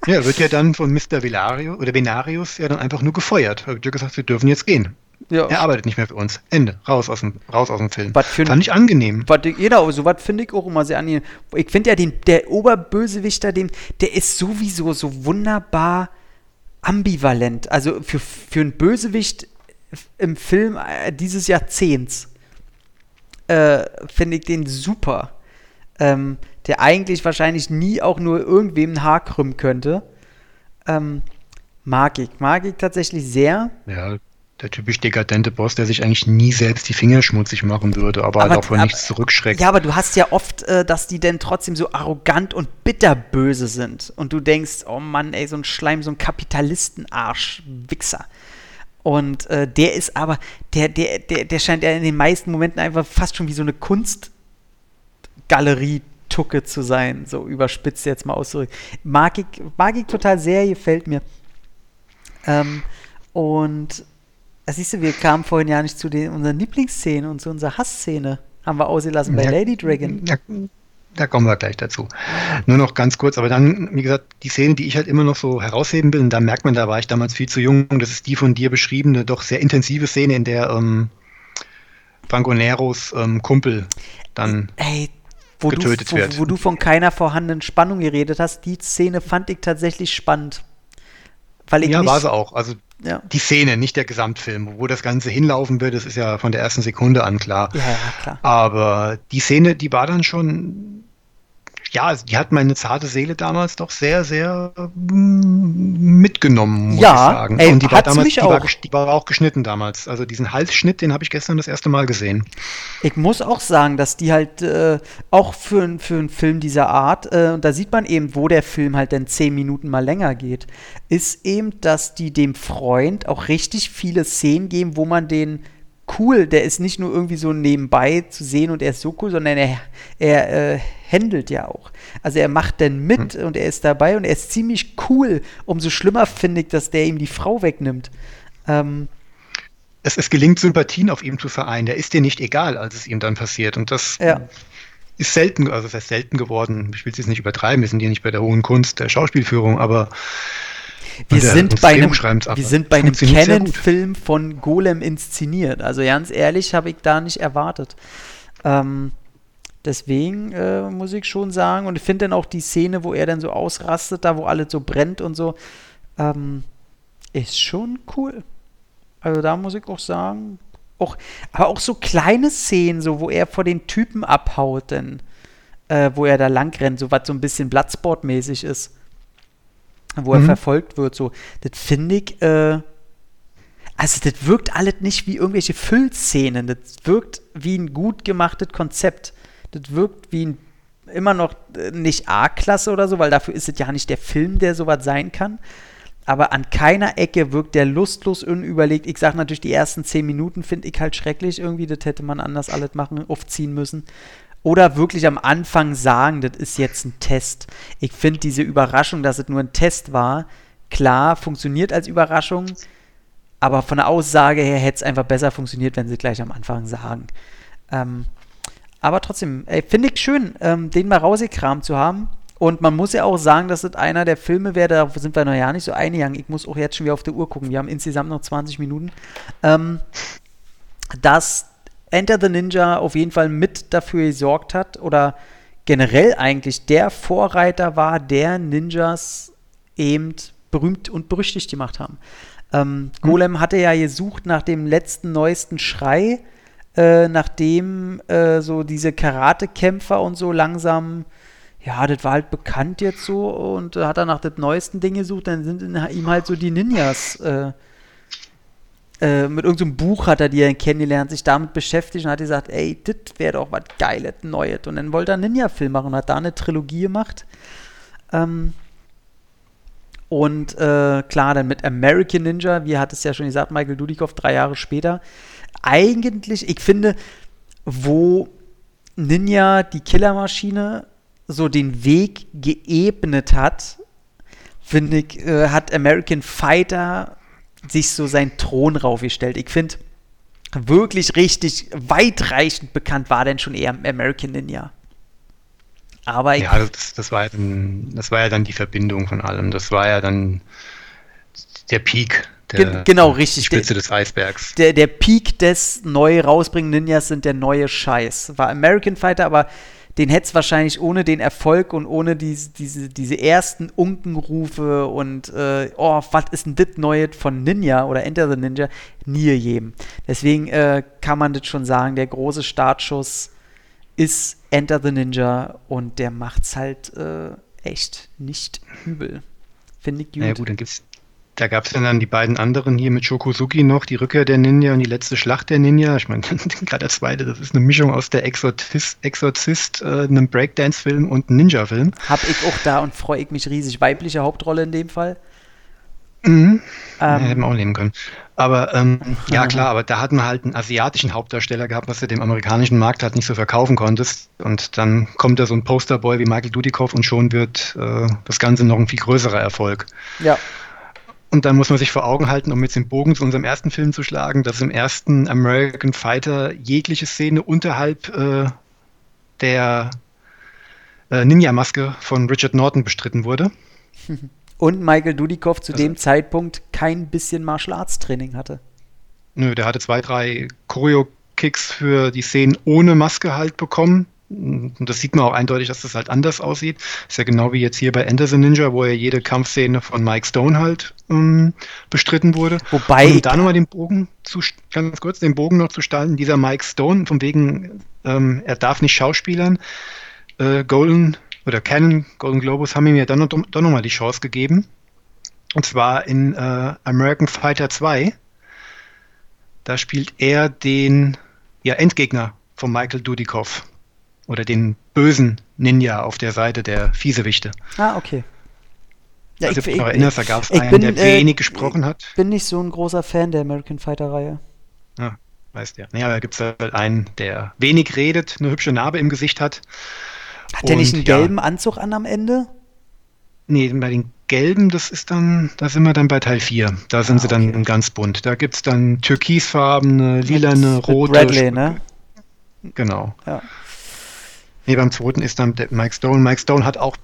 Ja, er wird ja dann von Mr. Vilario oder Venarius ja dann einfach nur gefeuert. Er wird ja gesagt, wir dürfen jetzt gehen. Ja. Er arbeitet nicht mehr für uns. Ende. Raus aus dem, raus aus dem Film. Fand ich angenehm. Was, genau, so was finde ich auch immer sehr angenehm. Ich finde ja, den, der Oberbösewichter, den, der ist sowieso so wunderbar ambivalent. Also für, für einen Bösewicht im Film äh, dieses Jahrzehnts äh, finde ich den super. Ähm, der eigentlich wahrscheinlich nie auch nur irgendwem ein Haar krümmen könnte. Ähm, mag ich. Mag ich tatsächlich sehr. Ja, der typisch dekadente Boss, der sich eigentlich nie selbst die Finger schmutzig machen würde, aber, aber halt auch vor nichts zurückschreckt. Ja, aber du hast ja oft, äh, dass die denn trotzdem so arrogant und bitterböse sind. Und du denkst, oh Mann, ey, so ein Schleim, so ein Kapitalistenarsch, Wichser. Und äh, der ist aber, der, der, der, der scheint ja in den meisten Momenten einfach fast schon wie so eine Kunstgalerie Tucke zu sein, so überspitzt jetzt mal auszudrücken. Mag ich, mag ich total sehr, gefällt mir. Ähm, und das siehst du, wir kamen vorhin ja nicht zu den, unseren Lieblingsszenen und zu unserer Hassszene. Haben wir ausgelassen bei ja, Lady Dragon. Ja, da kommen wir gleich dazu. Nur noch ganz kurz, aber dann, wie gesagt, die Szene, die ich halt immer noch so herausheben will, und da merkt man, da war ich damals viel zu jung, das ist die von dir beschriebene, doch sehr intensive Szene, in der ähm, Franco Neros ähm, Kumpel dann Ey, wo getötet du, wo, wird. Wo du von keiner vorhandenen Spannung geredet hast, die Szene fand ich tatsächlich spannend. Weil ich ja, war sie auch. Also ja. die Szene, nicht der Gesamtfilm. Wo das Ganze hinlaufen wird, das ist ja von der ersten Sekunde an klar. Ja, ja, klar. Aber die Szene, die war dann schon ja, also die hat meine zarte Seele damals doch sehr, sehr mm, mitgenommen, muss ja, ich sagen. Ey, und die war damals, die war, die war, auch geschnitten damals. Also diesen Halsschnitt, den habe ich gestern das erste Mal gesehen. Ich muss auch sagen, dass die halt äh, auch für, für einen Film dieser Art, äh, und da sieht man eben, wo der Film halt dann zehn Minuten mal länger geht, ist eben, dass die dem Freund auch richtig viele Szenen geben, wo man den cool, der ist nicht nur irgendwie so nebenbei zu sehen und er ist so cool, sondern er, er äh, handelt ja auch. Also er macht dann mit hm. und er ist dabei und er ist ziemlich cool. Umso schlimmer finde ich, dass der ihm die Frau wegnimmt. Ähm, es, es gelingt, Sympathien auf ihm zu vereinen. Der ist dir nicht egal, als es ihm dann passiert. Und das ja. ist selten, also es ist selten geworden. Ich will es jetzt nicht übertreiben, wir sind hier nicht bei der hohen Kunst der Schauspielführung, aber wir sind, bei einem, wir sind bei einem Canon-Film von Golem inszeniert. Also ganz ehrlich, habe ich da nicht erwartet. Ähm, deswegen äh, muss ich schon sagen, und ich finde dann auch die Szene, wo er dann so ausrastet, da wo alles so brennt und so, ähm, ist schon cool. Also da muss ich auch sagen, auch, aber auch so kleine Szenen, so wo er vor den Typen abhaut, denn, äh, wo er da lang rennt, so was so ein bisschen Bloodsport-mäßig ist wo mhm. er verfolgt wird, so, das finde ich, äh, also das wirkt alles nicht wie irgendwelche Füllszenen, das wirkt wie ein gut gemachtes Konzept. Das wirkt wie ein immer noch äh, nicht A-Klasse oder so, weil dafür ist es ja nicht der Film, der sowas sein kann. Aber an keiner Ecke wirkt der lustlos unüberlegt. Ich sage natürlich, die ersten zehn Minuten finde ich halt schrecklich irgendwie. Das hätte man anders alles machen, aufziehen müssen oder wirklich am Anfang sagen, das ist jetzt ein Test. Ich finde diese Überraschung, dass es nur ein Test war, klar, funktioniert als Überraschung, aber von der Aussage her hätte es einfach besser funktioniert, wenn sie gleich am Anfang sagen. Ähm, aber trotzdem, finde ich schön, ähm, den mal rausgekramt zu haben. Und man muss ja auch sagen, dass das einer der Filme wäre, da sind wir noch ja nicht so eingegangen. Ich muss auch jetzt schon wieder auf der Uhr gucken. Wir haben insgesamt noch 20 Minuten. Ähm, dass Enter the Ninja auf jeden Fall mit dafür gesorgt hat oder generell eigentlich der Vorreiter war, der Ninjas eben berühmt und berüchtigt gemacht haben. Ähm, Golem hatte ja gesucht nach dem letzten, neuesten Schrei, äh, nachdem äh, so diese Karate-Kämpfer und so langsam, ja, das war halt bekannt jetzt so und hat er nach dem neuesten Ding gesucht, dann sind in, ihm halt so die Ninjas. Äh, äh, mit irgendeinem Buch hat er die kennengelernt, sich damit beschäftigt und hat gesagt, ey, das wäre doch was Geiles, Neues. Und dann wollte er einen Ninja-Film machen und hat da eine Trilogie gemacht. Ähm, und äh, klar, dann mit American Ninja, wie hat es ja schon gesagt, Michael Dudikoff drei Jahre später. Eigentlich, ich finde, wo Ninja die Killermaschine so den Weg geebnet hat, finde ich, äh, hat American Fighter sich so seinen Thron raufgestellt. Ich finde, wirklich richtig weitreichend bekannt war denn schon eher American Ninja. Aber ja, das, das, war ja dann, das war ja dann die Verbindung von allem. Das war ja dann der Peak. Der, genau, richtig. Spitze der, des Eisbergs. Der, der Peak des neu rausbringenden Ninjas sind der neue Scheiß. War American Fighter, aber den hätte es wahrscheinlich ohne den Erfolg und ohne diese, diese, diese ersten Unkenrufe und äh, oh, was ist denn das Neue von Ninja oder Enter the Ninja nie gegeben. Deswegen äh, kann man das schon sagen, der große Startschuss ist Enter the Ninja und der macht's halt äh, echt nicht übel. Finde ich gut. Ja gut, dann gibt's da gab es dann die beiden anderen hier mit Shokosuki noch, die Rückkehr der Ninja und die letzte Schlacht der Ninja. Ich meine, gerade der zweite, das ist eine Mischung aus der Exorzist, Exorzist äh, einem Breakdance-Film und einem Ninja-Film. Hab ich auch da und freue ich mich riesig. Weibliche Hauptrolle in dem Fall. Mhm. Ähm, ja, hätten wir auch nehmen können. Aber ähm, ja klar, aber da hatten wir halt einen asiatischen Hauptdarsteller gehabt, was du dem amerikanischen Markt halt nicht so verkaufen konntest. Und dann kommt da so ein Posterboy wie Michael Dudikoff und schon wird äh, das Ganze noch ein viel größerer Erfolg. Ja. Und dann muss man sich vor Augen halten, um jetzt den Bogen zu unserem ersten Film zu schlagen, dass im ersten American Fighter jegliche Szene unterhalb äh, der äh, Ninja-Maske von Richard Norton bestritten wurde. Und Michael Dudikoff zu also, dem Zeitpunkt kein bisschen Martial Arts Training hatte. Nö, der hatte zwei, drei Choreo-Kicks für die Szenen ohne Maske halt bekommen. Und das sieht man auch eindeutig, dass das halt anders aussieht. Ist ja genau wie jetzt hier bei Anderson Ninja, wo ja jede Kampfszene von Mike Stone halt ähm, bestritten wurde. Wobei. Und um da nochmal den Bogen zu, ganz kurz, den Bogen noch zu stalten, dieser Mike Stone, von wegen, ähm, er darf nicht schauspielern. Äh, Golden oder Canon, Golden Globus haben ihm ja dann noch, doch nochmal die Chance gegeben. Und zwar in äh, American Fighter 2. Da spielt er den ja, Endgegner von Michael Dudikoff oder den bösen Ninja auf der Seite der Fiesewichte. Ah, okay. Ja, also, ich, ich, erinnerst, da gab es einen, bin, der äh, wenig gesprochen hat. Ich bin nicht so ein großer Fan der American Fighter-Reihe. Ja, ah, weißt ja. Naja, da gibt es halt einen, der wenig redet, eine hübsche Narbe im Gesicht hat. Hat der nicht einen gelben ja, Anzug an am Ende? Nee, bei den gelben, das ist dann, da sind wir dann bei Teil 4. Da sind ah, sie dann okay. ganz bunt. Da gibt es dann türkisfarbene, lilane, rote. Bradley, ne? Genau. Ja. Nee, beim zweiten ist dann Mike Stone. Mike Stone hat auch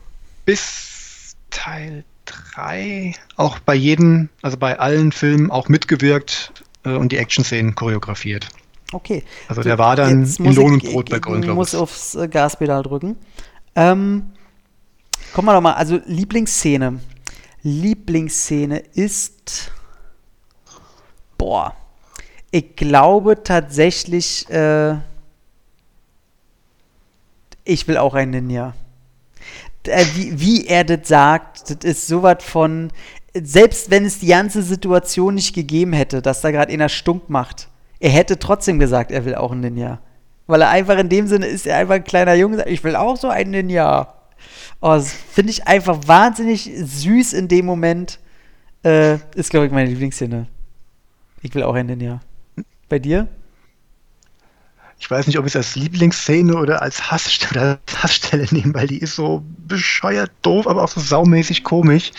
bis Teil 3 auch bei jedem, also bei allen Filmen auch mitgewirkt äh, und die Action-Szenen choreografiert. Okay. Also der war dann in Lohn und Brot bei Globus. Ich muss aufs äh, Gaspedal drücken. Ähm, kommen wir doch mal, also Lieblingsszene. Lieblingsszene ist, boah, ich glaube tatsächlich, äh, ich will auch ein Ninja. Äh, wie, wie er das sagt, das ist sowas von, selbst wenn es die ganze Situation nicht gegeben hätte, dass da gerade einer stunk macht, er hätte trotzdem gesagt, er will auch ein Ninja. Weil er einfach in dem Sinne ist, er einfach ein kleiner Junge, sagt, ich will auch so ein Ninja. Oh, das finde ich einfach wahnsinnig süß in dem Moment. Äh, ist, glaube ich, meine Lieblingsszene. Ich will auch ein Ninja. Bei dir? Ich weiß nicht, ob ich es als Lieblingsszene oder als Hassstelle, Hassstelle nehme, weil die ist so bescheuert doof, aber auch so saumäßig komisch,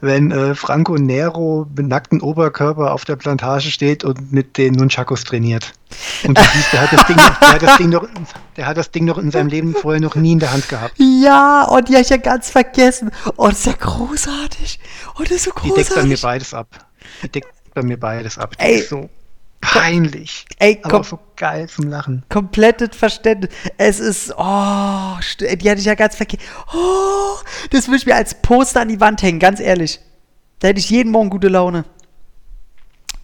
wenn äh, Franco Nero mit nacktem Oberkörper auf der Plantage steht und mit den Nunchakos trainiert. Und du siehst, der hat, das Ding, der, hat das Ding noch, der hat das Ding noch in seinem Leben vorher noch nie in der Hand gehabt. Ja, und die habe ich ja ganz vergessen. Oh, das ist ja großartig. Oh, das ist so großartig. Die deckt bei mir beides ab. Die deckt bei mir beides ab. Die Ey, so peinlich. Ey, aber so geil zum Lachen. Komplettes Verständnis. Es ist, oh, die hatte ich ja ganz verkehrt. Oh, das würde ich mir als Poster an die Wand hängen, ganz ehrlich. Da hätte ich jeden Morgen gute Laune.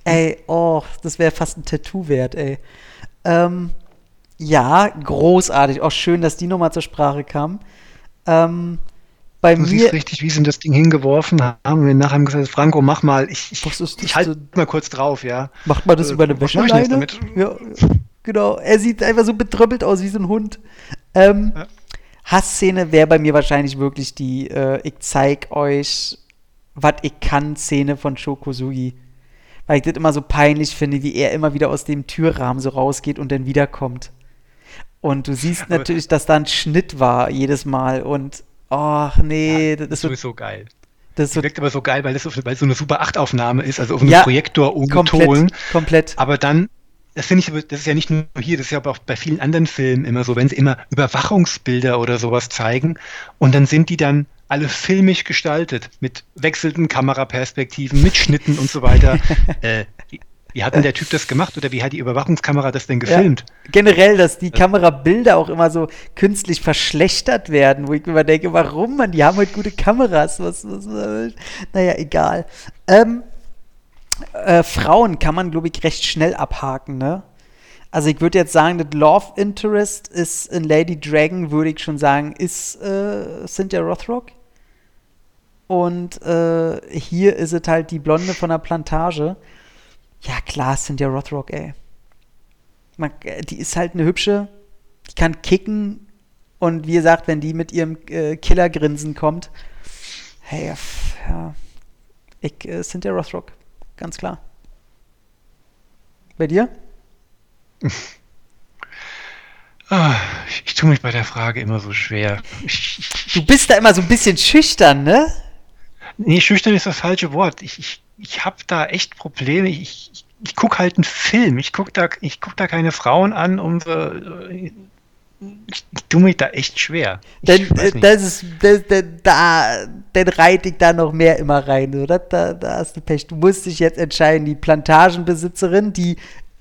Ey, oh, das wäre fast ein Tattoo wert, ey. Ähm, ja, großartig. Auch schön, dass die nochmal zur Sprache kam. Ähm, bei du mir. siehst richtig, wie sie das Ding hingeworfen haben. Wir nachher haben gesagt, Franco, mach mal. Ich, ich, Was ist das ich halte mal kurz drauf, ja. Macht man das Äh, über eine Wäscheleine? Ja, genau. Er sieht einfach so betröppelt aus wie so ein Hund. Ähm, Ja. Hassszene wäre bei mir wahrscheinlich wirklich die äh, Ich zeig euch, was ich kann Szene von Shokosugi. Weil ich das immer so peinlich finde, wie er immer wieder aus dem Türrahmen so rausgeht und dann wiederkommt. Und du siehst natürlich, dass da ein Schnitt war jedes Mal und ach nee, das Das ist so, sowieso geil. das ist so Das wirkt aber so geil, weil weil es so eine Super 8 Aufnahme ist, also auf einem Ja, Projektor ohne komplett, Ton. komplett. Aber dann, das finde ich, das ist ja nicht nur hier, das ist ja aber auch bei vielen anderen Filmen immer so, wenn sie immer Überwachungsbilder oder sowas zeigen und dann sind die dann alle filmisch gestaltet, mit wechselnden Kameraperspektiven, mit Schnitten und so weiter. äh, wie, hat denn der Typ das gemacht oder wie hat die Überwachungskamera das denn gefilmt? Ja, generell, dass die Kamerabilder auch immer so künstlich verschlechtert werden, wo ich mir immer denke, warum, man, die haben halt gute Kameras. Was, was, was naja, egal. Ähm, äh, Frauen kann man, glaube ich, recht schnell abhaken, ne? Also ich würde jetzt sagen, das Love Interest ist in Lady Dragon, würde ich schon sagen, ist äh, Cynthia Rothrock. Und äh, hier ist es halt die Blonde von der Plantage. Ja, klar, Cynthia Rothrock, ey. Man, äh, die ist halt eine hübsche, die kann kicken und wie gesagt, wenn die mit ihrem äh, Killergrinsen kommt, hey, ja, ich, äh, Cynthia Rothrock, ganz klar. Bei dir? Ah, ich, ich tue mich bei der Frage immer so schwer. Du bist da immer so ein bisschen schüchtern, ne? Nee, schüchtern ist das falsche Wort. Ich, ich, ich habe da echt Probleme. Ich, ich, ich gucke halt einen Film. Ich gucke da, ich guck da keine Frauen an, um äh, ich, ich tue mich da echt schwer. Denn äh, das ist, das, das, da, dann reite ich da noch mehr immer rein, oder? Da, da hast du Pech. Du musst dich jetzt entscheiden, die Plantagenbesitzerin, die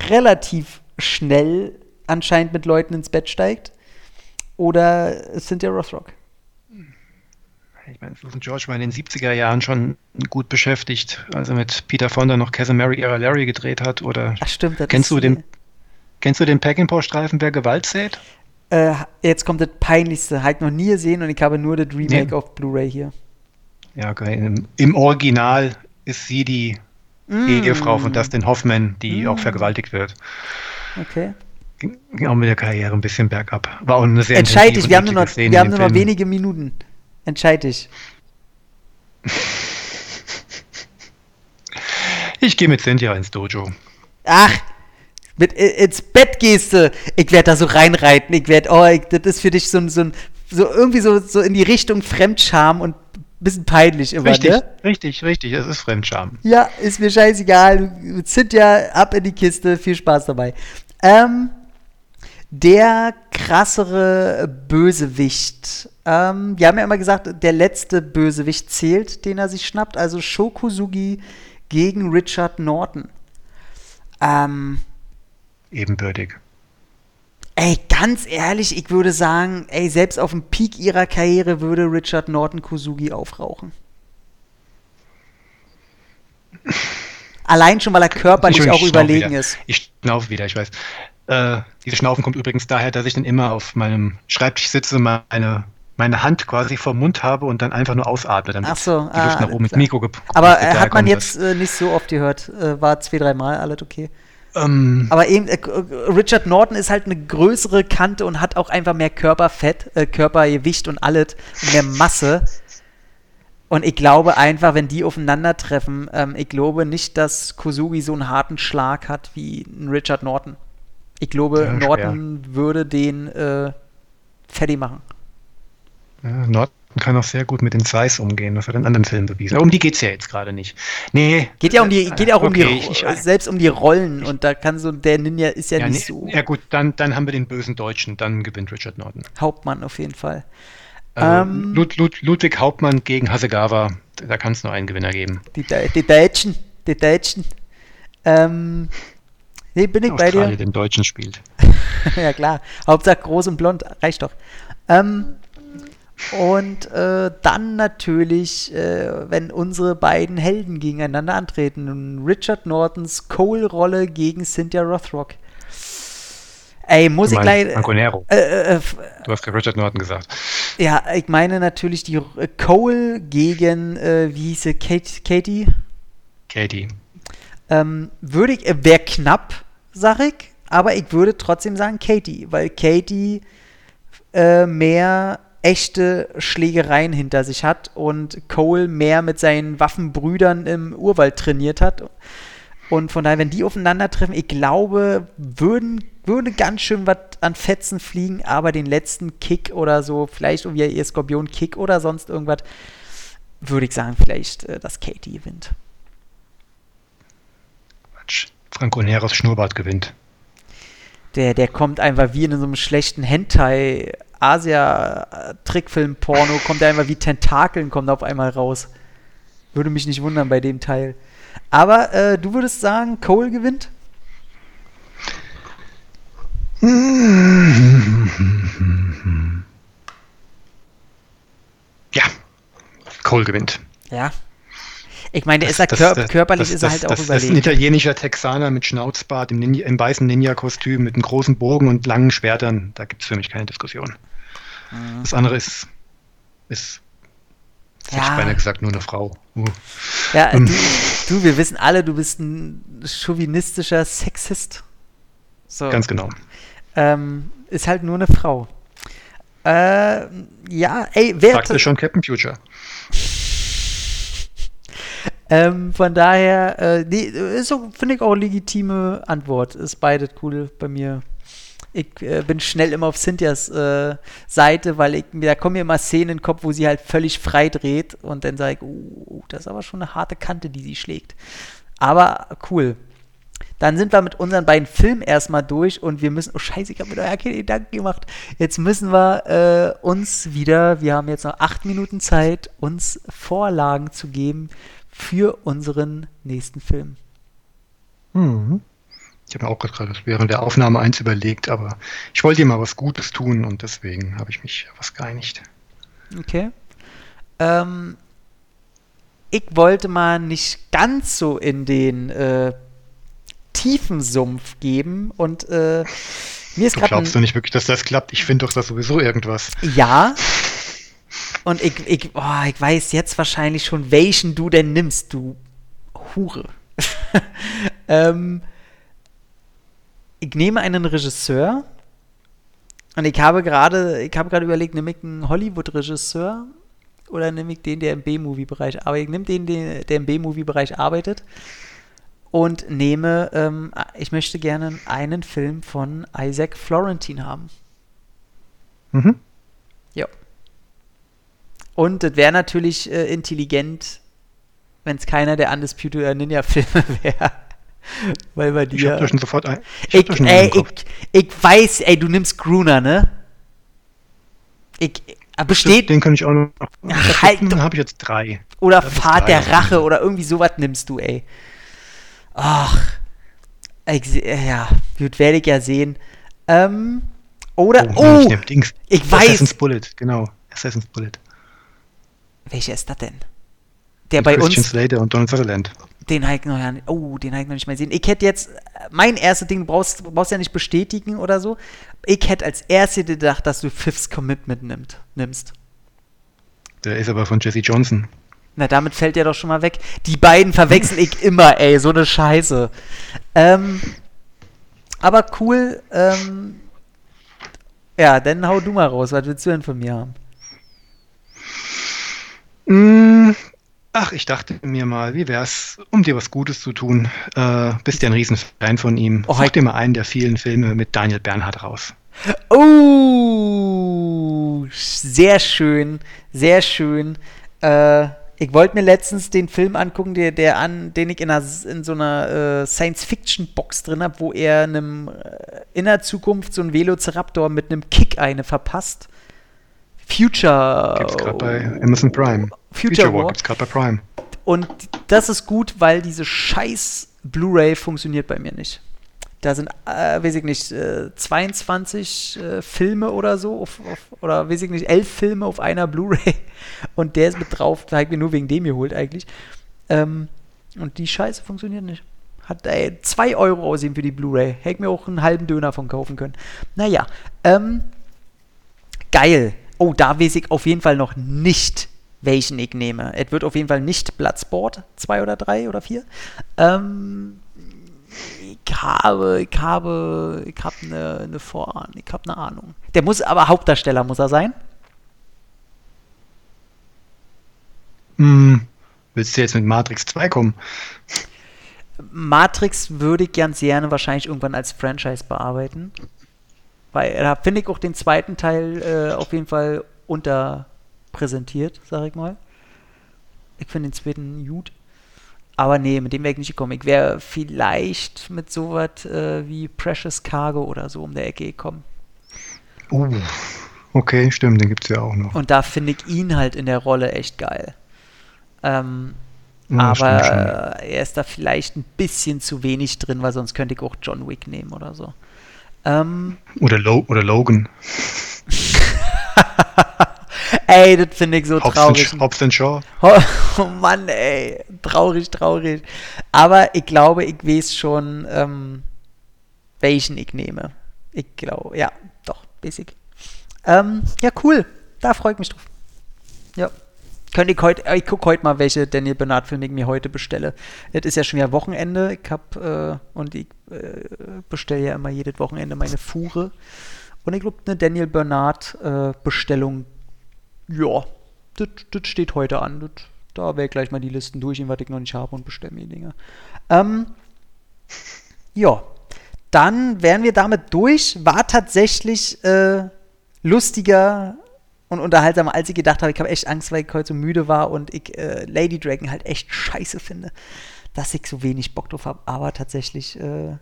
relativ schnell anscheinend mit Leuten ins Bett steigt, oder Cynthia Rothrock. Ich meine, Susan George war in den 70er Jahren schon gut beschäftigt, als er mit Peter Fonda noch Casamary Era Larry gedreht hat. Oder Ach stimmt. Das kennst ist, du den, kennst du den Peckinpah-Streifen, wer Gewalt sät? Äh, jetzt kommt das Peinlichste. Halt noch nie gesehen und ich habe nur das Remake Nee. auf Blu-ray hier. Ja, okay. Im, Im Original ist sie die Mm. Ehefrau von Dustin Hoffman, die Mm. auch vergewaltigt wird. Okay. Ging auch mit der Karriere ein bisschen bergab. War auch eine sehr Entscheid dich, wir haben nur noch, wir haben nur noch wenige Minuten. Entscheid dich. Ich gehe mit Cynthia ins Dojo. Ach, mit ins Bett gehst du. Ich werde da so reinreiten. Ich werde, oh, ich, das ist für dich so, ein- so, ein, so irgendwie so, so in die Richtung Fremdscham und bisschen peinlich immer, Richtig, ne? richtig, richtig. Es ist Fremdscham. Ja, ist mir scheißegal. Ja ab in die Kiste. Viel Spaß dabei. Ähm, der krassere Bösewicht. Ähm, wir haben ja immer gesagt, der letzte Bösewicht zählt, den er sich schnappt. Also Shokusugi gegen Richard Norton. Ähm, Ebenbürtig. ey, ganz ehrlich, ich würde sagen, ey, selbst auf dem Peak ihrer Karriere würde Richard Norton Kusugi aufrauchen. Allein schon, weil er körperlich auch überlegen wieder. ist. Ich schnaufe wieder, ich weiß. Äh, dieses Schnaufen kommt übrigens daher, dass ich dann immer auf meinem Schreibtisch sitze, meine, meine Hand quasi vom Mund habe und dann einfach nur ausatme, damit Ach so, die Luft ah, nach oben ins. Mikro ge- Aber äh, hat man jetzt äh, nicht so oft gehört. Äh, war zwei, dreimal, alles okay. Ähm, Aber eben, äh, Richard Norton ist halt eine größere Kante und hat auch einfach mehr Körperfett, äh, Körpergewicht und alles, und mehr Masse. Und ich glaube einfach, wenn die aufeinandertreffen, ähm, ich glaube nicht, dass Kosugi so einen harten Schlag hat wie ein Richard Norton. Ich glaube, Ja, Norton würde den äh, fertig machen. Ja, Norton kann auch sehr gut mit den Zeiss umgehen, das hat er in anderen Filmen bewiesen. Aber um die geht es ja jetzt gerade nicht. Nee. Geht ja um die, geht ja auch um okay, die, ich, ich, selbst um die Rollen und da kann so, der Ninja ist ja, ja, nicht nee, so ja gut, dann, dann haben wir den bösen Deutschen, dann gewinnt Richard Norton. Hauptmann auf jeden Fall. Also Ähm. Lud, Lud, Ludwig Hauptmann gegen Hasegawa, da kann es nur einen Gewinner geben. Die, die Deutschen, die Deutschen. Ähm, nee, bin ich bei dir. Australien den Deutschen spielt. ja klar. Hauptsache groß und blond, reicht doch. Ähm, Und äh, dann natürlich, äh, wenn unsere beiden Helden gegeneinander antreten. Richard Nortons Cole-Rolle gegen Cynthia Rothrock. Ey, muss Du ich gleich. Franco Nero. Äh, äh, f- Du hast ja Richard Norton gesagt. ja, ich meine natürlich die äh, Cole gegen, äh, wie hieß sie, Kate, Katie? Katie. Ähm, würde ich, äh, wäre knapp, sag ich, aber ich würde trotzdem sagen Katie, weil Katie äh, mehr echte Schlägereien hinter sich hat und Cole mehr mit seinen Waffenbrüdern im Urwald trainiert hat. Und von daher, wenn die aufeinandertreffen, ich glaube, würden, würde ganz schön was an Fetzen fliegen, aber den letzten Kick oder so, vielleicht irgendwie ihr Skorpion-Kick oder sonst irgendwas, würde ich sagen, vielleicht, äh, dass Katie gewinnt. Quatsch. Franco Neros Schnurrbart gewinnt. Der, der kommt einfach wie in so einem schlechten Hentai Asia-Trickfilm-Porno, kommt der einfach wie Tentakeln, kommt auf einmal raus. Würde mich nicht wundern bei dem Teil. Aber äh, du würdest sagen, Cole gewinnt? Ja. Cole gewinnt. Ja. Ich meine, der ist ja Das- kör das- körperlich das, ist er das, halt auch das, Das ist ein überlegen. italienischer Texaner mit Schnauzbart im, Ninja, im weißen Ninja-Kostüm mit einem großen Bogen und langen Schwertern. Da gibt es für mich keine Diskussion. Mhm. Das andere ist, ist hätte ich Ja. beinahe gesagt, nur eine Frau. Uh. Ja, äh, Ähm. du, du, wir wissen alle, du bist ein chauvinistischer Sexist. So. Ganz genau. Ähm, ist halt nur eine Frau. Äh, ja, ey, wer Sagte schon Captain Future. Ähm, von daher, äh, nee, ist so, finde ich auch legitime Antwort. Ist beides cool bei mir. Ich äh, bin schnell immer auf Cynthias äh, Seite, weil ich, da kommen mir immer Szenen in den Kopf, wo sie halt völlig frei dreht und dann sage ich, uh, das ist aber schon eine harte Kante, die sie schlägt. Aber cool. Dann sind wir mit unseren beiden Filmen erstmal durch und wir müssen, oh scheiße, ich habe mir da ja keine Gedanken gemacht. Jetzt müssen wir äh, uns wieder, wir haben jetzt noch acht Minuten Zeit, uns Vorlagen zu geben für unseren nächsten Film. Mhm. Ich habe mir auch gerade während der Aufnahme eins überlegt, aber ich wollte dir mal was Gutes tun und deswegen habe ich mich was geeinigt. Okay. Ähm, ich wollte mal nicht ganz so in den äh, tiefen Sumpf geben und äh, mir ist Du gerade glaubst doch nicht wirklich, dass das klappt. Ich finde doch das sowieso irgendwas. Ja. Und ich, ich, oh, ich weiß jetzt wahrscheinlich schon, welchen du denn nimmst, du Hure. ähm, ich nehme einen Regisseur und ich habe gerade, ich habe gerade überlegt, nehme ich einen Hollywood-Regisseur oder nehme ich den, der im B-Movie-Bereich arbeitet? Ich nehme den, der im B-Movie-Bereich arbeitet und nehme, ähm, ich möchte gerne einen Film von Isaac Florentine haben. Mhm. Ja. Und das wäre natürlich äh, intelligent, wenn es keiner der Undisputed Ninja-Filme wäre. Weil bei Ich dir. habe da schon sofort ein. Ich, hab Ich, schon ey, ich, ich weiß, ey, du nimmst Gruner, ne? Ich, aber steht. Den kann ich auch noch. Ach, halt. Dann habe ich jetzt drei. Oder das Fahrt drei. der Rache oder irgendwie sowas nimmst du, ey. Ach. Ich, se- ja, gut, werde ich ja sehen. Ähm, oder. Oh! ich nehm Dings. ich weiß. Assassin's Bullet, genau. Assassin's Bullet. Welcher ist das denn? Der Mit bei Christian uns. Slater und Donald Sutherland. Den habe ich noch oh, den habe ich noch nicht mal gesehen. Ich hätte jetzt, mein erstes Ding, brauchst, du brauchst ja nicht bestätigen oder so. Ich hätte als erstes gedacht, dass du Fifth's Commitment nimmt, nimmst. Der ist aber von Jesse Johnson. Na, damit fällt der doch schon mal weg. Die beiden verwechsel ich immer, ey, so eine Scheiße. Ähm, aber cool, ähm, ja, dann hau du mal raus. Was willst du denn von mir haben? Ach, ich dachte mir mal, wie wär's, um dir was Gutes zu tun? Äh, bist ja ein Riesenfan von ihm. Oh, Such dir mal einen der vielen Filme mit Daniel Bernhardt raus. Oh, sehr schön, sehr schön. Äh, ich wollte mir letztens den Film angucken, der, der an, den ich in, einer, in so einer äh, Science-Fiction-Box drin habe, wo er einem, äh, in der Zukunft so einen Velociraptor mit einem Kick eine verpasst. Future. Gibt's gerade bei Amazon Prime. Future War. gibt's gerade bei Prime. Und das ist gut, weil diese scheiß Blu-ray funktioniert bei mir nicht. Da sind, äh, weiß ich nicht, äh, 22 äh, Filme oder so, auf, auf, oder weiß ich nicht, elf Filme auf einer Blu-ray. Und der ist mit drauf, da habe ich mir nur wegen dem geholt eigentlich. Ähm, und die Scheiße funktioniert nicht. Hat ey, 2 Euro aussehen für die Blu-ray. Hätte ich mir auch einen halben Döner von kaufen können. Naja, ähm, geil. Oh, da weiß ich auf jeden Fall noch nicht, welchen ich nehme. Es wird auf jeden Fall nicht Bloodsport 2 oder 3 oder 4. Ähm, ich habe, ich habe, ich habe eine, eine Vorahnung, ich habe eine Ahnung. Der muss aber Hauptdarsteller, muss er sein? Hm, willst du jetzt mit Matrix 2 kommen? Matrix würde ich ganz gerne wahrscheinlich irgendwann als Franchise bearbeiten. Weil da finde ich auch den zweiten Teil äh, auf jeden Fall unterpräsentiert, sag ich mal. Ich finde den zweiten gut. Aber nee, mit dem wäre ich nicht gekommen. Ich wäre vielleicht mit sowas äh, wie Precious Cargo oder so um der Ecke gekommen. Uh, okay, stimmt, den gibt es ja auch noch. Und da finde ich ihn halt in der Rolle echt geil. Ähm, ja, aber er ist da vielleicht ein bisschen zu wenig drin, weil sonst könnte ich auch John Wick nehmen oder so. Ähm, oder, Lo oder Logan. ey, das finde ich so Hobbs traurig. Hobbs and Shaw. Oh, oh, Mann, ey. Traurig, traurig. Aber ich glaube, ich weiß schon, ähm, welchen ich nehme. Ich glaube, ja, doch, basic. Ähm, ja, cool. Da freue ich mich drauf. Ja. Könnte ich heute, ich gucke heute mal, welche Daniel Bernard-Filme ich mir heute bestelle. Es ist ja schon wieder Wochenende. Ich habe, äh, und ich äh, bestelle ja immer jedes Wochenende meine Fuhre. Und ich glaube, eine Daniel Bernard-Bestellung, äh, ja, das steht heute an. Das, da werde ich gleich mal die Listen durchgehen, was ich noch nicht habe und bestelle mir die Dinge. Ähm, ja, dann wären wir damit durch. War tatsächlich äh, lustiger und unterhaltsamer, als ich gedacht habe. Ich habe echt Angst, weil ich heute so müde war und ich äh, Lady Dragon halt echt scheiße finde, dass ich so wenig Bock drauf habe. Aber tatsächlich, äh,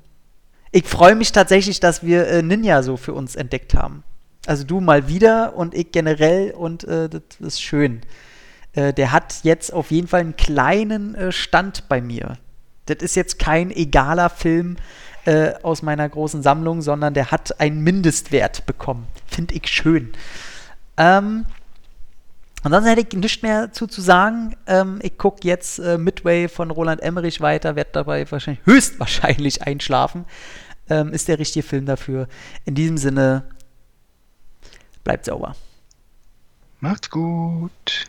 ich freue mich tatsächlich, dass wir äh, Ninja so für uns entdeckt haben. Also du mal wieder und ich generell und äh, das ist schön. Äh, der hat jetzt auf jeden Fall einen kleinen äh, Stand bei mir. Das ist jetzt kein egaler Film aus meiner großen Sammlung, sondern der hat einen Mindestwert bekommen. Finde ich schön. Ähm, Ansonsten hätte ich nichts mehr zu, zu sagen. Ähm, ich gucke jetzt äh, Midway von Roland Emmerich weiter, werde dabei wahrscheinlich höchstwahrscheinlich einschlafen. Ähm, ist der richtige Film dafür. In diesem Sinne, bleibt sauber. Macht's gut.